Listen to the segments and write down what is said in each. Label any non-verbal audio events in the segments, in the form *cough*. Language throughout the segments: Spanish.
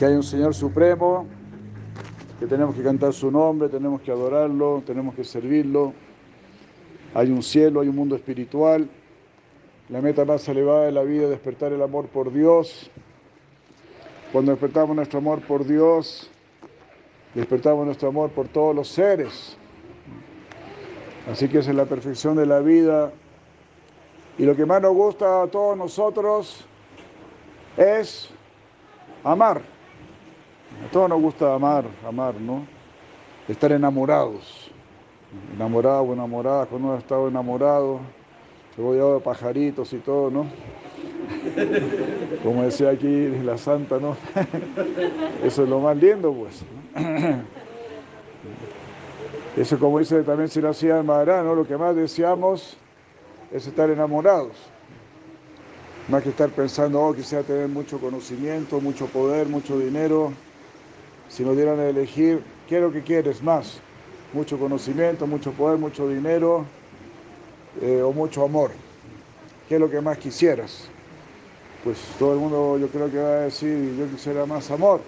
que hay un Señor Supremo, que tenemos que cantar su nombre, tenemos que adorarlo, tenemos que servirlo. Hay un cielo, hay un mundo espiritual. La meta más elevada de la vida es despertar el amor por Dios. Cuando despertamos nuestro amor por Dios, despertamos nuestro amor por todos los seres. Así que esa es la perfección de la vida. Y lo que más nos gusta a todos nosotros es amar. A todos nos gusta amar, amar, ¿no? Estar enamorados. Enamorado o enamorada, cuando uno ha estado enamorado, rodeado de pajaritos y todo, ¿no? Como decía aquí la santa, ¿no? *laughs* Eso es lo más lindo, pues. *clears throat* Eso como dice también si lo hacía Maharaj, ¿no? Lo que más deseamos es estar enamorados. Más que estar pensando, oh, quisiera tener mucho conocimiento, mucho poder, mucho dinero. Si nos dieran a elegir, ¿qué es lo que quieres más? Mucho conocimiento, mucho poder, mucho dinero eh, o mucho amor. ¿Qué es lo que más quisieras? Pues todo el mundo yo creo que va a decir, yo quisiera más amor.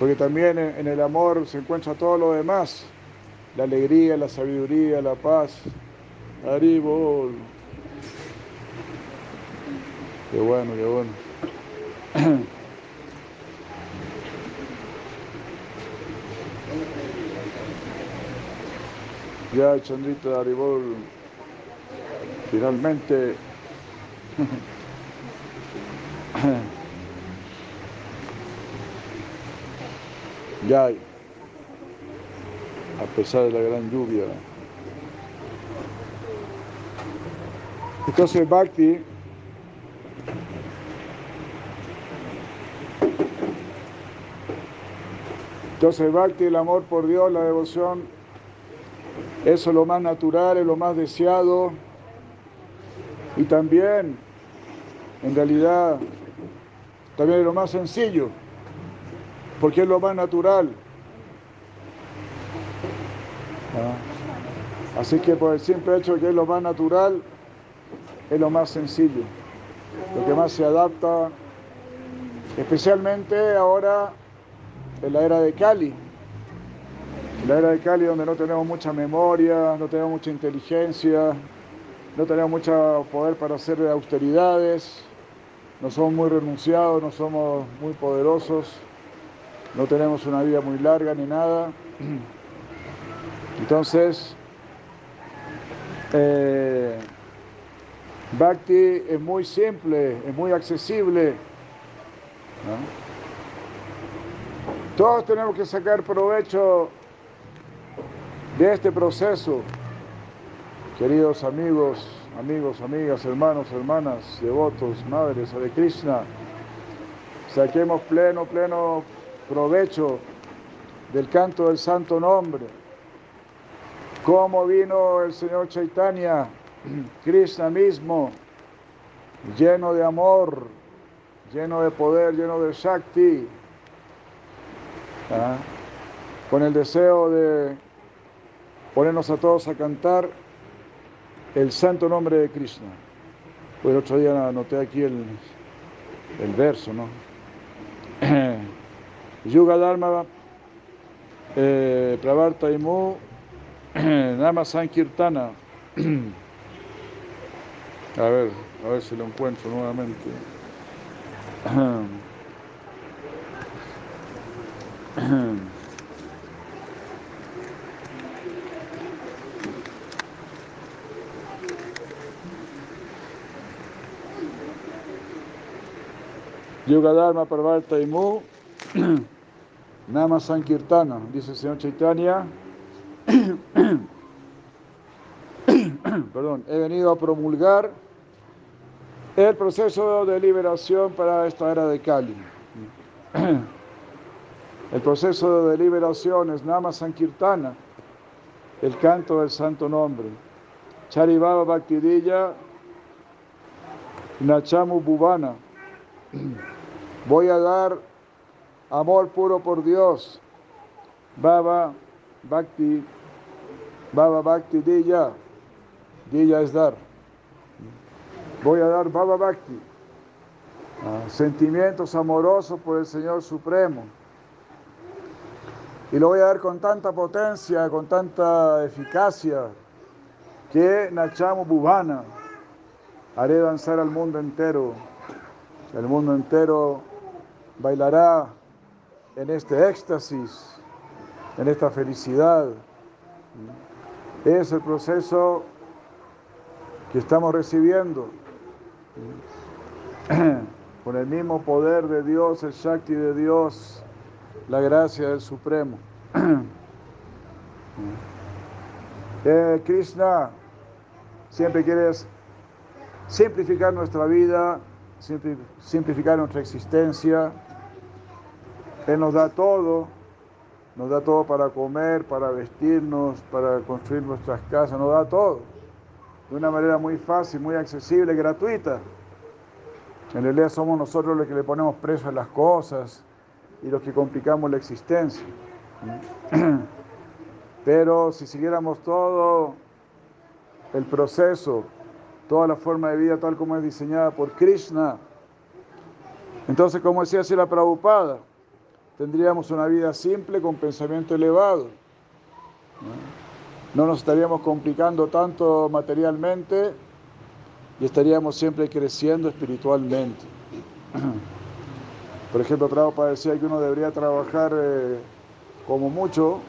Porque también en el amor se encuentra todo lo demás. La alegría, la sabiduría, la paz. Aribol. Qué bueno, qué bueno. *clears throat* Ya, Chandrita Aribol, finalmente. *laughs* ya, a pesar de la gran lluvia. Entonces Bhakti Entonces Bhakti, el amor por Dios, la devoción, eso es lo más natural, es lo más deseado. Y también, en realidad, también es lo más sencillo, porque es lo más natural. ¿Ah? Así que por el simple hecho de que es lo más natural, es lo más sencillo, lo que más se adapta, especialmente ahora en la era de Cali. La era de Cali donde no tenemos mucha memoria, no tenemos mucha inteligencia, no tenemos mucho poder para hacer austeridades, no somos muy renunciados, no somos muy poderosos, no tenemos una vida muy larga ni nada. *clears throat* Entonces, eh, Bhakti es muy simple, es muy accesible. Todos tenemos que sacar provecho de este proceso. Queridos amigos, amigos, amigas, hermanos, hermanas, devotos, madres de Krishna, saquemos pleno, pleno provecho del canto del santo nombre. Cómo vino el Señor Chaitanya, Krishna mismo, lleno de amor, lleno de poder, lleno de Shakti, ¿ah? con el deseo de ponernos a todos a cantar el santo nombre de Krishna. Pues el otro día anoté aquí el, el verso, ¿no? *clears throat* Yuga Dharma eh, Pravarta Imu *clears throat* Nama Sankirtana. *clears throat* A ver, a ver si lo encuentro nuevamente. Yoga Dharma Parvarta Imu *clears throat* Nama Sankirtana, dice el señor Chaitanya. *clears throat* Perdón, he venido a promulgar el proceso de liberación para esta era de Kali. *clears throat* El proceso de liberación es Nama Sankirtana, el canto del santo nombre. Charibaba Bhaktidilla, Nachamu Bhuvana. Voy a dar amor puro por Dios. Baba Bhakti, Baba Bhakti Dilla, Dilla es dar. Voy a dar Baba Bhakti. ah, sentimientos amorosos por el Señor Supremo. Y lo voy a ver con tanta potencia, con tanta eficacia, que Nachamo Bubana haré danzar al mundo entero. El mundo entero bailará en este éxtasis, en esta felicidad. Es el proceso que estamos recibiendo *clears throat* con el mismo poder de Dios, el Shakti de Dios, la gracia del Supremo. *clears throat* Eh, Krishna siempre quiere simplificar nuestra vida, simplificar nuestra existencia. Él nos da todo, nos da todo para comer, para vestirnos, para construir nuestras casas, nos da todo de una manera muy fácil, muy accesible, gratuita. En realidad somos nosotros los que le ponemos precio a las cosas y los que complicamos la existencia. *clears throat* Pero si siguiéramos todo el proceso, toda la forma de vida tal como es diseñada por Krishna, entonces, como decía la Prabhupada, tendríamos una vida simple con pensamiento elevado no nos estaríamos complicando tanto materialmente y estaríamos siempre creciendo espiritualmente. Por ejemplo, Prabhupada decía que uno debería trabajar eh, como mucho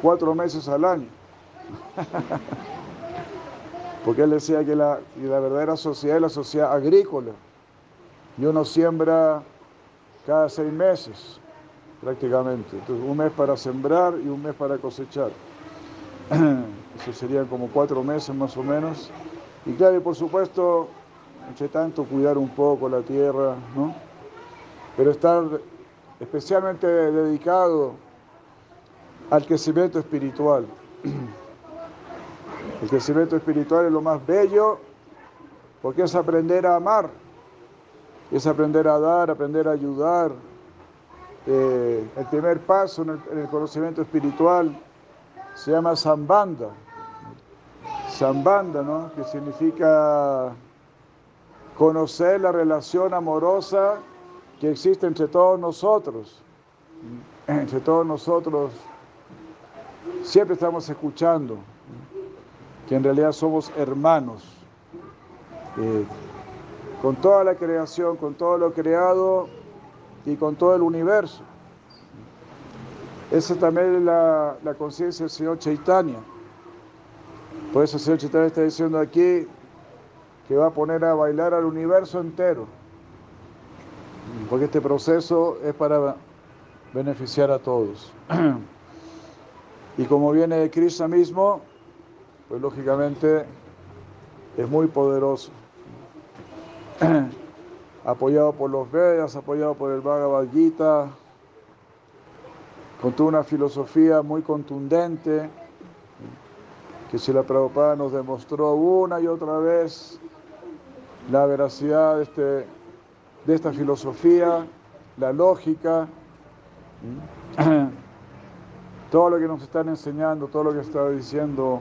cuatro meses al año. *laughs* Porque él decía que la, la verdadera sociedad es la sociedad agrícola. Y uno siembra cada seis meses, prácticamente. Entonces, un mes para sembrar y un mes para cosechar. *clears throat* Eso serían como cuatro meses más o menos. Y claro, por supuesto, entre tanto, cuidar un poco la tierra, ¿no? Pero estar especialmente dedicado al crecimiento espiritual. *clears throat* El crecimiento espiritual es lo más bello porque es aprender a amar, es aprender a dar, aprender a ayudar. Eh, el primer paso en el conocimiento espiritual se llama Zambanda. Zambanda, ¿no? Que significa conocer la relación amorosa que existe entre todos nosotros. Entre todos nosotros siempre estamos escuchando que en realidad somos hermanos. Eh, con toda la creación, con todo lo creado y con todo el universo. Esa también es la, conciencia del Señor Chaitanya. Por eso el Señor Chaitanya está diciendo aquí que va a poner a bailar al universo entero. Porque este proceso es para beneficiar a todos. *clears throat* Y como viene de Krishna mismo, pues lógicamente es muy poderoso. *clears throat* apoyado por los Vedas, apoyado por el Bhagavad Gita, con toda una filosofía muy contundente, que si la Prabhupada nos demostró una y otra vez la veracidad de, este, de esta filosofía, la lógica, *clears throat* todo lo que nos están enseñando, todo lo que está diciendo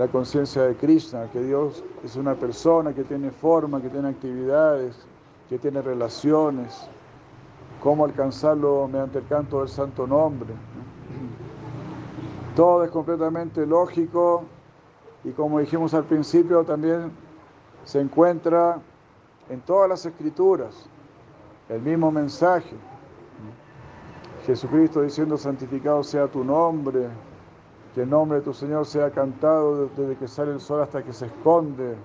la conciencia de Krishna, que Dios es una persona que tiene forma, que tiene actividades, que tiene relaciones cómo alcanzarlo mediante el canto del santo nombre. Todo es completamente lógico y como dijimos al principio también se encuentra en todas las escrituras el mismo mensaje. Jesucristo diciendo santificado sea tu nombre, que el nombre de tu Señor sea cantado desde que sale el sol hasta que se esconde,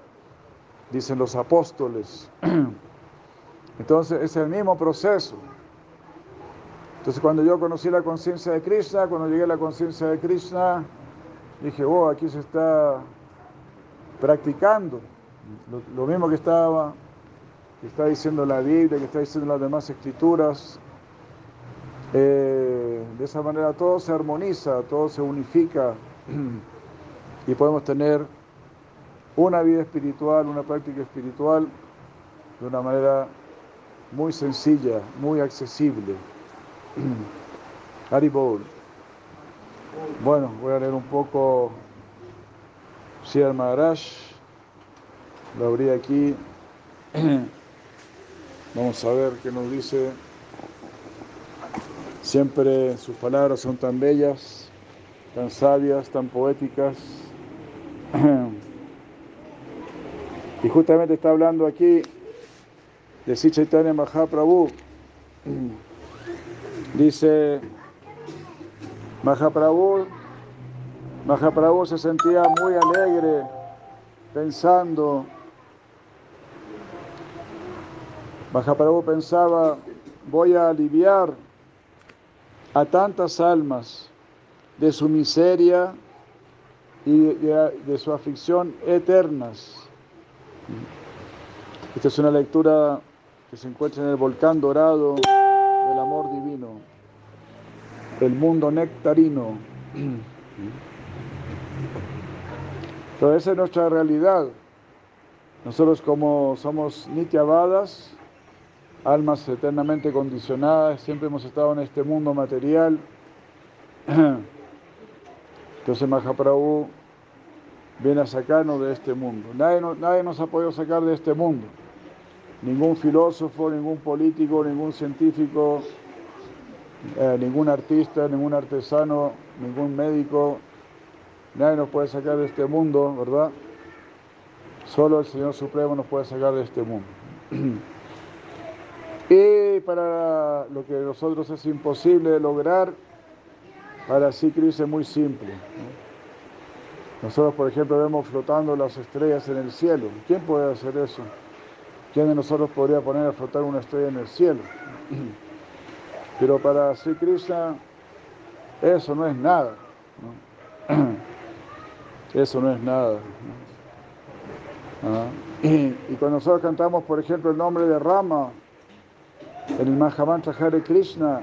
dicen los apóstoles. *clears throat* Entonces es el mismo proceso. Entonces cuando yo conocí la conciencia de Krishna, cuando llegué a la conciencia de Krishna, dije, oh, aquí se está practicando lo, mismo que estaba, que está diciendo la Biblia, que está diciendo las demás escrituras. Eh, de esa manera todo se armoniza, todo se unifica *clears throat* y podemos tener una vida espiritual, una práctica espiritual de una manera muy sencilla, muy accesible. *clears throat* Haribol. Bueno, voy a leer un poco Shir Maharaj. Lo abrí aquí. *clears throat* Vamos a ver qué nos dice. Siempre sus palabras son tan bellas, tan sabias, tan poéticas. *clears throat* Y justamente está hablando aquí de Sri Chaitanya Mahaprabhu. *clears throat* Dice, Mahaprabhu, Mahaprabhu se sentía muy alegre pensando, Mahaprabhu pensaba, voy a aliviar a tantas almas de su miseria y de, su aflicción eternas. Esta es una lectura que se encuentra en el volcán dorado del amor divino, el mundo nectarino. Pero esa es nuestra realidad. Nosotros como somos nityavadas, almas eternamente condicionadas, siempre hemos estado en este mundo material. *clears throat* Entonces Mahaprabhu viene a sacarnos de este mundo. Nadie, nadie nos ha podido sacar de este mundo. Ningún filósofo, ningún político, ningún científico, eh, ningún artista, ningún artesano, ningún médico, nadie nos puede sacar de este mundo, ¿verdad? Solo el Señor Supremo nos puede sacar de este mundo. *clears throat* y para lo que nosotros es imposible de lograr, para sí Cristo es muy simple. Nosotros, por ejemplo, vemos flotando las estrellas en el cielo. ¿Quién puede hacer eso? ¿Quién de nosotros podría poner a flotar una estrella en el cielo? *clears throat* Pero para Sri Krishna eso no es nada. *clears throat* Eso no es nada. Ah, *clears throat* y, cuando nosotros cantamos, por ejemplo, el nombre de Rama en el Mahamantra Hare Krishna,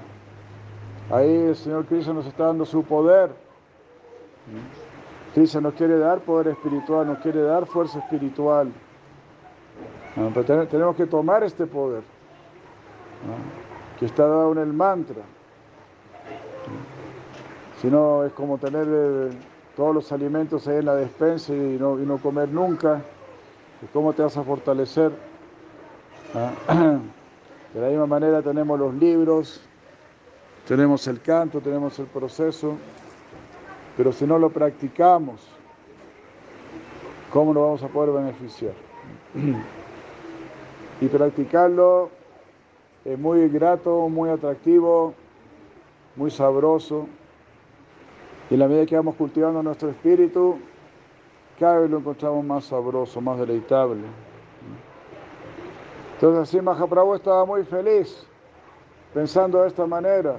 ahí el Señor Krishna nos está dando su poder. Krishna nos quiere dar poder espiritual, nos quiere dar fuerza espiritual. tenemos que tomar este poder que está dado en el mantra. Si no, es como tener eh, todos los alimentos ahí en la despensa y no, y no comer nunca. ¿Cómo te vas a fortalecer? *clears throat* De la misma manera tenemos los libros, tenemos el canto, tenemos el proceso. Pero si no lo practicamos, ¿cómo nos vamos a poder beneficiar? Y practicarlo es muy grato, muy atractivo, muy sabroso. Y en la medida que vamos cultivando nuestro espíritu, cada vez lo encontramos más sabroso, más deleitable. Entonces así Mahaprabhu estaba muy feliz pensando de esta manera.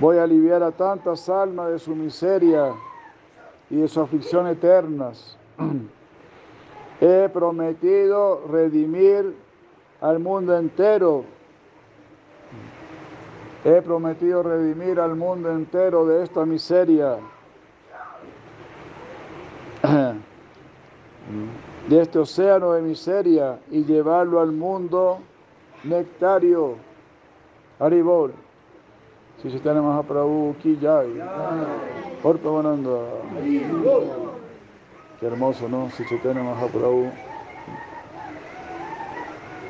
Voy a aliviar a tantas almas de su miseria y de su aflicción eternas. *clears throat* He prometido redimir al mundo entero. He prometido redimir al mundo entero de esta miseria, *clears throat* de este océano de miseria y llevarlo al mundo nectario. Aribol. Si se tiene más Prabhu ki jai. Por Qué hermoso, ¿no? Si se tiene más Prabhu.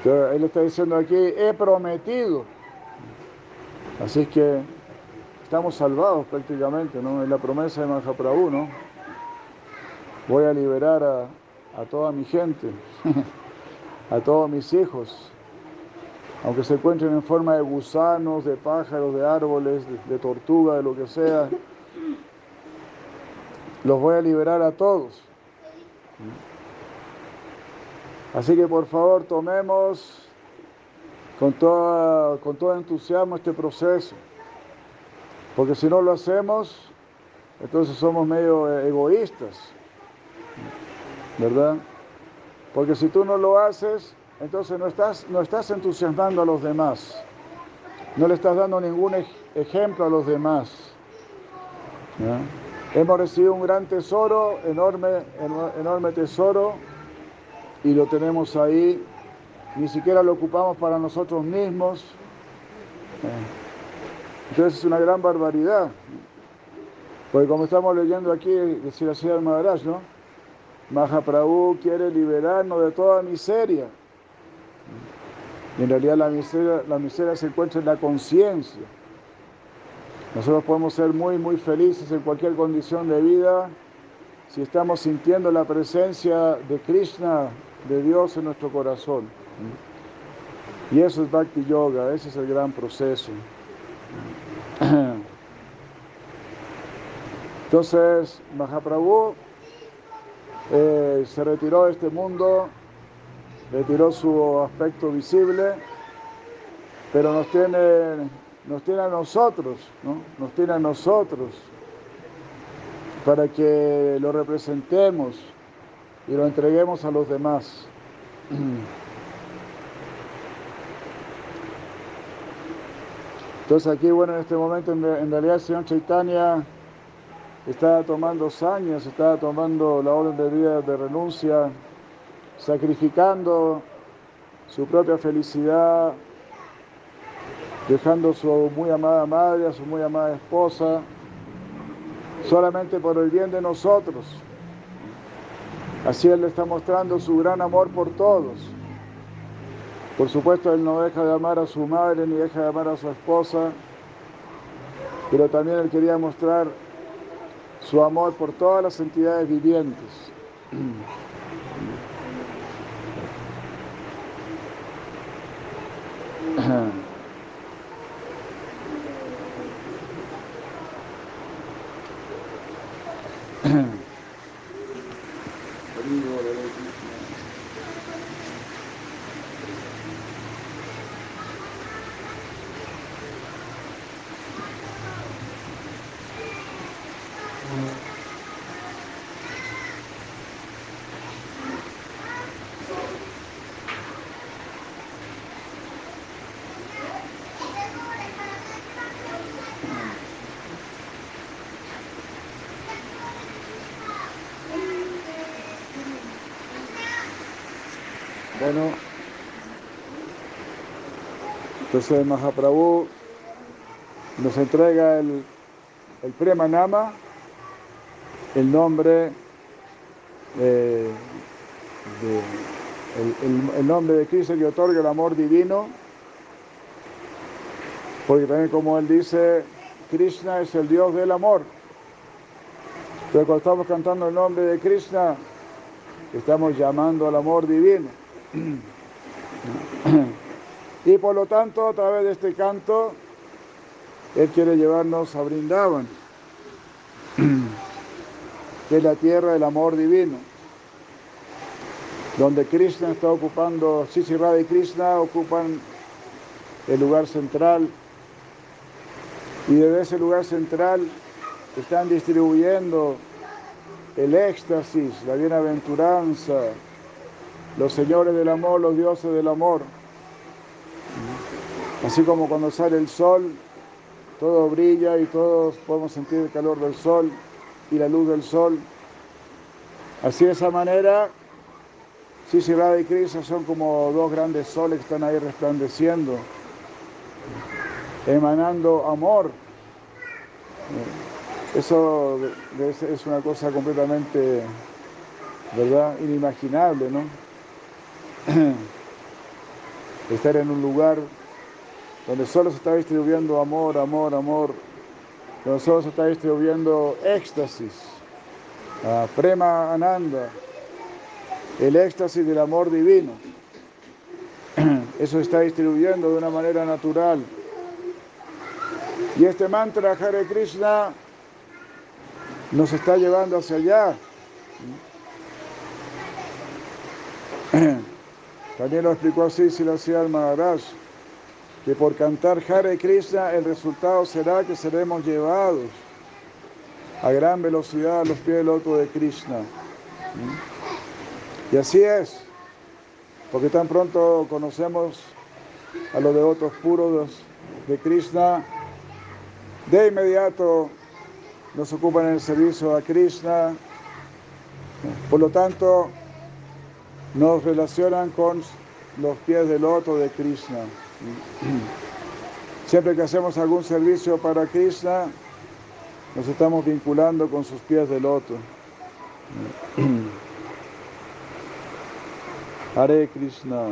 Él está diciendo aquí, he prometido. Así que estamos salvados prácticamente, ¿no? Es la promesa de Mahaprabhu, ¿no? Voy a liberar a, a toda mi gente, *laughs* a todos mis hijos aunque se encuentren en forma de gusanos, de pájaros, de árboles, de, tortuga, de lo que sea, los voy a liberar a todos. Así que por favor tomemos con, con todo entusiasmo este proceso, porque si no lo hacemos, entonces somos medio egoístas, ¿verdad? Porque si tú no lo haces, entonces no estás, no estás entusiasmando a los demás, no le estás dando ningún ejemplo a los demás. Hemos recibido un gran tesoro, enorme, enorme tesoro, y lo tenemos ahí, ni siquiera lo ocupamos para nosotros mismos. Entonces es una gran barbaridad. Porque como estamos leyendo aquí, decía de Maharaj, ¿no? Mahaprabhu quiere liberarnos de toda miseria. Y en realidad la miseria, la miseria se encuentra en la conciencia. Nosotros podemos ser muy, muy felices en cualquier condición de vida si estamos sintiendo la presencia de Krishna, de Dios en nuestro corazón. Y eso es Bhakti Yoga, ese es el gran proceso. *clears throat* Entonces, Mahaprabhu eh, se retiró de este mundo, retiró su aspecto visible, pero nos tiene, nos tiene a nosotros, ¿no? nos tiene a nosotros para que lo representemos y lo entreguemos a los demás. *clears throat* Entonces aquí, bueno, en este momento en, realidad el señor Chaitanya está tomando sañas, está tomando la orden de vida de renuncia, sacrificando su propia felicidad, dejando a su muy amada madre, a su muy amada esposa, solamente por el bien de nosotros. Así Él le está mostrando su gran amor por todos. Por supuesto, Él no deja de amar a su madre ni deja de amar a su esposa, pero también Él quería mostrar su amor por todas las entidades vivientes. *clears throat* Bueno, entonces Mahaprabhu nos entrega el, el Premanama, el nombre eh, el, nombre de Cristo que otorga el amor divino, porque también como él dice, Krishna es el Dios del amor. Pero cuando estamos cantando el nombre de Krishna, estamos llamando al amor divino. *clears throat* Y por lo tanto, a través de este canto, Él quiere llevarnos a Brindavan, *clears throat* que es la tierra del amor divino, donde Krishna está ocupando, Sisi y Krishna ocupan el lugar central, y desde ese lugar central están distribuyendo el éxtasis, la bienaventuranza, los señores del amor, los dioses del amor. Así como cuando sale el sol, todo brilla y todos podemos sentir el calor del sol y la luz del sol. Así de esa manera, Sisi y Krishna son como dos grandes soles que están ahí resplandeciendo, emanando amor. Eso es una cosa completamente, ¿verdad?, inimaginable, ¿no? *clears throat* estar en un lugar donde solo se está distribuyendo amor, amor, amor, donde solo se está distribuyendo éxtasis, prema ananda, el éxtasis del amor divino. *clears throat* Eso se está distribuyendo de una manera natural. Y este mantra Hare Krishna nos está llevando hacia allá. *clears throat* También lo explicó así Silasia Maharaj, que por cantar Hare Krishna el resultado será que seremos llevados a gran velocidad a los pies del otro de Krishna. ¿Mm? Y así es, porque tan pronto conocemos a los devotos puros de Krishna, de inmediato nos ocupan en el servicio a Krishna. Por lo tanto, nos relacionan con los pies del loto de Krishna. Siempre que hacemos algún servicio para Krishna, nos estamos vinculando con sus pies del loto. Hare Krishna.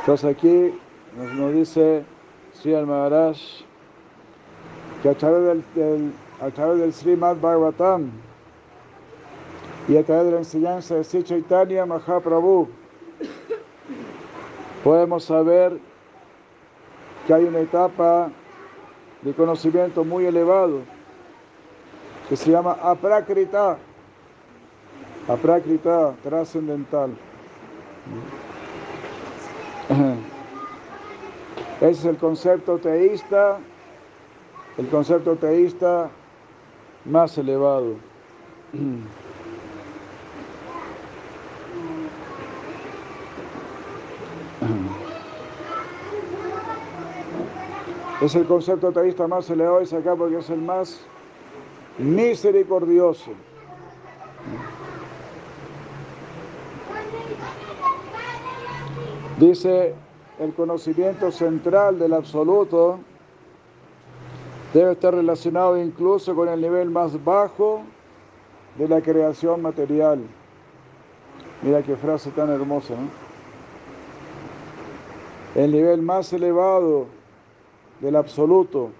Entonces aquí nos, nos dice Sri Maharaj que a través del, a través del Srimad Bhagavatam y a través de la enseñanza de Sri Chaitanya Mahaprabhu podemos saber que hay una etapa de conocimiento muy elevado que se llama aprakrita, aprakrita trascendental. Es el concepto teísta, el concepto teísta más elevado. Es el concepto teísta más elevado, es acá porque es el más misericordioso. Dice, el conocimiento central del absoluto debe estar relacionado incluso con el nivel más bajo de la creación material. Mira qué frase tan hermosa, El nivel más elevado del absoluto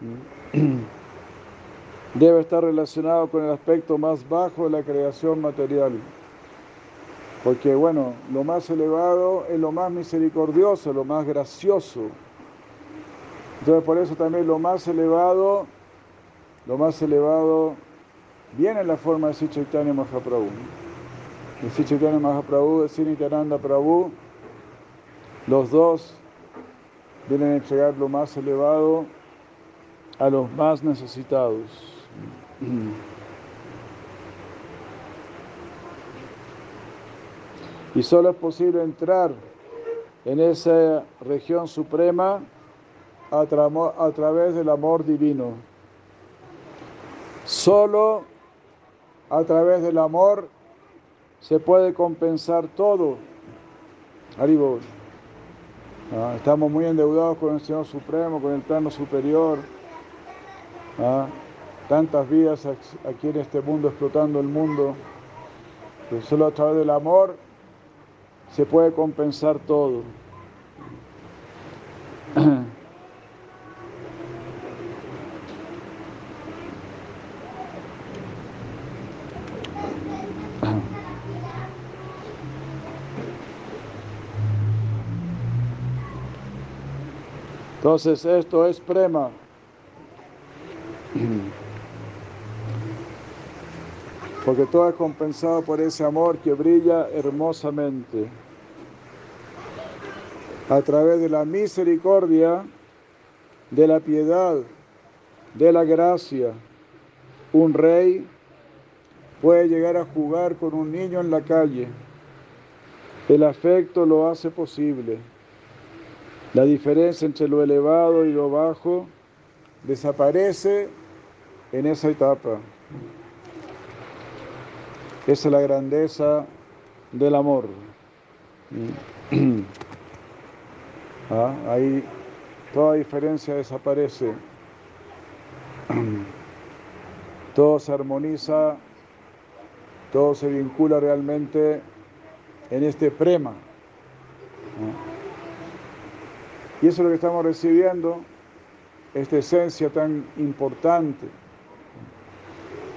*clears throat* debe estar relacionado con el aspecto más bajo de la creación material. Porque bueno, lo más elevado es lo más misericordioso, lo más gracioso. Entonces por eso también lo más elevado, lo más elevado viene en la forma de Sri Chaitanya Mahaprabhu. El Sri Chaitanya Mahaprabhu, de Sri Prabhu, los dos vienen a entregar lo más elevado a los más necesitados. Y solo es posible entrar en esa región suprema a, a través del amor divino. Solo a través del amor se puede compensar todo. Ah, estamos muy endeudados con el Señor Supremo, con el plano superior. Ah, tantas vidas aquí en este mundo, explotando el mundo, pero solo a través del amor se puede compensar todo. Entonces esto es prema. *clears throat* porque todo es compensado por ese amor que brilla hermosamente. A través de la misericordia, de la piedad, de la gracia, un rey puede llegar a jugar con un niño en la calle. El afecto lo hace posible. La diferencia entre lo elevado y lo bajo desaparece en esa etapa. Esa es la grandeza del amor. *clears throat* Ah, ahí toda diferencia desaparece. *clears throat* Todo se armoniza, todo se vincula realmente en este prema. Y eso es lo que estamos recibiendo, esta esencia tan importante.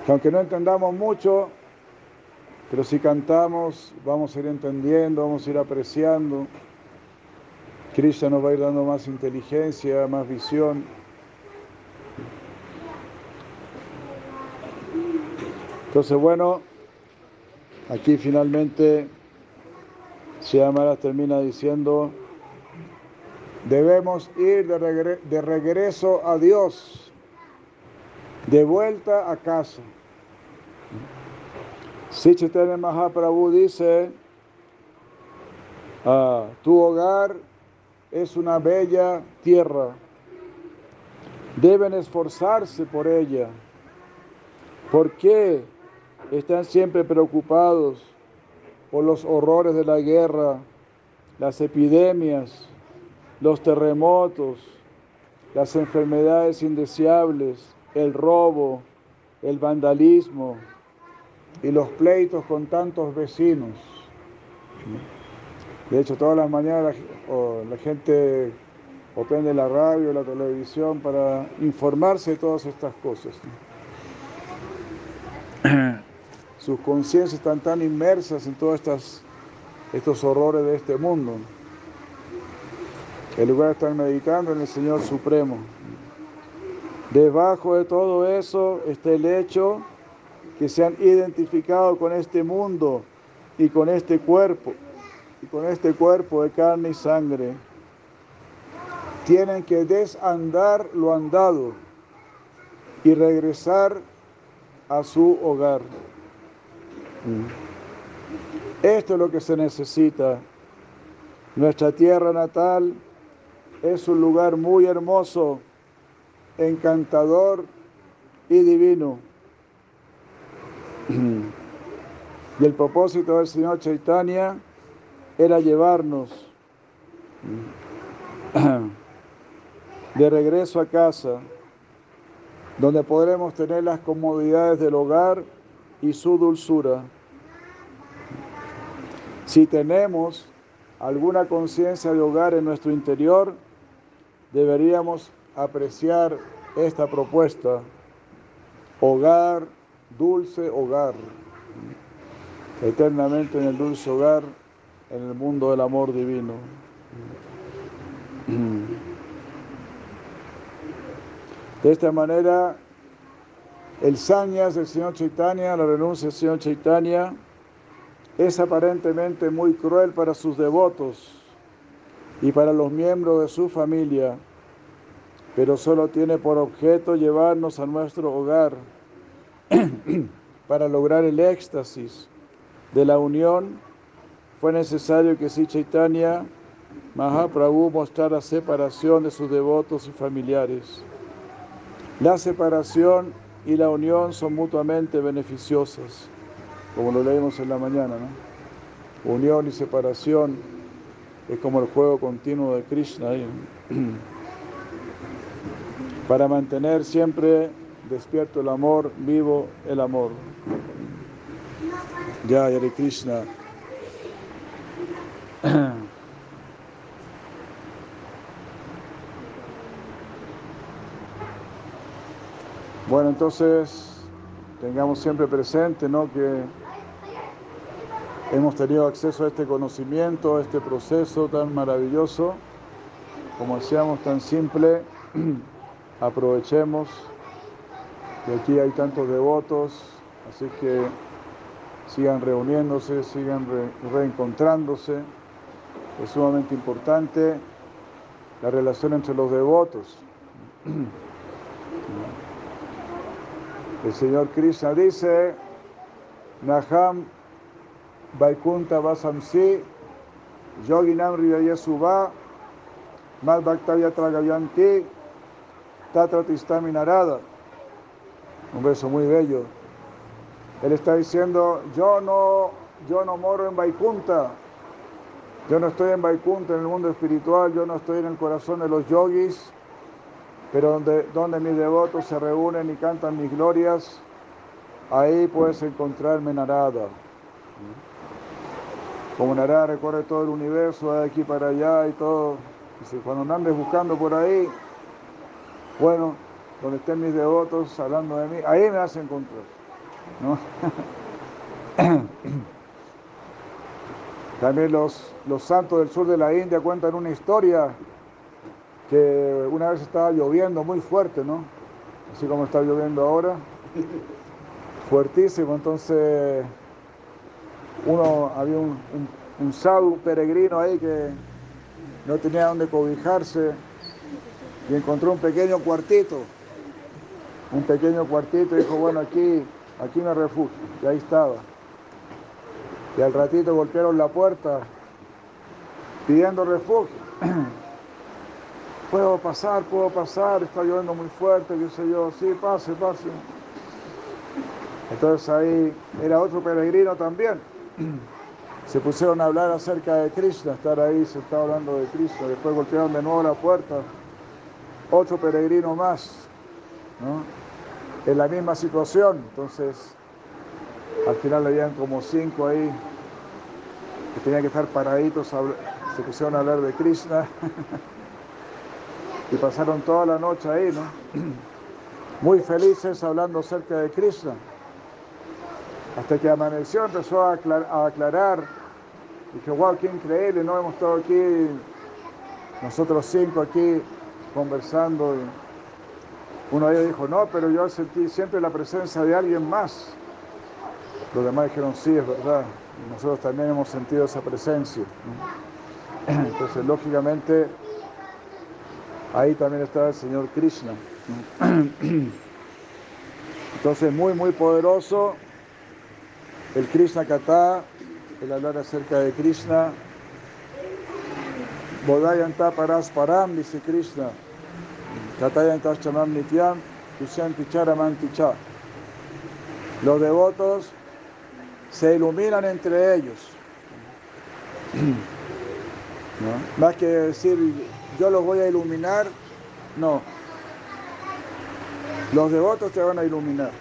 Que aunque no entendamos mucho, pero si cantamos, vamos a ir entendiendo, vamos a ir apreciando. Krishna nos va a ir dando más inteligencia, más visión. Entonces, bueno, aquí finalmente Siamara termina diciendo, debemos ir de, de regreso a Dios, de vuelta a casa. Si Chaitanya Mahaprabhu dice, ah, tu hogar es una bella tierra, deben esforzarse por ella. ¿Por qué están siempre preocupados por los horrores de la guerra, las epidemias, los terremotos, las enfermedades indeseables, el robo, el vandalismo? y los pleitos con tantos vecinos. De hecho, todas las mañanas la, gente o la radio, la televisión para informarse de todas estas cosas. *clears throat* Sus conciencias están tan inmersas en todos estos horrores de este mundo. En lugar de meditando en el Señor Supremo. Debajo de todo eso está el hecho que se han identificado con este mundo y con este cuerpo, y con este cuerpo de carne y sangre tienen que desandar lo andado y regresar a su hogar. Esto es lo que se necesita. Nuestra tierra natal es un lugar muy hermoso, encantador y divino. *clears throat* Y el propósito del Señor Chaitanya era llevarnos *clears throat* de regreso a casa, donde podremos tener las comodidades del hogar y su dulzura. Si tenemos alguna conciencia de hogar en nuestro interior, deberíamos apreciar esta propuesta. Hogar, dulce hogar. Eternamente en el dulce hogar, en el mundo del amor divino. De esta manera, el sañas del señor Chaitanya, la renuncia del señor Chaitanya, es aparentemente muy cruel para sus devotos y para los miembros de su familia, pero solo tiene por objeto llevarnos a nuestro hogar *clears throat* para lograr el éxtasis de la unión. Fue necesario que si Chaitanya Mahaprabhu mostrara separación de sus devotos y familiares. La separación y la unión son mutuamente beneficiosas, como lo leímos en la mañana. ¿no? Unión y separación es como el juego continuo de Krishna. *clears throat* Para mantener siempre despierto el amor, vivo el amor. Ya, Hare Krishna. *clears throat* Bueno, entonces tengamos siempre presente ¿no? que hemos tenido acceso a este conocimiento, a este proceso tan maravilloso, como decíamos, tan simple, *clears throat* aprovechemos que aquí hay tantos devotos, así que sigan reuniéndose, sigan reencontrándose. Es sumamente importante la relación entre los devotos. *clears throat* El Señor Krishna dice, Naham Vaikunta Vasamsi, Yoginam Ridayasuva, Mal Bhaktavya Tragayanti, Tatra Tistami Narada. Un verso muy bello. Él está diciendo, yo no, yo no moro en Vaikunta, yo no estoy en Vaikunta, en el mundo espiritual, yo no estoy en el corazón de los yogis, pero donde, donde mis devotos se reúnen y cantan mis glorias, ahí puedes encontrarme Narada. Como Narada recorre todo el universo, de aquí para allá y todo. Dice, cuando andes buscando por ahí, bueno, donde estén mis devotos hablando de mí, ahí me vas encontrar. *coughs* También los, los santos del sur de la India cuentan una historia que una vez estaba lloviendo muy fuerte, ¿no? Así como está lloviendo ahora, fuertísimo, entonces uno, había un, un, un peregrino ahí que no tenía dónde cobijarse y encontró un pequeño cuartito, un pequeño cuartito y dijo, bueno, aquí, aquí me refugio, y ahí estaba. Y al ratito golpearon la puerta pidiendo refugio. *clears throat* puedo pasar, puedo pasar, está lloviendo muy fuerte, qué sé yo, sí, pase, pase. Entonces ahí era otro peregrino también. *clears throat* Se pusieron a hablar acerca de Krishna, estar ahí, se estaba hablando de Krishna, después golpearon de nuevo la puerta, otro peregrino más, ¿no? En la misma situación, entonces al final habían como cinco ahí que tenían que estar paraditos, se pusieron a hablar de Krishna *laughs* y pasaron toda la noche ahí, ¿no? *clears throat* Muy felices hablando acerca de Krishna. Hasta que amaneció, empezó a, aclarar. Dije, wow, qué increíble, ¿no? Hemos estado aquí, nosotros cinco aquí, conversando. Uno de ellos dijo, no, pero yo sentí siempre la presencia de alguien más. Los demás dijeron, sí, es verdad. Y nosotros también hemos sentido esa presencia. *clears throat* Entonces, lógicamente, ahí también está el Señor Krishna. *clears throat* Entonces, muy, muy poderoso el Krishna Kata, el hablar acerca de Krishna. Bodhayanta Param, dice Krishna. Katayanta Chamam Nityam, Tusyanti Charamanticha. Los devotos se iluminan entre ellos. *clears throat* Más que decir, yo los voy a iluminar, no. Los devotos te van a iluminar.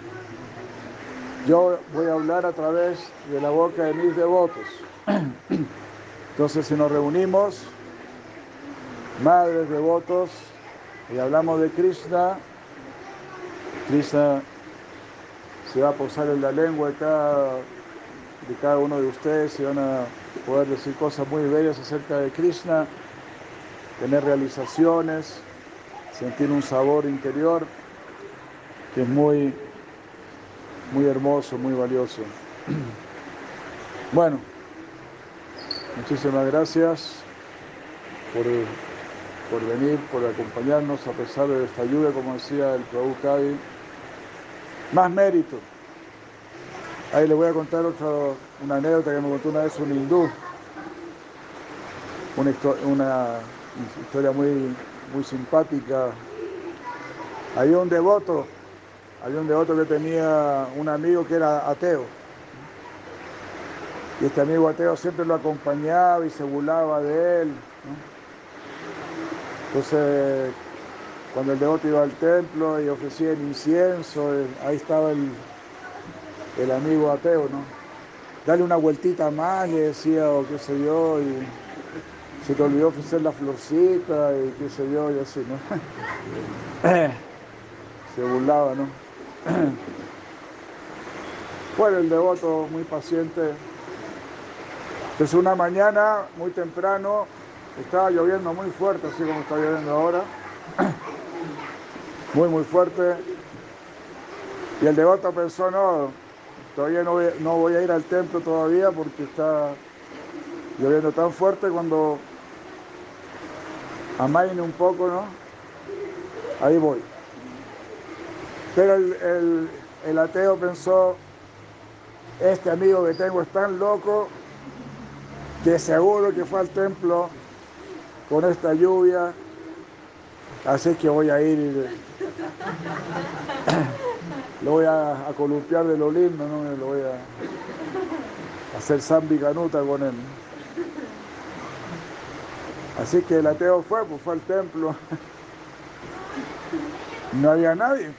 Yo voy a hablar a través de la boca de mis devotos. Entonces, si nos reunimos, madres devotos, y hablamos de Krishna, Krishna se va a posar en la lengua de cada, de cada uno de ustedes y van a poder decir cosas muy bellas acerca de Krishna, tener realizaciones, sentir un sabor interior que es muy muy hermoso, muy valioso. Bueno, muchísimas gracias por, por venir, por acompañarnos a pesar de esta lluvia, como decía el Prabhu. Más mérito. Ahí le voy a contar otra, una anécdota que me contó una vez un hindú. Una, historia muy, muy simpática. Hay un devoto había un devoto que tenía un amigo que era ateo. Y este amigo ateo siempre lo acompañaba y se burlaba de él. Entonces, cuando el devoto iba al templo y ofrecía el incienso, eh, ahí estaba el, el amo ateo, ¿no? Dale una vueltita más, le decía, o qué sé yo, y se te olvidó ofrecer la florcita y qué sé yo, y así, ¿no? *laughs* se burlaba, ¿no? *clears throat* Fue el devoto muy paciente. Entonces una mañana, muy temprano, estaba lloviendo muy fuerte, así como está lloviendo ahora. *clears throat* Muy, muy fuerte. Y el devoto pensó, no, todavía no voy, no voy a ir al templo todavía porque está lloviendo tan fuerte cuando amaine un poco, ¿no? Ahí voy. Pero el, ateo pensó, este amigo que tengo es tan loco que seguro que fue al templo con esta lluvia, así que voy a ir y *coughs* lo voy a, columpiar de lo lindo, ¿no? lo voy a hacer zambi canuta con él. Así que el ateo fue, pues fue al templo. *laughs* No había nadie.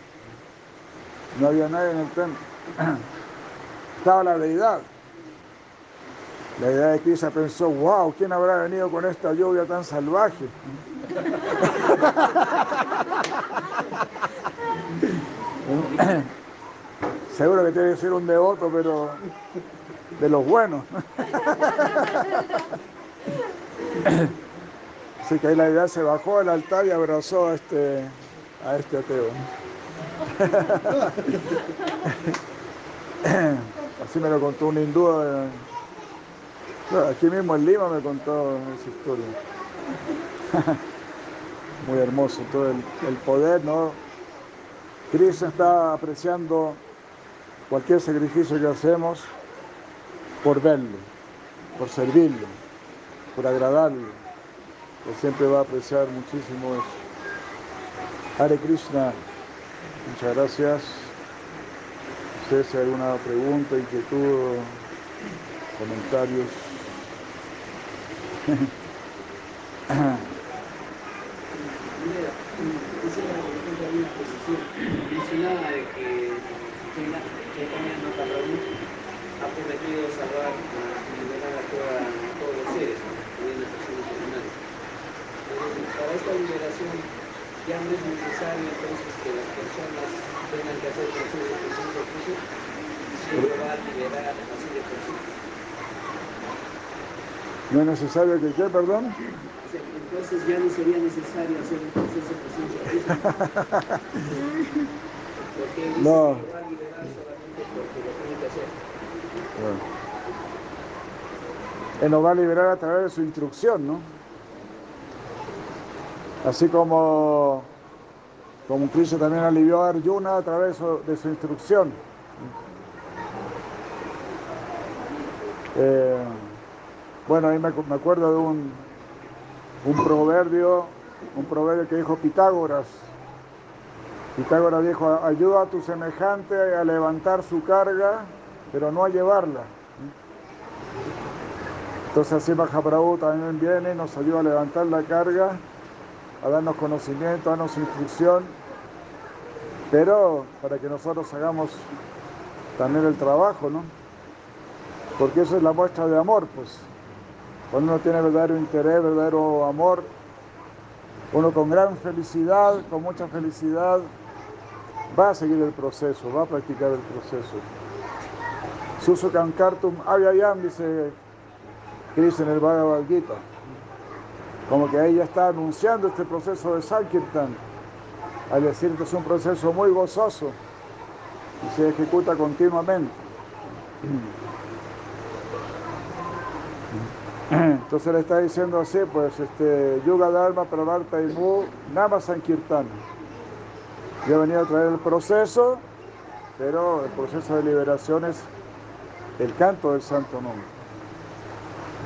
No había nadie en el templo. *clears throat* Estaba la deidad. La deidad de Krishna pensó, wow, ¿quién habrá venido con esta lluvia tan salvaje? *laughs* Seguro que tiene que ser un devoto, pero de los buenos. *laughs* Así que ahí la deidad se bajó del altar y abrazó a este, a este ateo. *laughs* Así me lo contó un hindú. Eh, aquí mismo en Lima me contó esa historia. *laughs* Muy hermoso todo el, poder, ¿no? Cristo está apreciando cualquier sacrificio que hacemos por verlo, por servirlo, por agradarlo. Él siempre va a apreciar muchísimo eso. Hare Krishna. Muchas gracias. Ustedes si hay alguna pregunta, inquietud, comentarios. mencionaba de que *coughs* China, que España no ha prometido salvar liberar a, toda, a todos *coughs* los seres, incluyendo personas humanas. Para esta liberación tengan que hacer procesos de conciencia siempre va a liberar así de por sí. No es necesario que qué, perdón. Entonces ya no sería necesario hacer un proceso de conciencia Porque dice No. que va a liberar solamente porque lo tiene que hacer. Bueno. Él nos va a liberar a través de su instrucción, ¿no? Así como, como Cristo también alivió a Arjuna a través de su instrucción. Eh, bueno, ahí me, me acuerdo de un, un proverbio, un proverbio que dijo Pitágoras. Pitágoras dijo, ayuda a tu semejante a levantar su carga, pero no a llevarla. Entonces así Mahaprabhu también viene y nos ayuda a levantar la carga, a darnos conocimiento, a darnos instrucción, pero para que nosotros hagamos también el trabajo, ¿no? Porque eso es la muestra de amor, pues. Cuando uno tiene verdadero interés, verdadero amor, uno con gran felicidad, con mucha felicidad, va a seguir el proceso, va a practicar el proceso. Susu Kankartum Avyayam, dice Krishna en el Bhagavad Gita. Como que ella está anunciando este proceso de Sankirtan, al decir que es un proceso muy gozoso y se ejecuta continuamente. Entonces le está diciendo así, pues, este, Yuga Dharma, Pravarta y Mu, Nama Sankirtan. Yo he venido a traer el proceso, pero el proceso de liberación es el canto del santo nombre.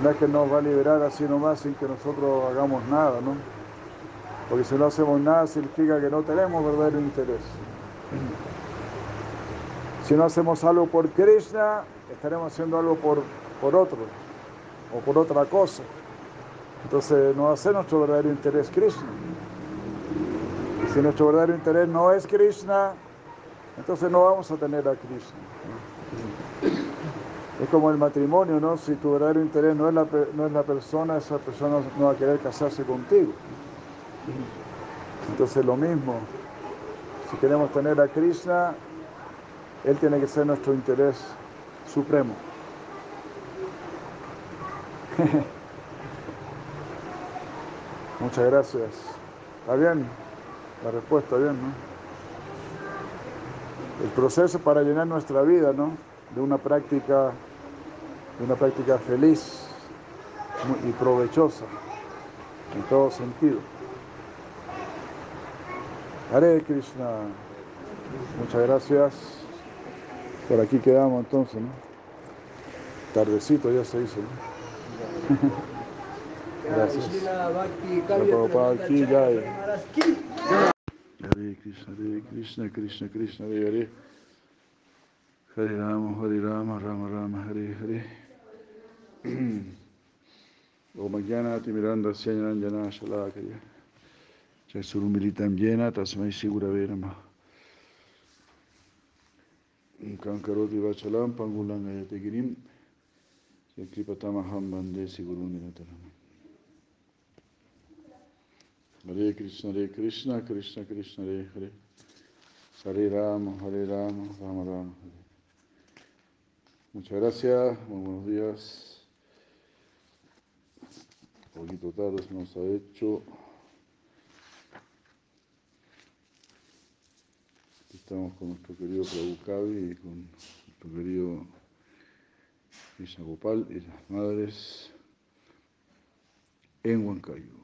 No es que nos va a liberar así nomás sin que nosotros hagamos nada, ¿no? Porque si no hacemos nada significa que no tenemos verdadero interés. Si no hacemos algo por Krishna, estaremos haciendo algo por, por otro o por otra cosa. Entonces no hace nuestro verdadero interés Krishna. Si nuestro verdadero interés no es Krishna, entonces no vamos a tener a Krishna. Es como el matrimonio, ¿no? Si tu verdadero interés no es la, no es la persona, esa persona no va a querer casarse contigo. Entonces lo mismo, si queremos tener a Krishna, Él tiene que ser nuestro interés supremo. *laughs* Muchas gracias. ¿Está bien? La respuesta, bien, ¿no? El proceso para llenar nuestra vida, ¿no? De una práctica, una práctica feliz y provechosa en todo sentido. Hare Krishna. Muchas gracias. Por aquí quedamos entonces, ¿no? Tardecito ya se hizo, ¿no? *laughs* Gracias. Hare Krishna, Hare Krishna, Krishna Krishna, Hare Hare. Hare Rama, Hare Rama, Rama Rama, Hare Hare. Om Jnanati Miranda Syanjana Shalakaya. Chasurumilitam Jena Tasmai Sigurave Namah. Kankaroti Vachalam Pangulang Ayate Girim. Kripatamaham Bande Nataram. Hare Krishna, Hare Krishna, Krishna Krishna, Hare Hare. Hare Rama, Hare Rama, Rama Rama. Muchas gracias, buenos días. Poquito tarde se nos ha hecho. Estamos con nuestro querido Prabhukavi y con nuestro querido Krishna Gopal y las madres en Huancayo.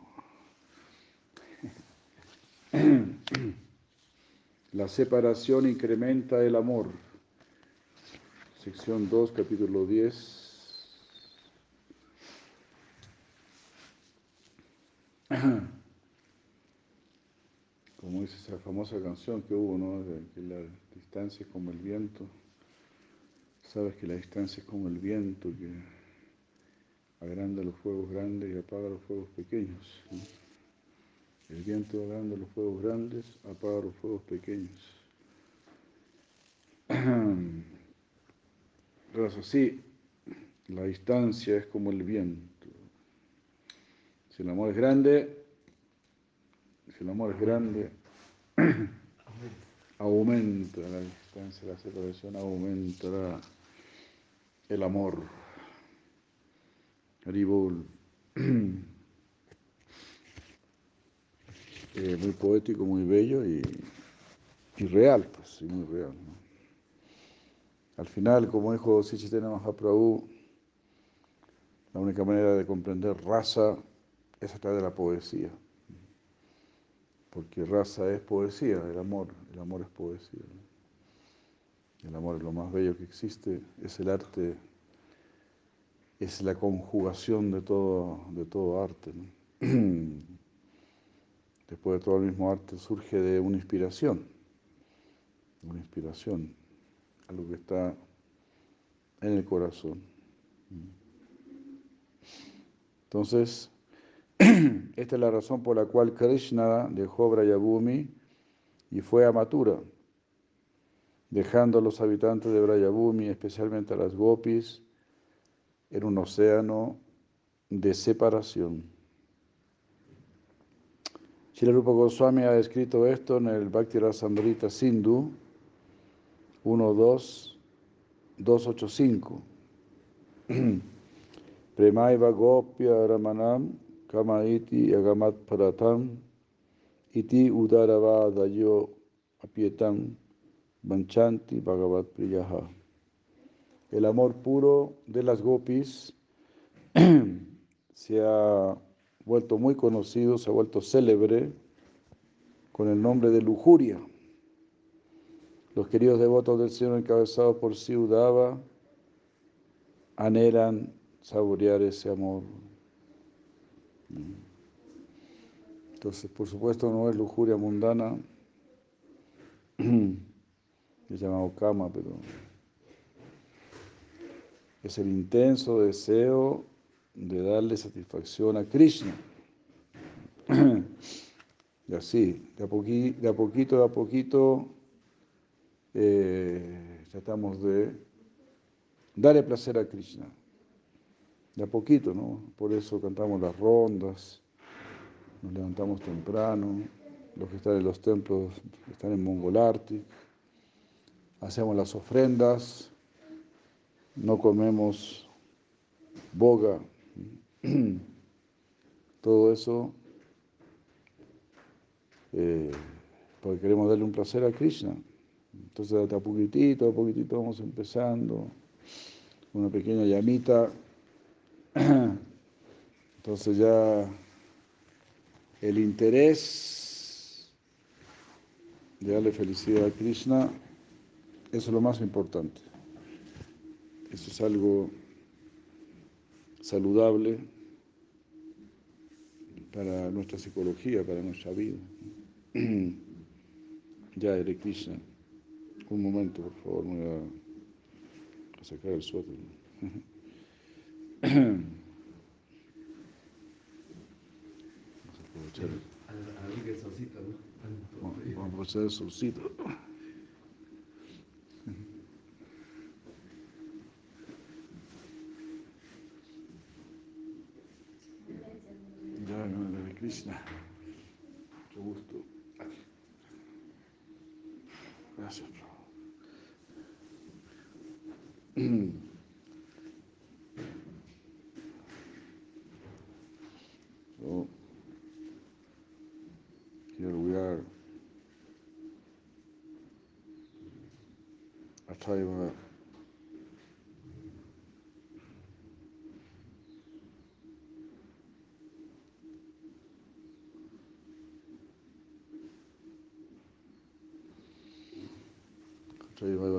*coughs* La separación incrementa el amor. Sección 2, capítulo 10. Como dice esa famosa canción que hubo, ¿no? De que la distancia es como el viento. Sabes que la distancia es como el viento que agranda los fuegos grandes y apaga los fuegos pequeños. El viento agranda los fuegos grandes, apaga los fuegos pequeños. *clears throat* Entonces así, la distancia es como el viento. Si el amor es grande, si el amor es grande, *clears throat* aumenta la distancia, la separación aumentará el amor. Haribol. *clears throat* Eh, muy poético, muy bello y, y real, pues, y muy real. Al final, como dijo Sichitena Mahaprabhu, la única manera de comprender raza es a través de la poesía. Porque raza es poesía, el amor, el amor es poesía. El amor es lo más bello que existe, es el arte, es la conjugación de todo, de todo arte. *clears throat* Después de todo el mismo arte surge de una inspiración, una inspiración, algo que está en el corazón. Entonces, *clears throat* esta es la razón por la cual Krishna dejó Brayabhumi y fue a Mathura, dejando a los habitantes de Brayabhumi, especialmente a las gopis, en un océano de separación. Srila Rupa Goswami ha escrito esto en el Bhakti Rasamrita Sindhu 1.2.285. *clears throat* Premaiva Gopya Ramanam Kama iti agamat paratam iti apietam manchanti bhagavat priyaha. El amor puro de las gopis *clears throat* se ha vuelto muy conocido, se ha vuelto célebre con el nombre de lujuria. Los queridos devotos del Señor encabezados por Siudava anhelan saborear ese amor. Entonces, por supuesto, no es lujuria mundana, *clears throat* es llamado kama, pero es el intenso deseo de darle satisfacción a Krishna. *clears throat* Y así, de a, poquito, de a poquito, de a poquito, eh, tratamos de darle placer a Krishna de a poquito, ¿no? Por eso cantamos las rondas, nos levantamos temprano, los que están en los templos están en Mongolarti, hacemos las ofrendas, no comemos boga, *clears throat* todo eso eh, porque queremos darle un placer a Krishna. Entonces, de a poquitito, a poquitito vamos empezando, una pequeña llamita *clears throat* entonces ya el interés de darle felicidad a Krishna, es lo más importante. Eso es algo saludable para nuestra psicología, para nuestra vida. *clears throat* Ya, Hare Krishna. Un momento, por favor, me voy a sacar el suéter. *laughs* Vamos a aprovechar el, solcito. Ya, Krishna. Mucho gusto. Gracias, हज़ार अट्ठाईस में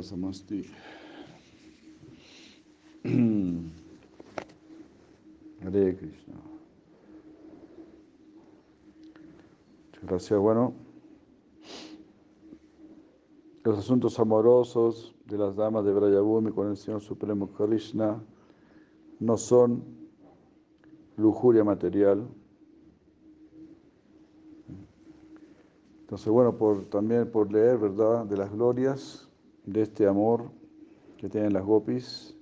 समस्ती हरे Krishna Gracias. Bueno, los asuntos amorosos de las damas de Brayabhumi con el Señor Supremo Krishna no son lujuria material. Entonces, bueno, por, también por leer, ¿verdad?, de las glorias de este amor que tienen las gopis,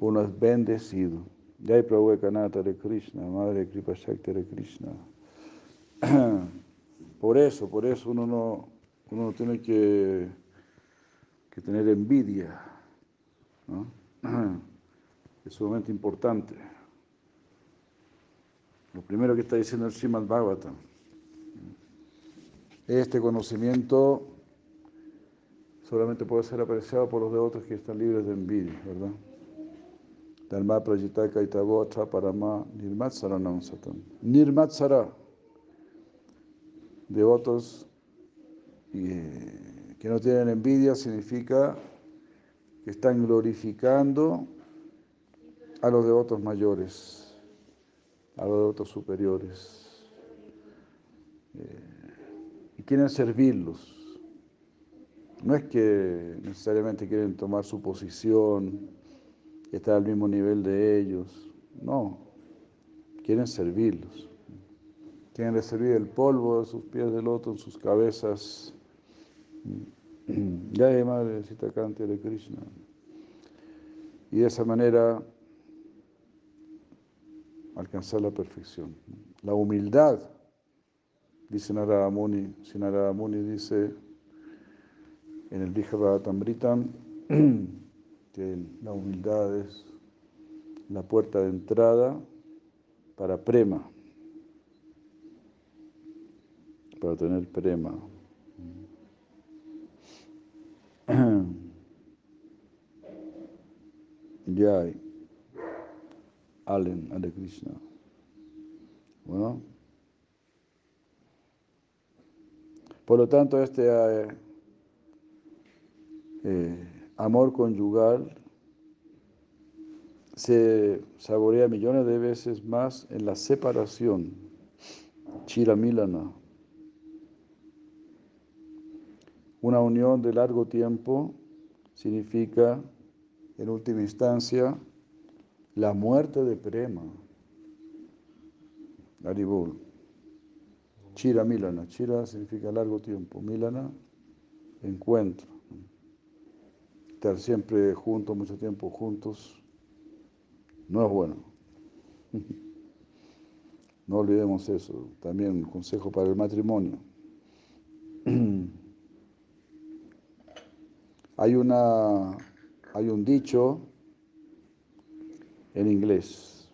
uno es bendecido. Jai Prabhu Kanata de Krishna, Madre Kripa Shakti de Krishna. *clears throat* Por eso, por eso uno no, uno no tiene que, que tener envidia, ¿no? *clears throat* es sumamente importante. Lo primero que está diciendo el Srimad Bhagavatam, este conocimiento solamente puede ser apreciado por los devotos que están libres de envidia, ¿verdad? Dharma prajitaka itavo parama nirmatsaranam satam. Devotos eh, que no tienen envidia significa que están glorificando a los devotos mayores, a los devotos superiores. Eh, y quieren servirlos. No es que necesariamente quieren tomar su posición, estar al mismo nivel de ellos. No, quieren servirlos. Quieren recibir el polvo de sus pies del otro en sus cabezas. *clears throat* Ya de Madre Sitakante de Krishna. Y de esa manera alcanzar la perfección. La humildad, dice Narada Muni, si Narada Muni dice en el Bhagavatamritam *clears throat* que la humildad es la puerta de entrada para prema, para tener prema. *clears throat* Jai. Allen, Hare Krishna. Bueno. Por lo tanto, este eh, eh, amor conyugal se saborea millones de veces más en la separación, chiramilana. Una unión de largo tiempo significa, en última instancia, la muerte de Prema. Aribul. Chira Milana. Chira significa largo tiempo. Milana, encuentro. Estar siempre juntos, mucho tiempo juntos, no es bueno. *laughs* No olvidemos eso. También un consejo para el matrimonio. *clears throat* Hay, una, hay un dicho en inglés.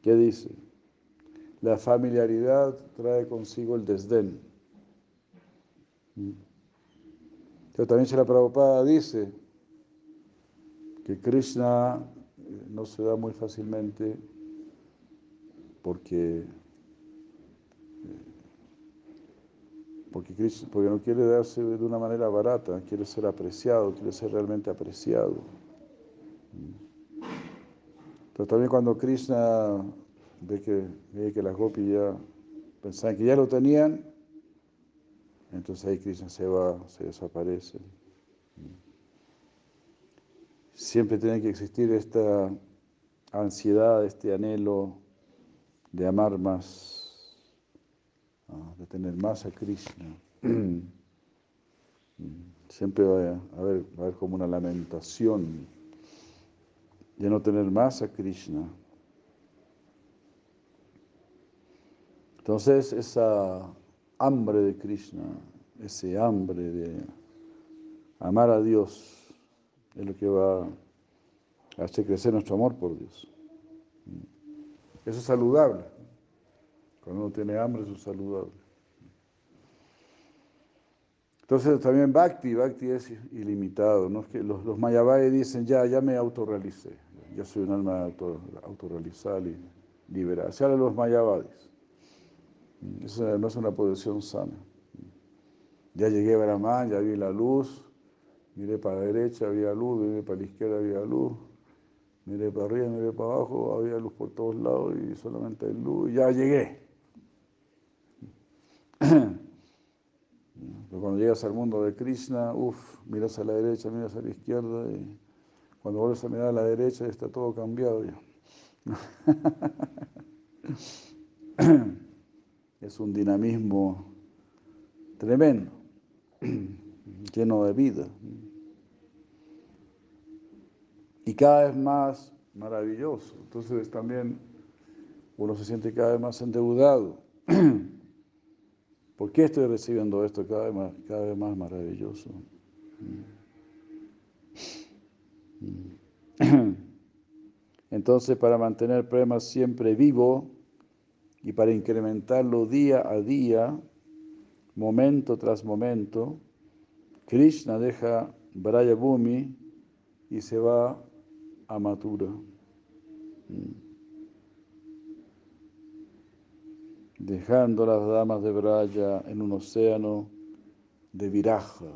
¿Qué dice? La familiaridad trae consigo el desdén. Pero también la Prabhupada dice que Krishna eh, no se da muy fácilmente porque, porque, Krishna, porque no quiere darse de una manera barata, quiere ser apreciado, quiere ser realmente apreciado. Pero también cuando Krishna ve que, ve que las gopis ya pensaban que ya lo tenían, entonces ahí Krishna se va, se desaparece. Siempre tiene que existir esta ansiedad, este anhelo de amar más, de tener más a Krishna. *clears throat* Siempre va a va a haber como una lamentación de no tener más a Krishna. Entonces esa hambre de Krishna, ese hambre de amar a Dios, es lo que va a hacer crecer nuestro amor por Dios. Eso es saludable. Cuando uno tiene hambre, eso es saludable. Entonces también Bhakti, Bhakti es ilimitado. ¿no? Es que los, los dicen, ya, ya me autorrealicé. Yo soy un alma auto, autorrealizada y liberada. De los Mayavadis. Eso no es una posición sana. Ya llegué a Brahman, ya vi la luz, miré para la derecha, había luz, miré para la izquierda, había luz, miré para arriba, miré para abajo, había luz por todos lados y solamente hay luz, ya llegué. *clears throat* Pero cuando llegas al mundo de Krishna, uff, miras a la derecha, miras a la izquierda y cuando vuelves a mirar a la derecha está todo cambiado ya. *clears throat* Es un dinamismo tremendo, *clears throat* lleno de vida. Y cada vez más maravilloso. Entonces también uno se siente cada vez más endeudado ¿Por qué estoy recibiendo esto cada vez más, cada vez más maravilloso? *clears throat* Entonces, para mantener prema siempre vivo y para incrementarlo día a día, momento tras momento, Krishna deja Braya Bhumi y se va a Mathura. Dejando las damas de Braya en un océano de viraja,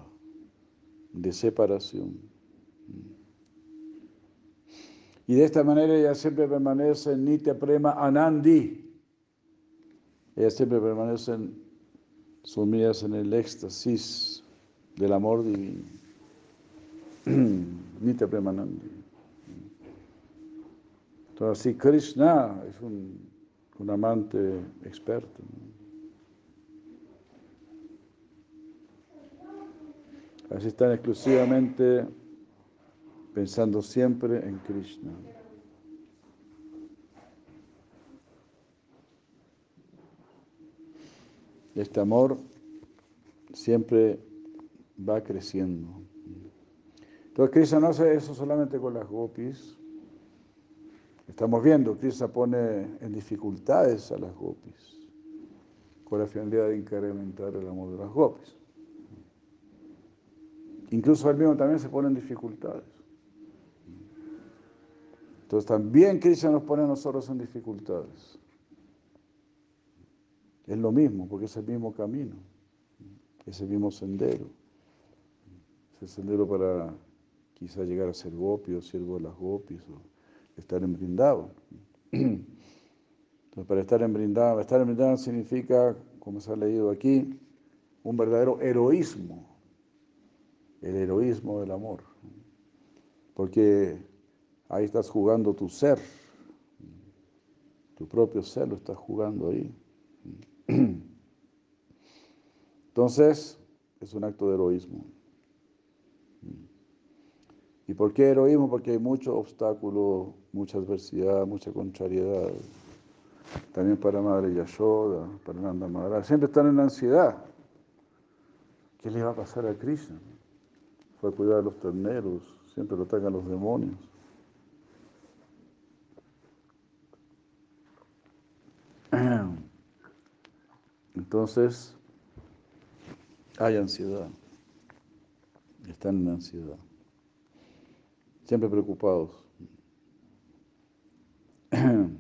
de separación. Y de esta manera ella siempre permanece en Nitya Prema Anandi. Ellas siempre permanecen sumidas en el éxtasis del amor divino. *clears throat* Nitya Prema Anandi. Entonces, así Krishna es un, un amante experto. Así están exclusivamente pensando siempre en Krishna. Este amor siempre va creciendo. Entonces Krishna no hace eso solamente con las gopis. Estamos viendo, Krishna pone en dificultades a las gopis con la finalidad de incrementar el amor de las gopis. Incluso él mismo también se pone en dificultades. Entonces también Krishna nos pone a nosotros en dificultades. Es lo mismo, porque es el mismo camino, es el mismo sendero. Es el sendero para quizá llegar a ser gopi o siervo de las gopis o estar en Brindavan. *clears throat* Entonces, para estar en Brindavan, estar en Brindavan significa, como se ha leído aquí, un verdadero heroísmo, el heroísmo del amor. Porque Ahí estás jugando tu ser, tu propio ser lo estás jugando ahí. *clears throat* Entonces, es un acto de heroísmo. ¿Y por qué heroísmo? Porque hay mucho obstáculo, mucha adversidad, mucha contrariedad. También para Madre Yashoda, para Nanda Madre. Siempre están en ansiedad. ¿Qué le va a pasar a Krishna? Fue a cuidar a los terneros, siempre lo atacan los demonios. *clears throat* Entonces, hay ansiedad. Están en ansiedad. Siempre preocupados. *clears throat* Ellos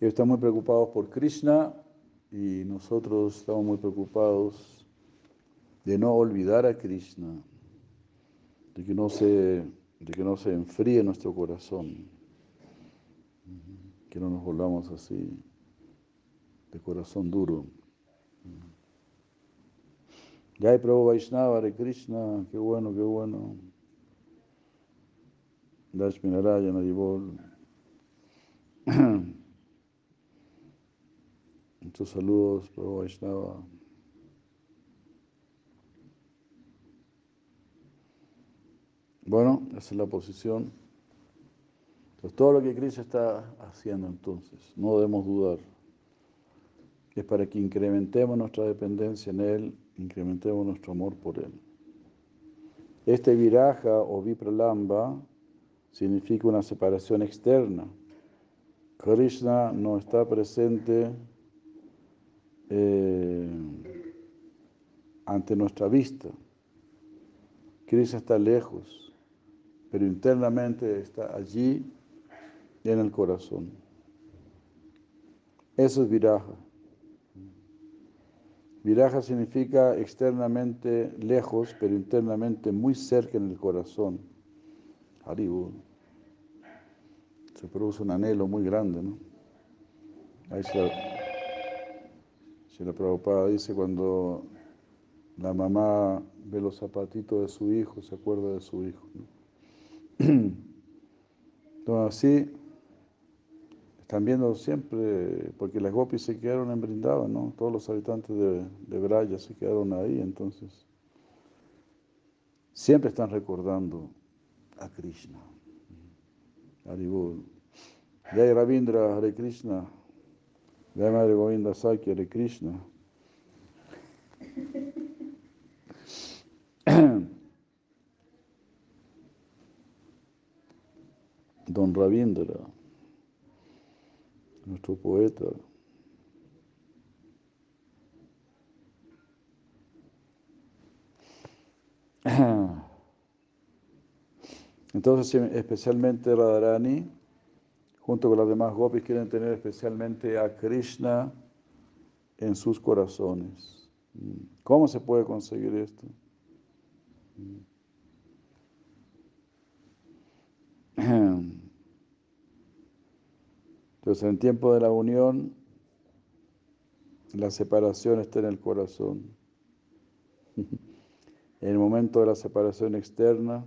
están muy preocupados por Krishna y nosotros estamos muy preocupados de no olvidar a Krishna, de que no se, de que no se enfríe nuestro corazón, que no nos volvamos así de corazón duro. Ya hay Prabhu Vaishnava, de Krishna, qué bueno, qué bueno. Lashmi Narayana *clears throat* Muchos saludos, Prabhu Vaishnava. Bueno, esa es la posición. Entonces, todo lo que Krishna está haciendo entonces, no debemos dudar es para que incrementemos nuestra dependencia en Él, incrementemos nuestro amor por Él. Este viraja o vipralamba significa una separación externa. Krishna no está presente eh, ante nuestra vista. Krishna está lejos, pero internamente está allí en el corazón. Eso es viraja. Viraja significa externamente lejos, pero internamente muy cerca en el corazón. Haribu. Se produce un anhelo muy grande, ¿no? Ahí se, la Prabhupada dice cuando la mamá ve los zapatitos de su hijo, se acuerda de su hijo. *clears throat* Entonces así están viendo siempre, porque las gopis se quedaron en Brindavan, ¿no? Todos los habitantes de, de Braya se quedaron ahí, entonces siempre están recordando a Krishna. Haribol. Jai Ravindra Hare Krishna. Jai Madre Govinda Saki Hare Krishna. *clears throat* Don Ravindra, nuestro poeta. *clears throat* Entonces, especialmente Radharani, junto con las demás gopis, quieren tener especialmente a Krishna en sus corazones. ¿Cómo se puede conseguir esto? *clears throat* Entonces, en tiempo de la unión, la separación está en el corazón. *laughs* En el momento de la separación externa,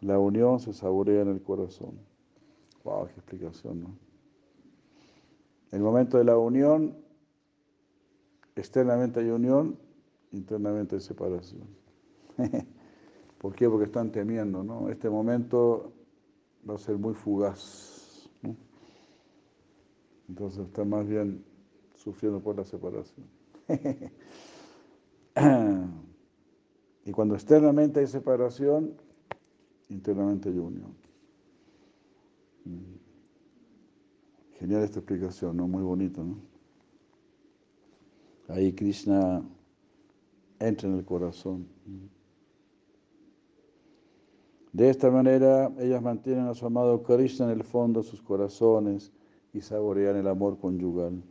la unión se saborea en el corazón. Wow, qué explicación, ¿no? El momento de la unión, externamente hay unión, internamente hay separación. *laughs* ¿Por qué? Porque están temiendo, ¿no? Este momento va a ser muy fugaz. Entonces están más bien sufriendo por la separación. *laughs* y cuando externamente hay separación, internamente hay unión. Mm. Genial esta explicación, ¿no? Muy bonito, ¿no? Ahí Krishna entra en el corazón. De esta manera, ellas mantienen a su amado Krishna en el fondo de sus corazones y saborean el amor conyugal.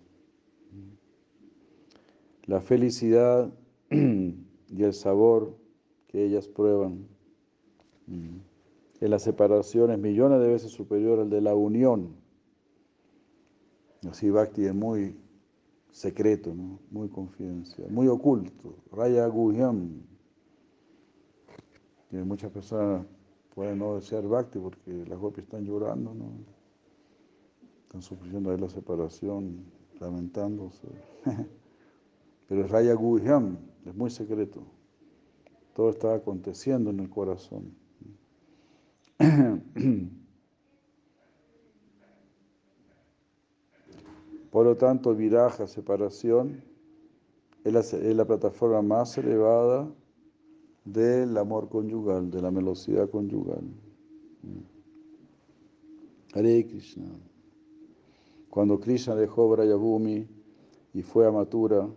La felicidad *clears throat* y el sabor que ellas prueban en la separación es millones de veces superior al de la unión. Así Bhakti es muy secreto, ¿no? muy confidencial, muy oculto. Raya Guhyam. Y muchas personas pueden no desear Bhakti porque las golpes están llorando, ¿no? están sufriendo de la separación, lamentándose. *laughs* Pero Raya Guhyam es muy secreto. Todo está aconteciendo en el corazón. *clears throat* Por lo tanto, viraja, separación, es la, plataforma más elevada del amor conyugal, de la velocidad conyugal. Hare Krishna. Cuando Krishna dejó Brayabhumi y fue a Mathura,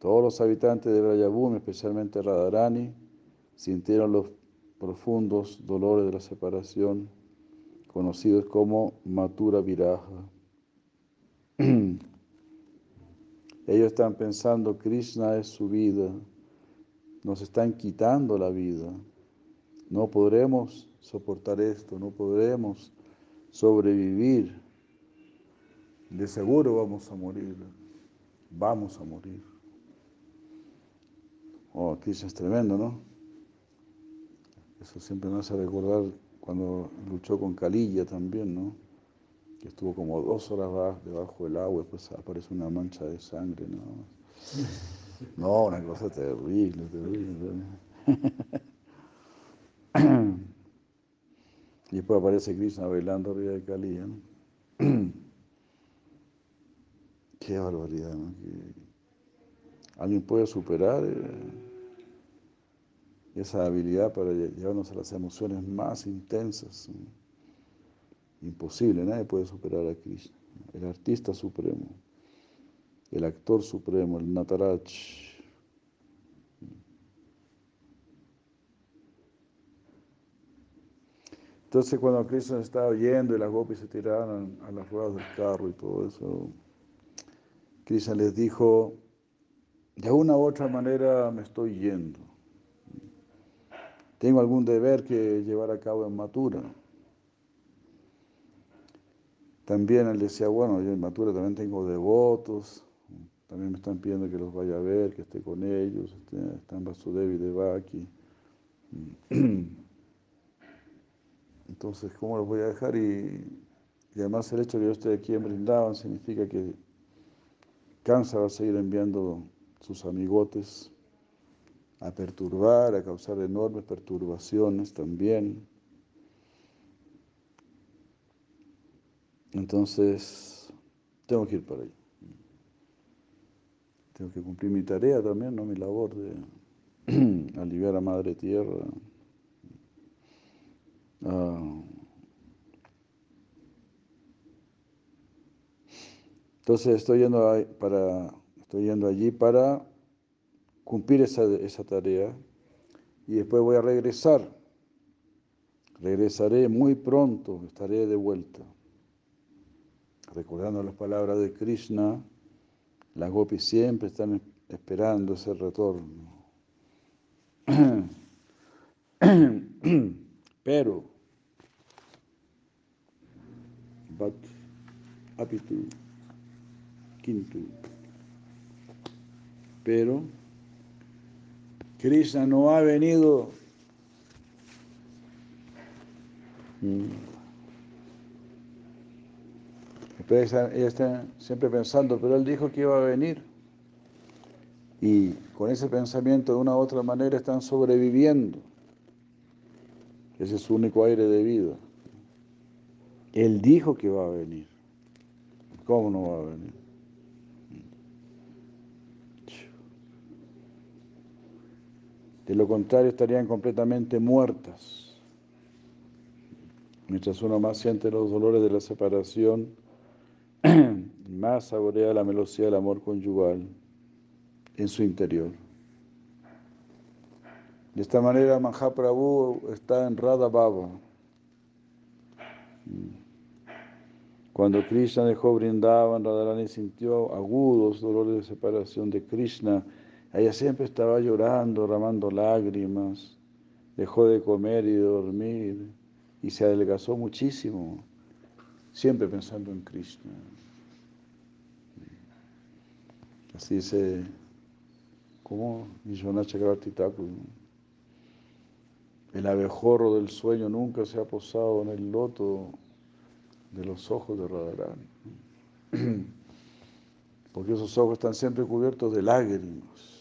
todos los habitantes de Brayabhumi, especialmente Radharani, sintieron los profundos dolores de la separación, conocidos como Mathura Viraja. *clears throat* Ellos están pensando, Krishna es su vida, nos están quitando la vida. No podremos soportar esto, no podremos sobrevivir. De seguro vamos a morir, vamos a morir. Oh, Krishna es tremendo, ¿no? Eso siempre me hace recordar cuando luchó con Kalilla también, ¿no? que estuvo como dos horas debajo del agua, después aparece una mancha de sangre, ¿no? *laughs* No, una cosa terrible, terrible. *coughs* Y después aparece Krishna bailando arriba de Kali, ¿no? *coughs* Qué barbaridad, ¿no? ¿Alguien puede superar eh, esa habilidad para llevarnos a las emociones más intensas? Imposible, nadie puede superar a Krishna, el artista supremo, el actor supremo, el Nataraj. Entonces cuando Krishna estaba oyendo y las gopis se tiraron a las ruedas del carro y todo eso, Krishna les dijo, de una u otra manera me estoy yendo. Tengo algún deber que llevar a cabo en Matura. También él decía, bueno, yo en Matura también tengo devotos, también me están pidiendo que los vaya a ver, que esté con ellos, este, están Vasudevi de Baki. *clears throat* Entonces, ¿cómo los voy a dejar? Y, además el hecho de que yo esté aquí en Brindavan significa que Kansa va a seguir enviando sus amigotes a perturbar, a causar enormes perturbaciones también. Entonces, tengo que ir para allá. Tengo que cumplir mi tarea también, ¿no? mi labor de *clears throat* aliviar a Madre Tierra, ah. Entonces estoy yendo, para, estoy yendo allí para cumplir esa, esa tarea y después voy a regresar. Regresaré muy pronto, estaré de vuelta. Recordando las palabras de Krishna, las gopis siempre están esperando ese retorno. *clears throat* Pero, but, apitu, pero Krishna no ha venido. Mm. Ella está siempre pensando, pero él dijo que iba a venir. Y con ese pensamiento, de una u otra manera, están sobreviviendo. Ese es su único aire de vida. Él dijo que va a venir. ¿Cómo no va a venir? De lo contrario, estarían completamente muertas. Mientras uno más siente los dolores de la separación, *clears throat* más saborea la melodía del amor conyugal en su interior. De esta manera, Mahaprabhu está en Radha Baba. Cuando Krishna dejó Brindavan, Radharani sintió agudos dolores de separación de Krishna ella siempre estaba llorando, ramando lágrimas, dejó de comer y de dormir y se adelgazó muchísimo, siempre pensando en Krishna. Así dice, como Chakravarti Thakur, el abejorro del sueño nunca se ha posado en el loto de los ojos de Radharani, *clears throat* porque esos ojos están siempre cubiertos de lágrimas.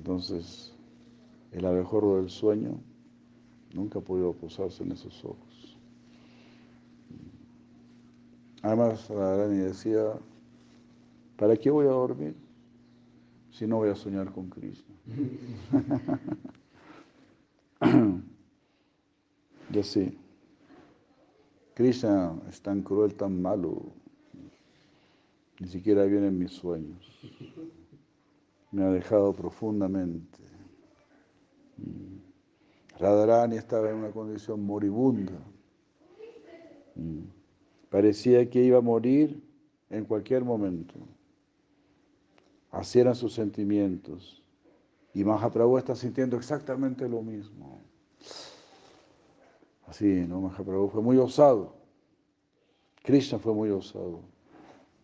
Entonces, el abejorro del sueño nunca ha podido posarse en esos ojos. Además, Radharani decía, ¿para qué voy a dormir si no voy a soñar con Krishna? y así, Krishna es tan cruel, tan malo, ni siquiera viene en mis sueños me ha dejado profundamente. Mm. Radharani estaba en una condición moribunda. Mm. Parecía que iba a morir en cualquier momento. Así eran sus sentimientos. Y Mahaprabhu está sintiendo exactamente lo mismo. Así, ¿no? Mahaprabhu fue muy osado. Krishna fue muy osado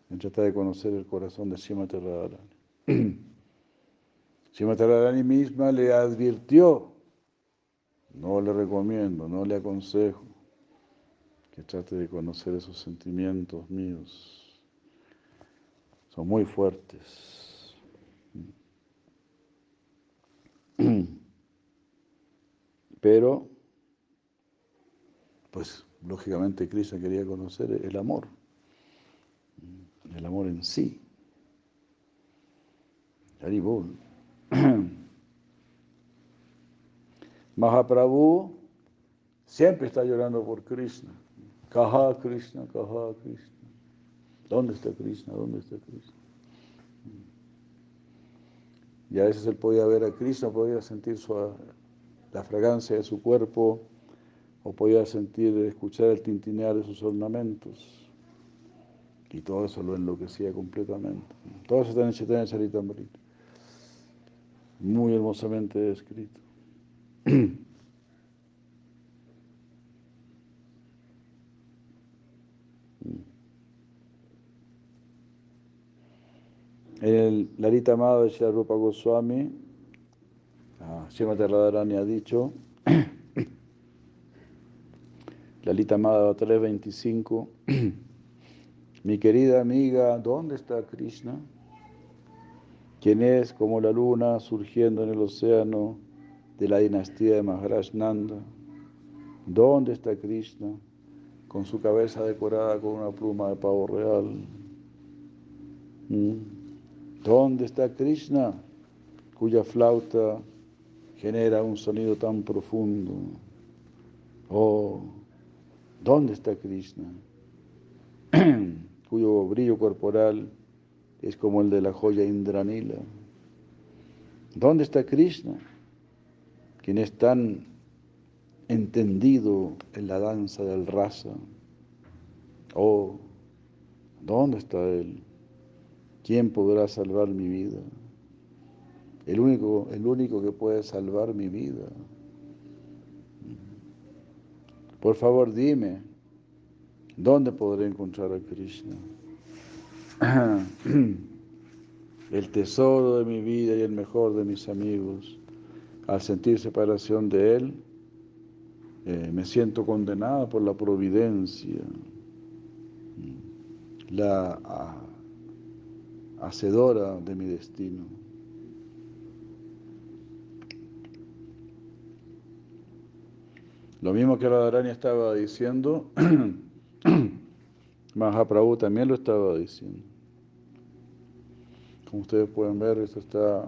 en tratar de conocer el corazón de Srimati Radharani. *clears throat* Radharani misma le advirtió, no le recomiendo, no le aconsejo que trate de conocer esos sentimientos míos. Son muy fuertes. *clears throat* Pero, pues lógicamente Krishna quería conocer el amor, el amor en sí. Haribol. *clears throat* Mahaprabhu siempre está llorando por Krishna. Kaha Krishna, Kaha Krishna. ¿Dónde está Krishna? ¿Dónde está Krishna? Y a veces él podía ver a Krishna, podía sentir su, la fragancia de su cuerpo, o podía sentir, escuchar el tintinear de sus ornamentos. Y todo eso lo enloquecía completamente. Todo eso está en Chaitanya Charitamrita muy hermosamente descrito. En el Larita Amado de Rupa Goswami, ah, Srimati Radharani ha dicho, Lalita Amada 325, mi querida amiga, ¿dónde está Krishna? Quien es como la luna surgiendo en el océano de la dinastía de Maharaj. ¿Dónde está Krishna? Con su cabeza decorada con una pluma de pavo real. ¿Mm? ¿Dónde está Krishna? Cuya flauta genera un sonido tan profundo. Oh, ¿dónde está Krishna? *clears throat* Cuyo brillo corporal es como el de la joya Indranila. ¿Dónde está Krishna? Quien es tan entendido en la danza del rasa. Oh, ¿dónde está Él? ¿Quién podrá salvar mi vida? El único, el único que puede salvar mi vida. Por favor, dime, ¿dónde podré encontrar a Krishna? *clears throat* El tesoro de mi vida y el mejor de mis amigos. Al sentir separación de Él, eh, me siento condenada por la providencia, la hacedora de mi destino. Lo mismo que Radharani estaba diciendo, *clears throat* Mahaprabhu también lo estaba diciendo. Como ustedes pueden ver, esto está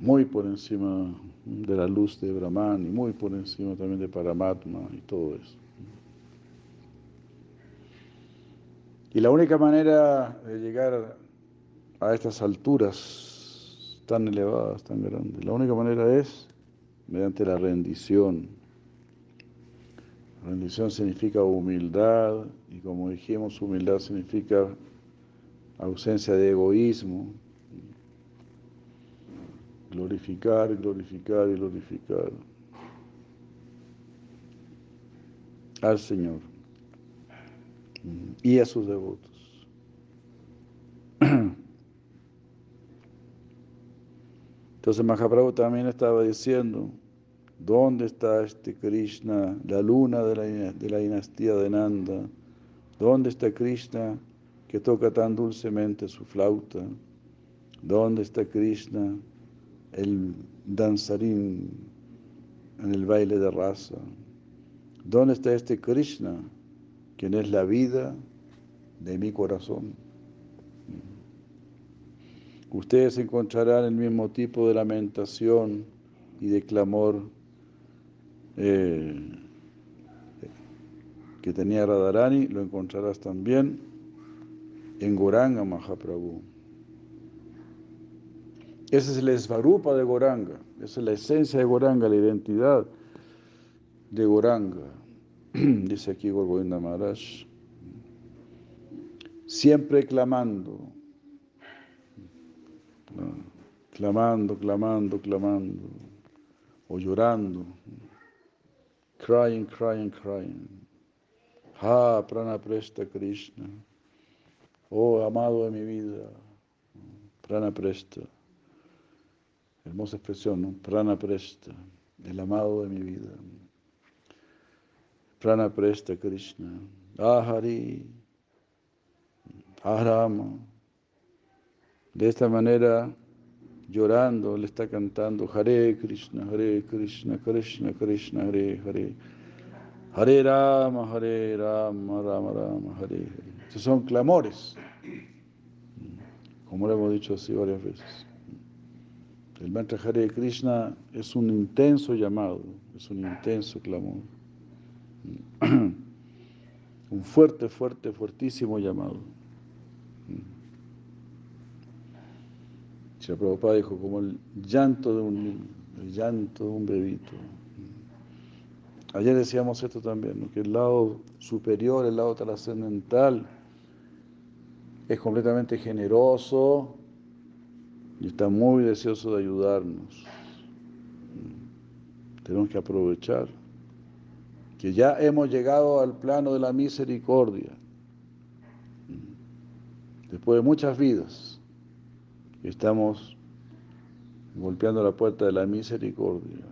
muy por encima de la luz de Brahman y muy por encima también de Paramatma y todo eso. Y la única manera de llegar a estas alturas tan elevadas, tan grandes, la única manera es mediante la rendición. Rendición significa humildad y como dijimos, humildad significa ausencia de egoísmo. Glorificar, glorificar y glorificar al Señor y a sus devotos. *clears throat* Entonces Mahaprabhu también estaba diciendo, ¿dónde está este Krishna, la luna de la, de la dinastía de Nanda? ¿Dónde está Krishna que toca tan dulcemente su flauta? ¿Dónde está Krishna, el danzarín en el baile de raza? ¿Dónde está este Krishna, quien es la vida de mi corazón? Ustedes encontrarán el mismo tipo de lamentación y de clamor eh, que tenía Radharani, lo encontrarás también en Goranga Mahaprabhu. Ese es el esvarupa de Goranga, esa es la esencia de Goranga, la identidad de Goranga. *clears throat* Dice aquí Gorgovinda Maharaj, siempre clamando, clamando, clamando, clamando, o llorando, crying, crying, crying. Ha, prana presta Krishna, oh amado de mi vida, prana presta. Hermosa expresión, ¿no? Prana presta, el amado de mi vida. Prana presta Krishna, Ahari, Ahrama. De esta manera, llorando, le está cantando Hare Krishna, Hare Krishna, Krishna Krishna, Hare Hare. Hare Rama, Hare Rama, Rama Rama, Hare Hare. Son clamores, como lo hemos dicho así varias veces. El mantra Hare Krishna es un intenso llamado, es un intenso clamor. *clears throat* Un fuerte, fuerte, fuertísimo llamado. La Prabhupada dijo, como el llanto de un el llanto de un bebito. Ayer decíamos esto también, que el lado superior, el lado trascendental, es completamente generoso y está muy deseoso de ayudarnos. Tenemos que aprovechar que ya hemos llegado al plano de la misericordia. Después de muchas vidas estamos golpeando la puerta de la misericordia,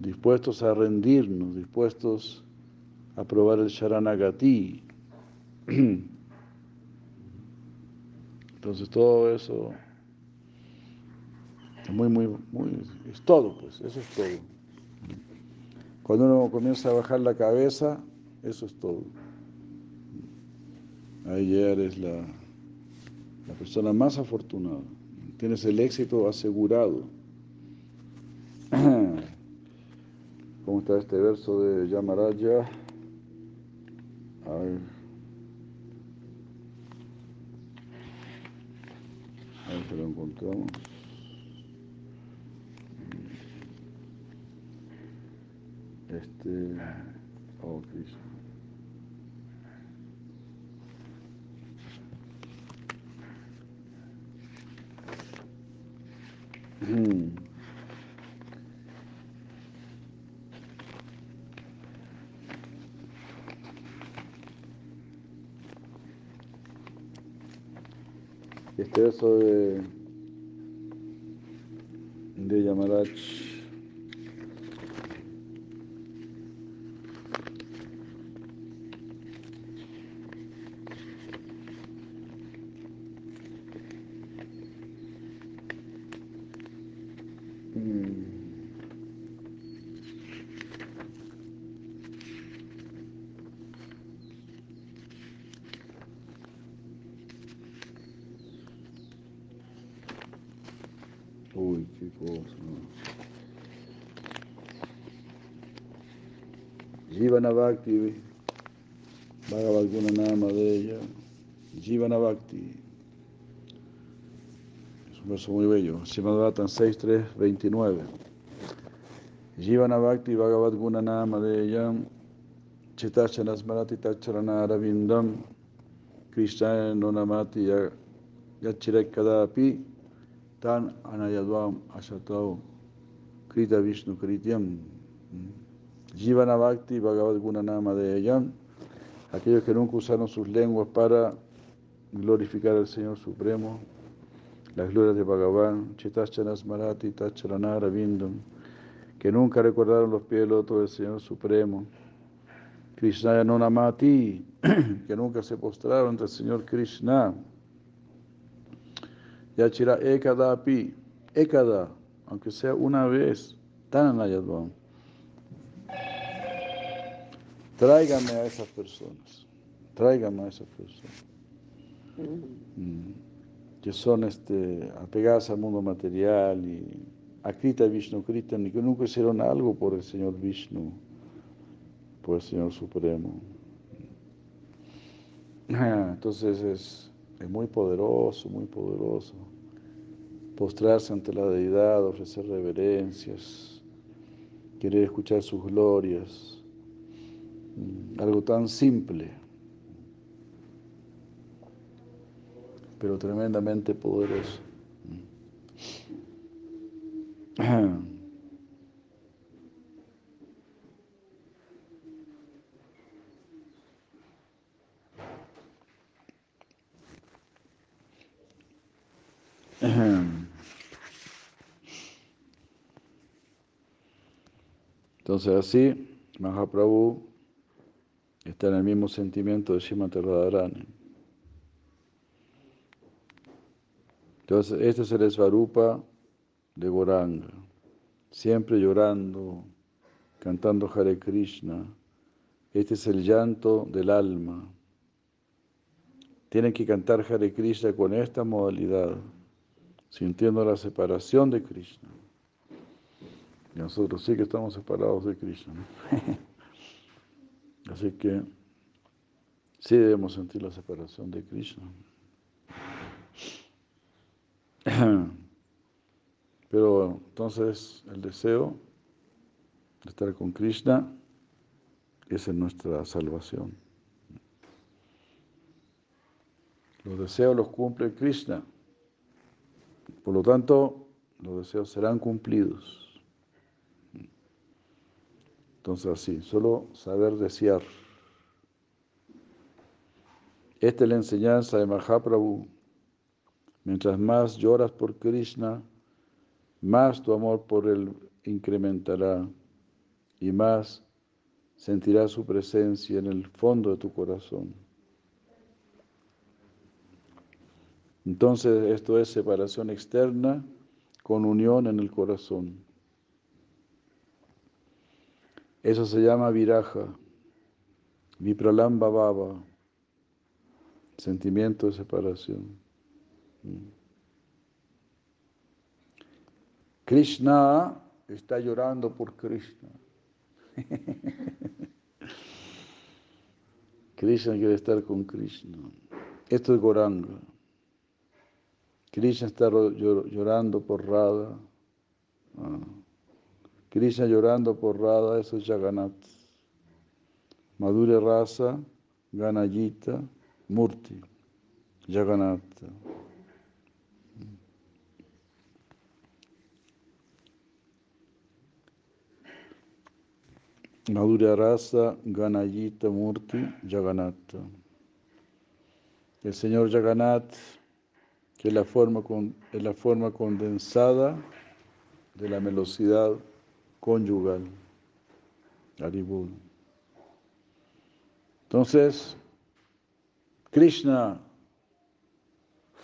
dispuestos a rendirnos, dispuestos a probar el Sharanagati. *clears throat* Entonces todo eso es muy, muy, muy, es todo, pues, eso es todo. Cuando uno comienza a bajar la cabeza, eso es todo. Ayer es la la persona más afortunada. Tienes el éxito asegurado. *clears throat* ¿Cómo está este verso de Yamaraya? A ver. A ver si lo encontramos. Este. Oh, Cristo. Este verso de, de Yamarach Uy, qué cosa. Jivana Bhakti, Bhagavad Guna Nama de ella. Jivana Bhakti. Es un verso muy bello. Simadvatan 6.3.29. Jivana Bhakti Bhagavad Guna Nama de ella. Chitachana Smarati Tacharana Aravindam. Krishna Nonamati Yachirek Kadapi. Tan Anayadvam Ashatau Krita Vishnu Krityam Jivana Bhakti Bhagavad Guna Nama de ella aquellos que nunca usaron sus lenguas para glorificar al Señor Supremo, las glorias de Bhagavan, Chitachanas Marati, Tacharanara Vindam, que nunca recordaron los pies del loto del Señor Supremo, Krishna Nonamati, *clears throat* que nunca se postraron ante el Señor Krishna, Yachira Ekada Api, Ekada, aunque sea una vez, tan Tráigame a esas personas, tráigame a esas personas. Mm. Que son este, apegadas al mundo material y a Krita Vishnu Krita, ni que nunca hicieron algo por el Señor Vishnu, por el Señor Supremo. Entonces es, es muy poderoso, muy poderoso. Postrarse ante la deidad, ofrecer reverencias, querer escuchar sus glorias. Algo tan simple, pero tremendamente poderoso. Entonces así, Mahaprabhu está en el mismo sentimiento de Srimati Radharani. Entonces, este es el Svarupa de Goranga, siempre llorando, cantando Hare Krishna. Este es el llanto del alma. Tienen que cantar Hare Krishna con esta modalidad, sintiendo la separación de Krishna. Nosotros sí que estamos separados de Krishna. *laughs* Así que sí debemos sentir la separación de Krishna. *clears throat* Pero entonces el deseo de estar con Krishna es nuestra salvación. Los deseos los cumple Krishna. Por lo tanto, los deseos serán cumplidos. Entonces así, solo saber desear. Esta es la enseñanza de Mahaprabhu. Mientras más lloras por Krishna, más tu amor por Él incrementará y más sentirás su presencia en el fondo de tu corazón. Entonces esto es separación externa con unión en el corazón. Eso se llama viraja, vipralamba baba, sentimiento de separación. Mm. Krishna está llorando por Krishna. *laughs* Krishna quiere estar con Krishna. Esto es Goranga. Krishna está llorando por Radha. Ah. Krishna llorando por Radha, eso es Jagannath. Madhurya Rasa, Ganayita, Murti, Jagannath. Madhurya Rasa, Ganayita, Murti, Jagannath. El Señor Jagannath, que es la forma, es la forma condensada de la velocidad conyugal. Haribul. Entonces, Krishna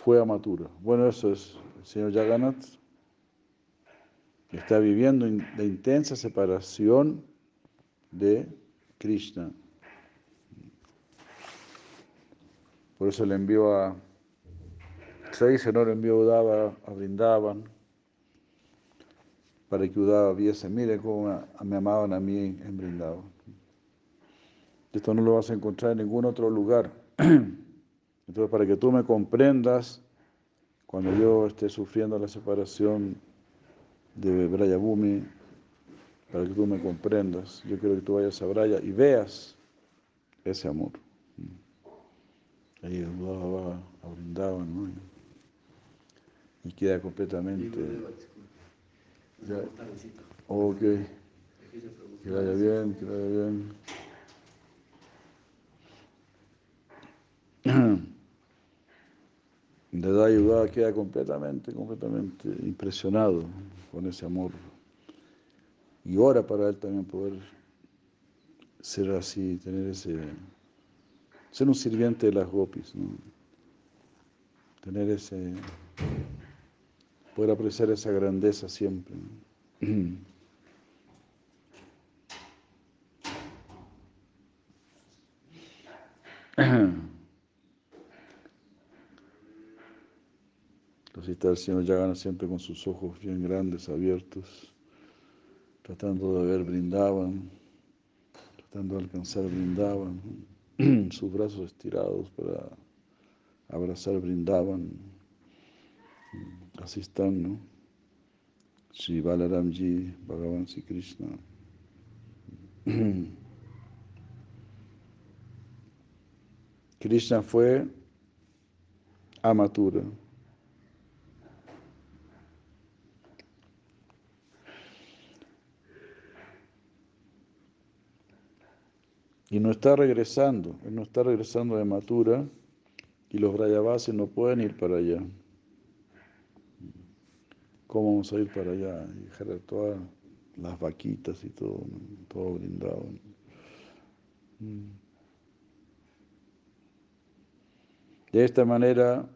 fue a. Bueno, eso es el señor Jagannath. Está viviendo la intensa separación de Krishna. Por eso le envió a. Se dice, no le envió a Udava a Brindavan para que Udava viese, mire cómo me amaban a mí en Brindavan. Esto no lo vas a encontrar en ningún otro lugar. *clears throat* Entonces, para que tú me comprendas, cuando yo esté sufriendo la separación de Brayabhumi, para que tú me comprendas, yo quiero que tú vayas a Braya y veas ese amor. Ahí va a Brindavan, ¿no? Y queda completamente... Ya. Ok. Que vaya bien, que vaya bien. *clears throat* De ayuda queda completamente, completamente impresionado con ese amor. Y ora para él también poder ser así, tener ese, ser un sirviente de las gopis, ¿no? tener ese, poder apreciar esa grandeza siempre. Así está el Señor Yagana siempre con sus ojos bien grandes, abiertos, tratando de ver brindaban, tratando de alcanzar brindaban, *clears throat* sus brazos estirados para abrazar brindaban. Así están, ¿no? Sri Balaramji, Bhagavan Sri Krishna. *clears throat* Krishna fue amatura. Y no está regresando, él no está regresando de Matura y los Brayavasis no pueden ir para allá. ¿Cómo vamos a ir para allá? Y dejar todas las vaquitas y todo, todo brindado. Mm. De esta manera,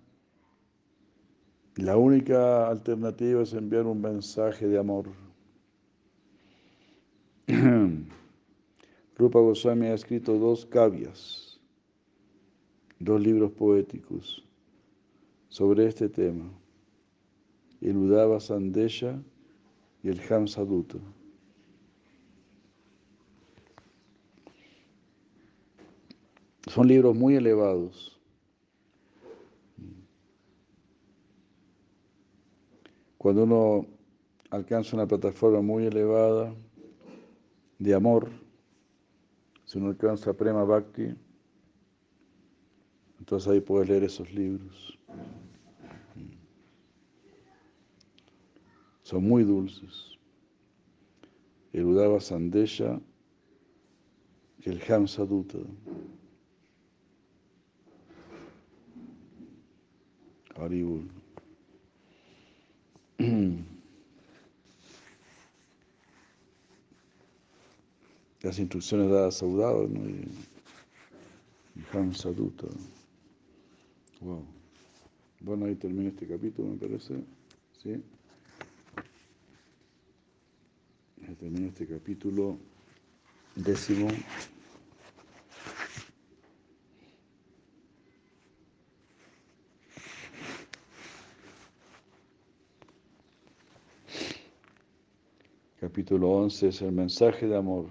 la única alternativa es enviar un mensaje de amor. *clears throat* Rupa Goswami ha escrito dos kavyas, dos libros poéticos sobre este tema, el Udava Sandesha y el Hamsaduta. Son libros muy elevados. Cuando uno alcanza una plataforma muy elevada de amor, si uno alcanza Prema Bhakti, entonces ahí puedes leer esos libros. Son muy dulces. El Udava Sandesha y el Hamsa Dutta. Haribul. *clears throat* las instrucciones dadas a Udava ¿no? y, Wow. Bueno, ahí termina este capítulo, me parece. ¿Sí? Este capítulo décimo. Capítulo 11 es el mensaje de amor.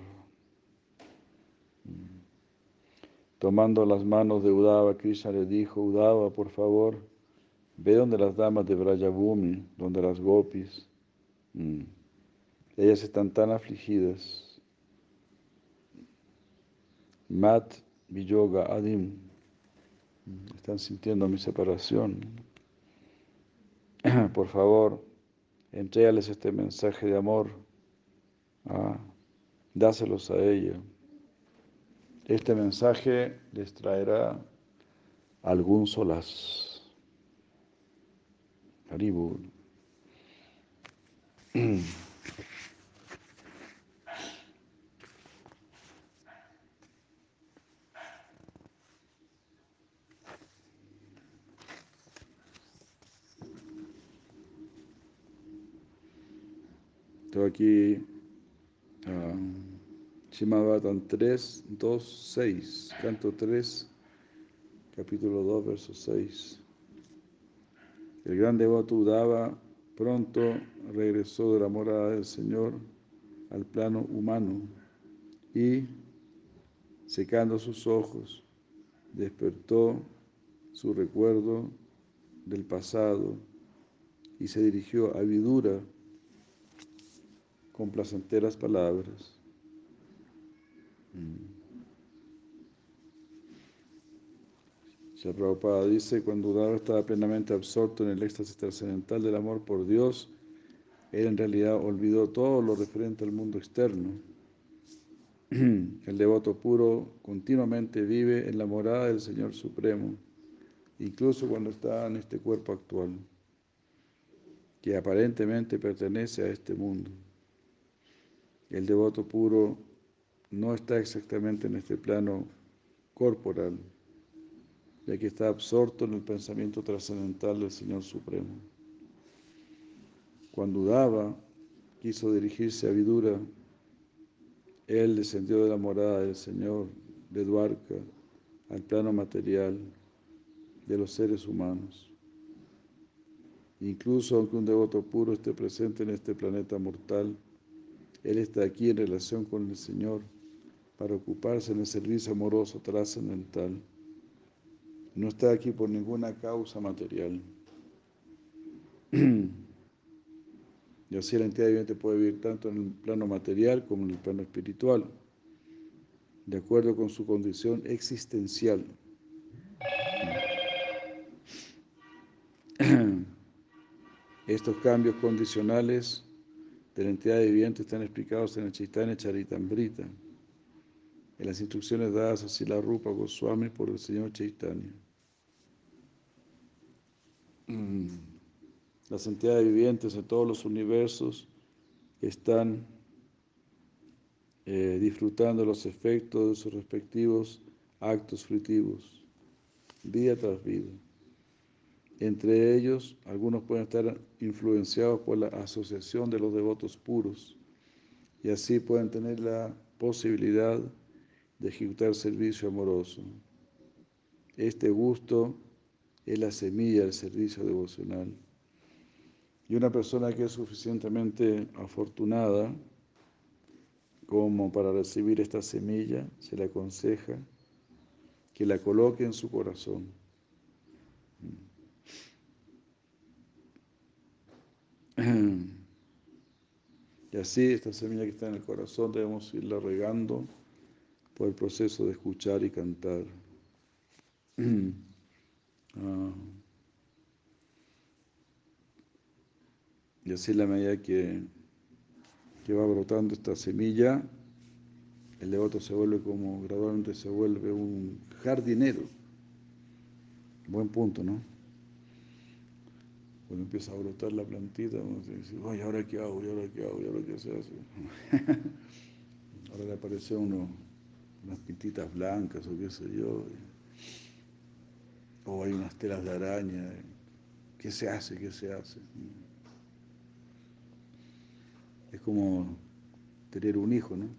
Tomando las manos de Udava, Krishna le dijo, Udava, por favor, Ve donde las damas de Brajabhumi, donde las gopis, mm, ellas están tan afligidas. Mat, Viyoga, Adim, están sintiendo mi separación. *clears throat* Por favor, entrégales este mensaje de amor. Ah, dáselos a ella. Este mensaje les traerá algún solaz. Haribur. *clears throat* Estoy aquí, uh, Shimabatan 3, 2, 6, canto 3, capítulo 2, verso 6. El gran devoto Udava pronto regresó de la morada del Señor al plano humano y, secando sus ojos, despertó su recuerdo del pasado y se dirigió a Vidura con placenteras palabras. Mm. Prabhupada dice, cuando Udava estaba plenamente absorto en el éxtasis trascendental del amor por Dios, él en realidad olvidó todo lo referente al mundo externo. *clears throat* El devoto puro continuamente vive en la morada del Señor Supremo, incluso cuando está en este cuerpo actual, que aparentemente pertenece a este mundo. El devoto puro no está exactamente en este plano corporal, ya que está absorto en el pensamiento trascendental del Señor Supremo. Cuando dudaba, quiso dirigirse a Vidura, él descendió de la morada del Señor de Duarca al plano material de los seres humanos. Incluso aunque un devoto puro esté presente en este planeta mortal, él está aquí en relación con el Señor para ocuparse en el servicio amoroso trascendental no está aquí por ninguna causa material. *clears throat* Y así la entidad viviente puede vivir tanto en el plano material como en el plano espiritual, de acuerdo con su condición existencial. *clears throat* Estos cambios condicionales de la entidad viviente están explicados en el Chaitanya Charitambrita, en las instrucciones dadas a Sila Rupa Goswami por el Señor Chaitanya. Mm. Las entidades vivientes de todos los universos están eh, disfrutando los efectos de sus respectivos actos fruitivos, día tras vida. Entre ellos, algunos pueden estar influenciados por la asociación de los devotos puros y así pueden tener la posibilidad de ejecutar servicio amoroso. Este gusto es la semilla del servicio devocional. Y una persona que es suficientemente afortunada como para recibir esta semilla, se le aconseja que la coloque en su corazón. *clears throat* Y así esta semilla que está en el corazón debemos irla regando por el proceso de escuchar y cantar. *clears throat* Ah. Y así la medida que, que va brotando esta semilla, el devoto se vuelve como gradualmente se vuelve un jardinero. Buen punto, ¿no? Cuando empieza a brotar la plantita, uno dice, ay, ¿ahora qué hago? ¿Y ahora qué hago? ¿Y ahora qué se hace? *laughs* ahora le aparece uno unas pintitas blancas o qué sé yo o hay unas telas de araña. ¿Qué se hace? ¿Qué se hace? Es como tener un hijo, ¿no?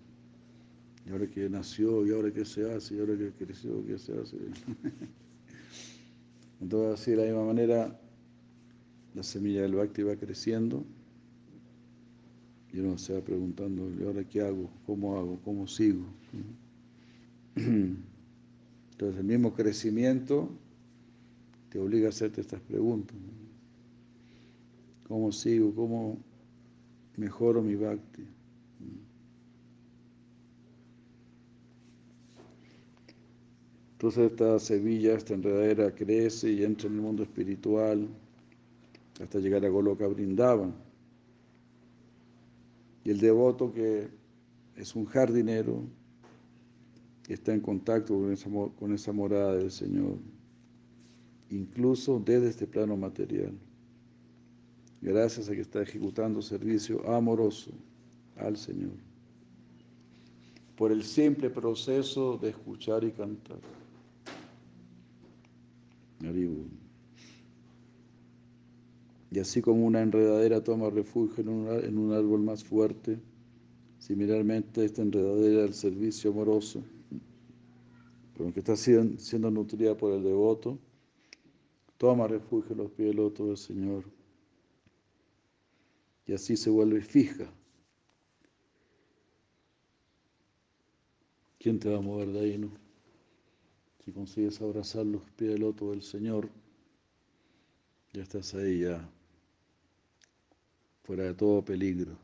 Y ahora que nació, y ahora qué se hace, y ahora que creció, ¿qué se hace? *laughs* Entonces, así de la misma manera, la semilla del Bhakti va creciendo y uno se va preguntando, ¿y ahora qué hago? ¿Cómo hago? ¿Cómo sigo? Entonces, el mismo crecimiento te obliga a hacerte estas preguntas. ¿Cómo sigo? ¿Cómo mejoro mi bhakti? Entonces esta semilla, esta enredadera crece y entra en el mundo espiritual hasta llegar a Goloka Brindavan. Y el devoto que es un jardinero está en contacto con esa, con esa morada del Señor, incluso desde este plano material, gracias a que está ejecutando servicio amoroso al Señor, por el simple proceso de escuchar y cantar. Y así como una enredadera toma refugio en un, en un árbol más fuerte, similarmente esta enredadera del servicio amoroso pero que está siendo, siendo nutrida por el devoto, toma refugio en los pies del loto del Señor. Y así se vuelve fija. ¿Quién te va a mover de ahí, no? Si consigues abrazar los pies del loto del Señor, ya estás ahí, ya fuera de todo peligro.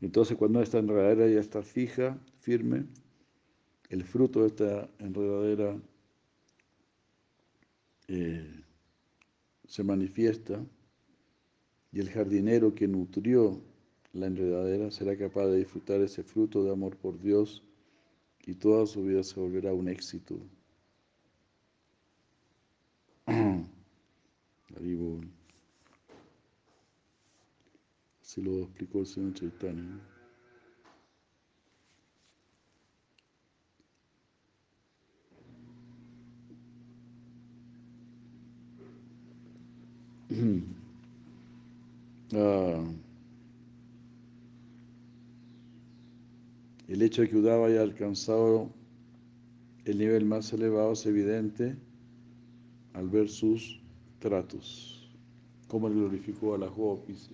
Entonces cuando esta enredadera ya está fija, firme, el fruto de esta enredadera eh, se manifiesta y el jardinero que nutrió la enredadera será capaz de disfrutar ese fruto de amor por Dios y toda su vida se volverá un éxito. *clears throat* Así lo explicó el señor Chaitanya. *clears throat* Ah, el hecho de que Udava haya alcanzado el nivel más elevado es evidente al ver sus tratos, cómo él glorificó a las gopis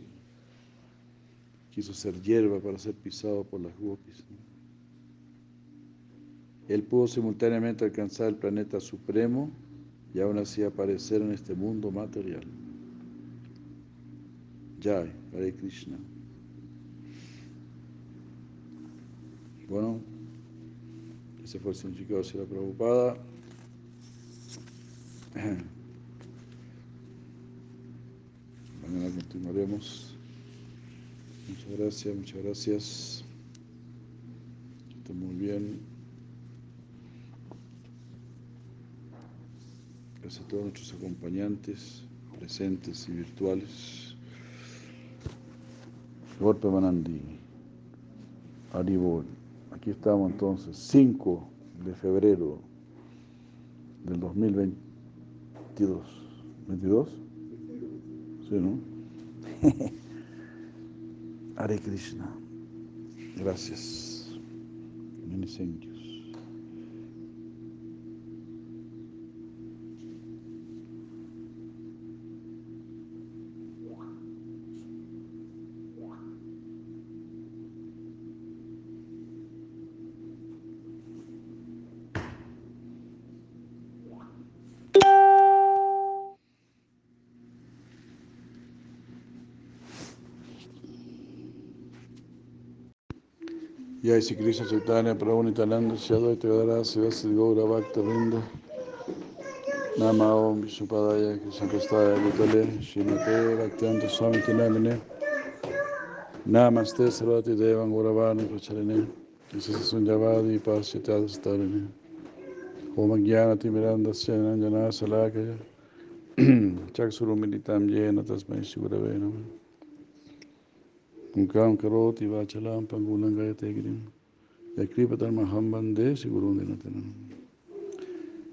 quiso ser hierba para ser pisado por las gopis. Él pudo simultáneamente alcanzar el planeta supremo y aún así aparecer en este mundo material. Jai, Hare Krishna. Bueno, ese fue el significado de la preocupada. *clears throat* Mañana continuaremos. Muchas gracias, muchas gracias. Está muy bien. Gracias a todos nuestros acompañantes, presentes y virtuales. Gorpa Manandi, Aribol. Aquí estamos entonces, 5 de febrero del 2022. ¿22? Sí, ¿no? *laughs* Hare Krishna. Gracias. Many Jai Sri Krishna Chaitanya Prabhu Nityananda Shri Advaita Gadara Sivasi Gaura Bhakta Vrinda Nama Om Vishnupadaya Krishna Prastaya Bhutale Srimate Bhaktivedanta Swami Tinamine. Namaste Sarvati Devan Gauravani Pracharine. Isasa Sunjavadi Pasyatad Starine Om Jnana Timiranda Syananjana Salakaya. *clears throat* Chaksurumilitam Yena Tasmai Shigurave Namah Mukham karoti vachalam pangulam gayate girim. Yakripatarmaham bande sigurundenatanam.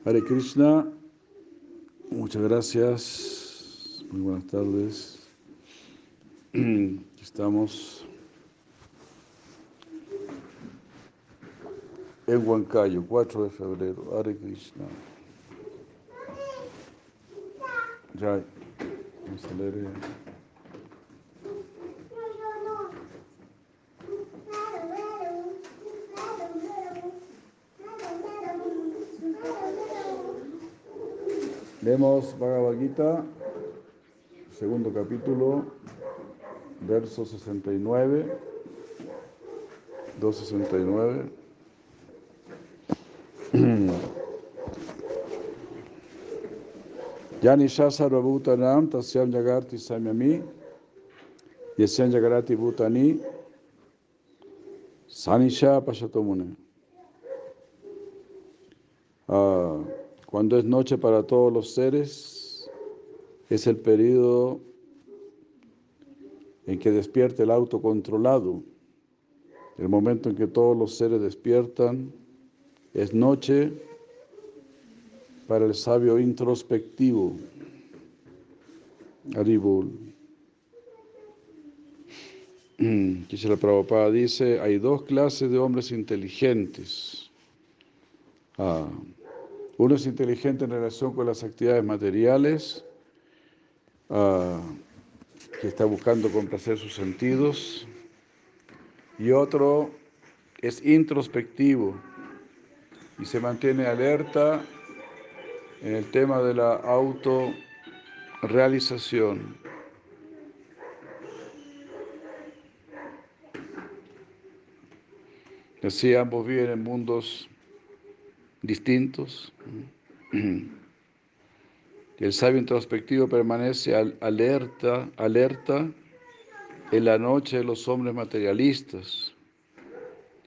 Hare Krishna, muchas gracias, muy buenas tardes. *clears throat* Estamos en Huancayo, 4 de febrero. Hare Krishna. Ya, vamos a leer. eh. Leemos Bhagavad Gita, segundo capítulo, verso 69, 269. Yani Shasara Bhutanam Tasyam Jagarti Samyami Yasyam Jagarati Bhutani Sanisha Pashatomune. Ah, cuando es noche para todos los seres, es el periodo en que despierta el autocontrolado. El momento en que todos los seres despiertan es noche para el sabio introspectivo. Haribol. *clears throat* Quisiera Prabhupada dice, hay dos clases de hombres inteligentes. Ah, uno es inteligente en relación con las actividades materiales, ah, que está buscando complacer sus sentidos, y otro es introspectivo y se mantiene alerta en el tema de la autorrealización. Así ambos viven en mundos distintos. El sabio introspectivo permanece al- alerta, alerta en la noche de los hombres materialistas.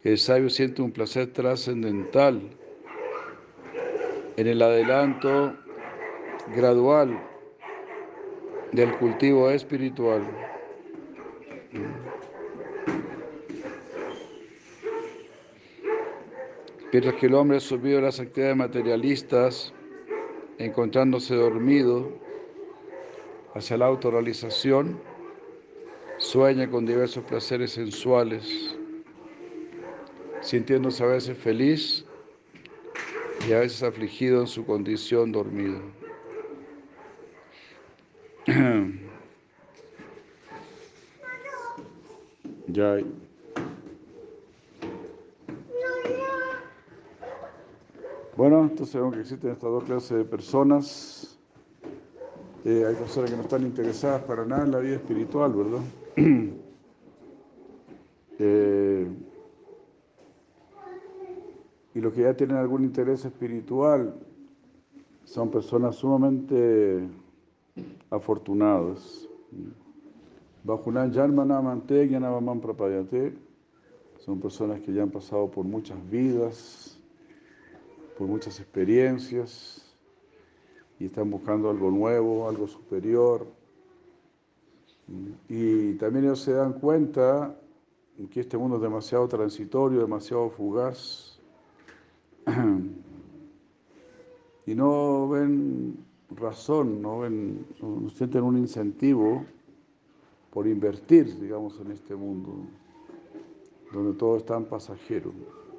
El sabio siente un placer trascendental en el adelanto gradual del cultivo espiritual. Mientras que el hombre subido a las actividades materialistas, encontrándose dormido hacia la autorrealización, sueña con diversos placeres sensuales, sintiéndose a veces feliz y a veces afligido en su condición dormido. *clears throat* Ya. Bueno, entonces vemos que existen estas dos clases de personas. Eh, hay personas que no están interesadas para nada en la vida espiritual, ¿verdad? *clears throat* Eh, y los que ya tienen algún interés espiritual son personas sumamente afortunadas. Son personas que ya han pasado por muchas vidas, por muchas experiencias y están buscando algo nuevo, algo superior. Y también ellos se dan cuenta que este mundo es demasiado transitorio, demasiado fugaz. *clears throat* Y no ven razón, no, ven, no sienten un incentivo por invertir, digamos, en este mundo, donde todo es tan pasajero.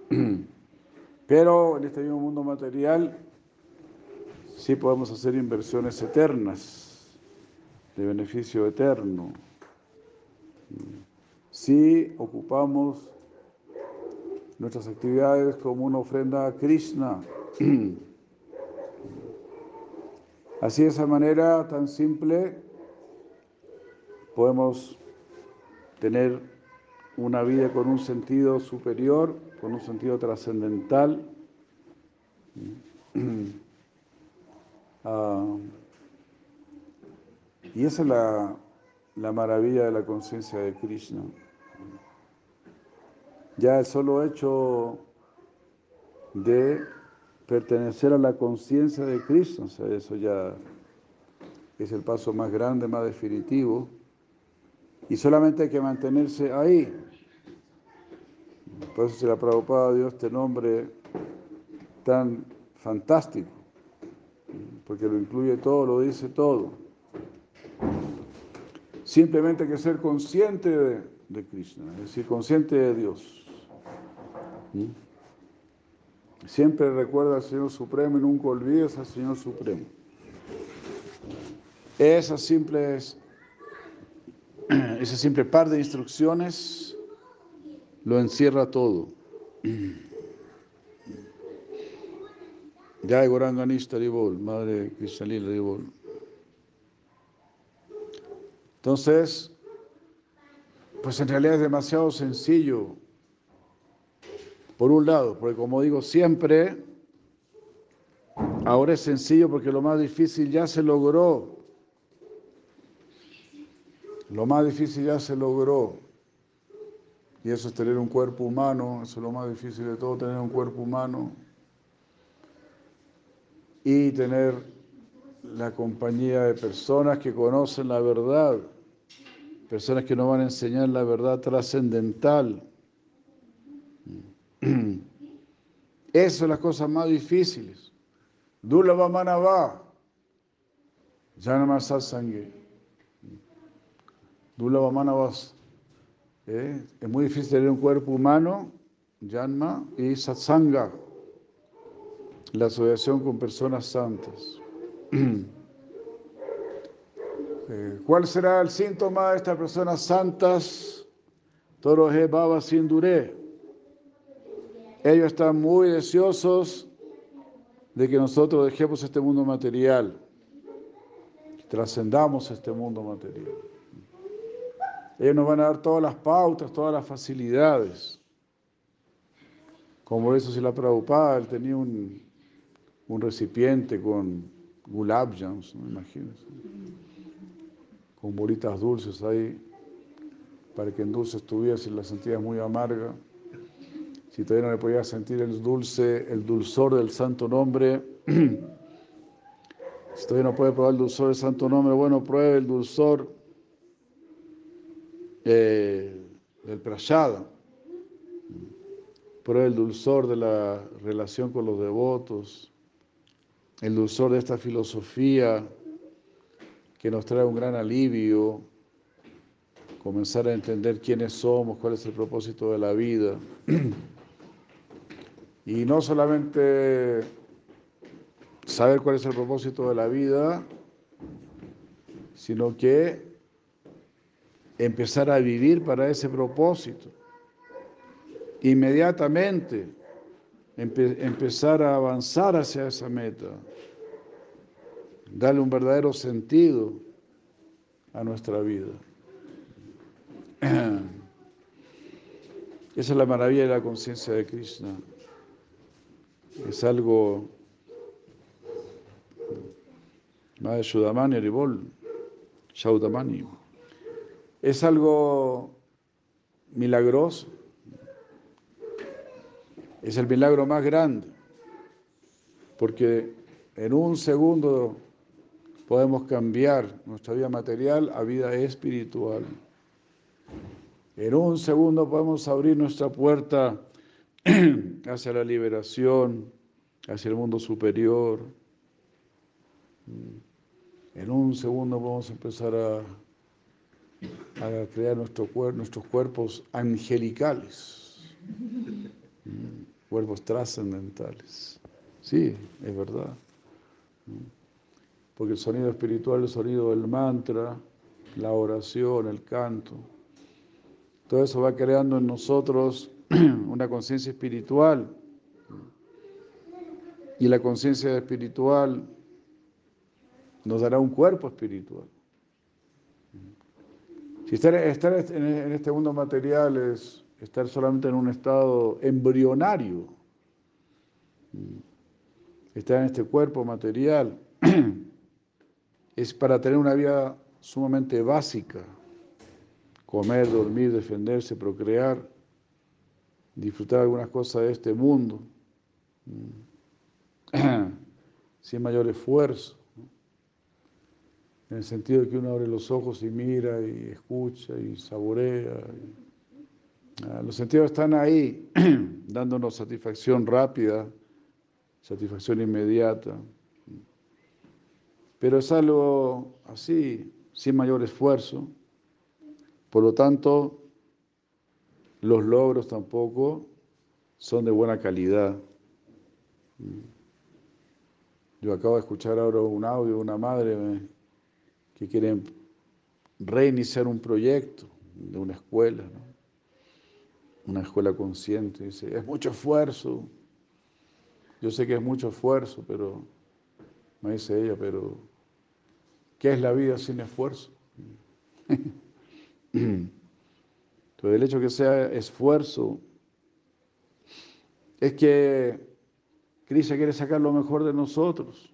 *clears throat* Pero en este mismo mundo material sí podemos hacer inversiones eternas, de beneficio eterno. Si ocupamos nuestras actividades como una ofrenda a Krishna. *clears throat* Así de esa manera tan simple podemos tener una vida con un sentido superior, con un sentido trascendental. *clears throat* Ah, y esa es la, la maravilla de la conciencia de Krishna. Ya el solo hecho de pertenecer a la conciencia de Krishna, o sea, eso ya es el paso más grande, más definitivo, y solamente hay que mantenerse ahí. Por eso se le ha Prabhupada dio este nombre tan fantástico, porque lo incluye todo, lo dice todo. Simplemente hay que ser consciente de, Krishna, es decir, consciente de Dios. Siempre recuerda al Señor Supremo y nunca olvides al Señor Supremo. Esas simples, ese *clears throat* simple par de instrucciones lo encierra todo. Jai Goranganista Ribol, Madre Cristalina Ribol. Entonces, pues en realidad es demasiado sencillo. Por un lado, porque como digo siempre, ahora es sencillo porque lo más difícil ya se logró. Lo más difícil ya se logró. Y eso es tener un cuerpo humano, eso es lo más difícil de todo, tener un cuerpo humano. Y tener la compañía de personas que conocen la verdad, personas que nos van a enseñar la verdad trascendental. *clears throat* Esas son las cosas más difíciles. Dulava Manava, Janama Satsangi. Dulava Manavas. ¿Eh? Es muy difícil tener un cuerpo humano, Janma, y Satsanga, la asociación con personas santas. *clears throat* Eh, ¿Cuál será el síntoma de estas personas santas? Toroje Baba Sindure. Ellos están muy deseosos de que nosotros dejemos este mundo material, trascendamos este mundo material. Ellos nos van a dar todas las pautas, todas las facilidades. Como eso si la Prabhupada, él tenía un, un recipiente con gulab jams, ¿no? imagínense, con bolitas dulces ahí, para que en dulce estuviera si la sentías muy amarga. Si todavía no le podías sentir el dulce, el dulzor del santo nombre, *clears throat* si todavía no puede probar el dulzor del santo nombre, bueno, pruebe el dulzor del prashada, pruebe el dulzor de la relación con los devotos, el dulzor de esta filosofía que nos trae un gran alivio, comenzar a entender quiénes somos, cuál es el propósito de la vida. *clears throat* Y no solamente saber cuál es el propósito de la vida, sino que empezar a vivir para ese propósito. Inmediatamente empezar a avanzar hacia esa meta, darle un verdadero sentido a nuestra vida. Esa es la maravilla de la conciencia de Krishna. Es algo más de Shudamani Ribol, Shaudamani. Es algo milagroso. Es el milagro más grande, porque en un segundo podemos cambiar nuestra vida material a vida espiritual. En un segundo podemos abrir nuestra puerta *clears throat* hacia la liberación, hacia el mundo superior. En un segundo podemos empezar a, a crear nuestro nuestros cuerpos angelicales, cuerpos trascendentales. Sí, es verdad. Porque el sonido espiritual, el sonido del mantra, la oración, el canto, todo eso va creando en nosotros *clears throat* una conciencia espiritual. Y la conciencia espiritual nos dará un cuerpo espiritual. Si estar, en este mundo material es estar solamente en un estado embrionario, estar en este cuerpo material, *clears throat* es para tener una vida sumamente básica, comer, dormir, defenderse, procrear, disfrutar algunas cosas de este mundo, *clears throat* sin mayor esfuerzo, en el sentido de que uno abre los ojos y mira y escucha y saborea. Ah, los sentidos están ahí, *clears throat* dándonos satisfacción rápida, satisfacción inmediata. Pero es algo así, sin mayor esfuerzo. Por lo tanto, los logros tampoco son de buena calidad. Yo acabo de escuchar ahora un audio de una madre que quieren reiniciar un proyecto de una escuela, una escuela consciente. Dice, es mucho esfuerzo. Yo sé que es mucho esfuerzo, pero, me dice ella, pero ¿qué es la vida sin esfuerzo? Entonces el hecho que sea esfuerzo es que Cristo quiere sacar lo mejor de nosotros.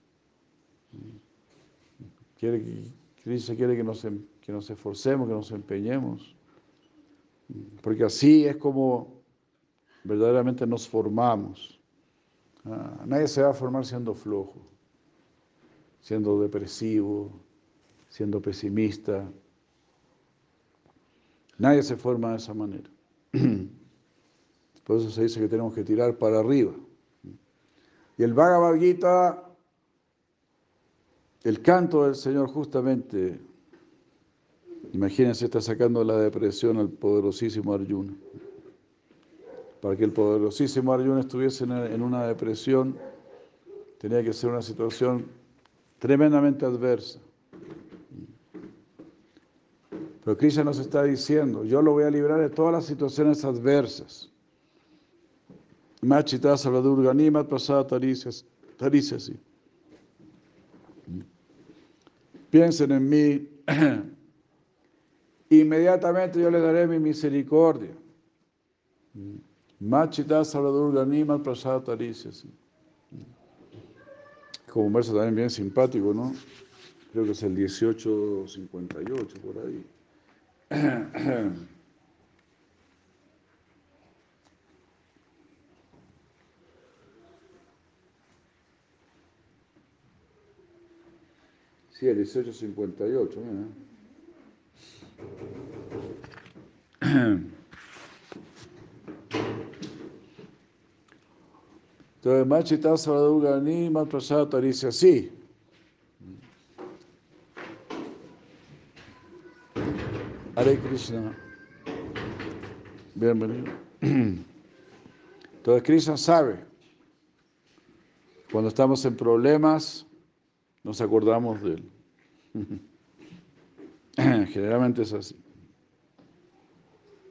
Quiere, Cristo quiere que nos, em, que nos esforcemos, que nos empeñemos. Porque así es como verdaderamente nos formamos. Ah, nadie se va a formar siendo flojo, siendo depresivo, siendo pesimista. Nadie se forma de esa manera. *clears throat* Por eso se dice que tenemos que tirar para arriba. Y el Bhagavad Gita, el canto del Señor justamente, imagínense, está sacando la depresión al poderosísimo Arjuna. Para que el poderosísimo Arjuna estuviese en una depresión, tenía que ser una situación tremendamente adversa. Pero Krishna nos está diciendo, yo lo voy a librar de todas las situaciones adversas. Machita Salvador Ganimat pasada taricias, así. Piensen en mí, *clears throat* inmediatamente yo les daré mi misericordia. Machita Salvador Ganimat pasada taricias. Como un verso también bien simpático, ¿no? Creo que es el 1858 por ahí. *clears throat* Sí, el 1858. *clears throat* Entonces, Machita Saradugani Matprasata dice así. Hare Krishna. Bienvenido. *clears throat* Entonces, Krishna sabe. Cuando estamos en problemas, nos acordamos de él. *laughs* Generalmente es así.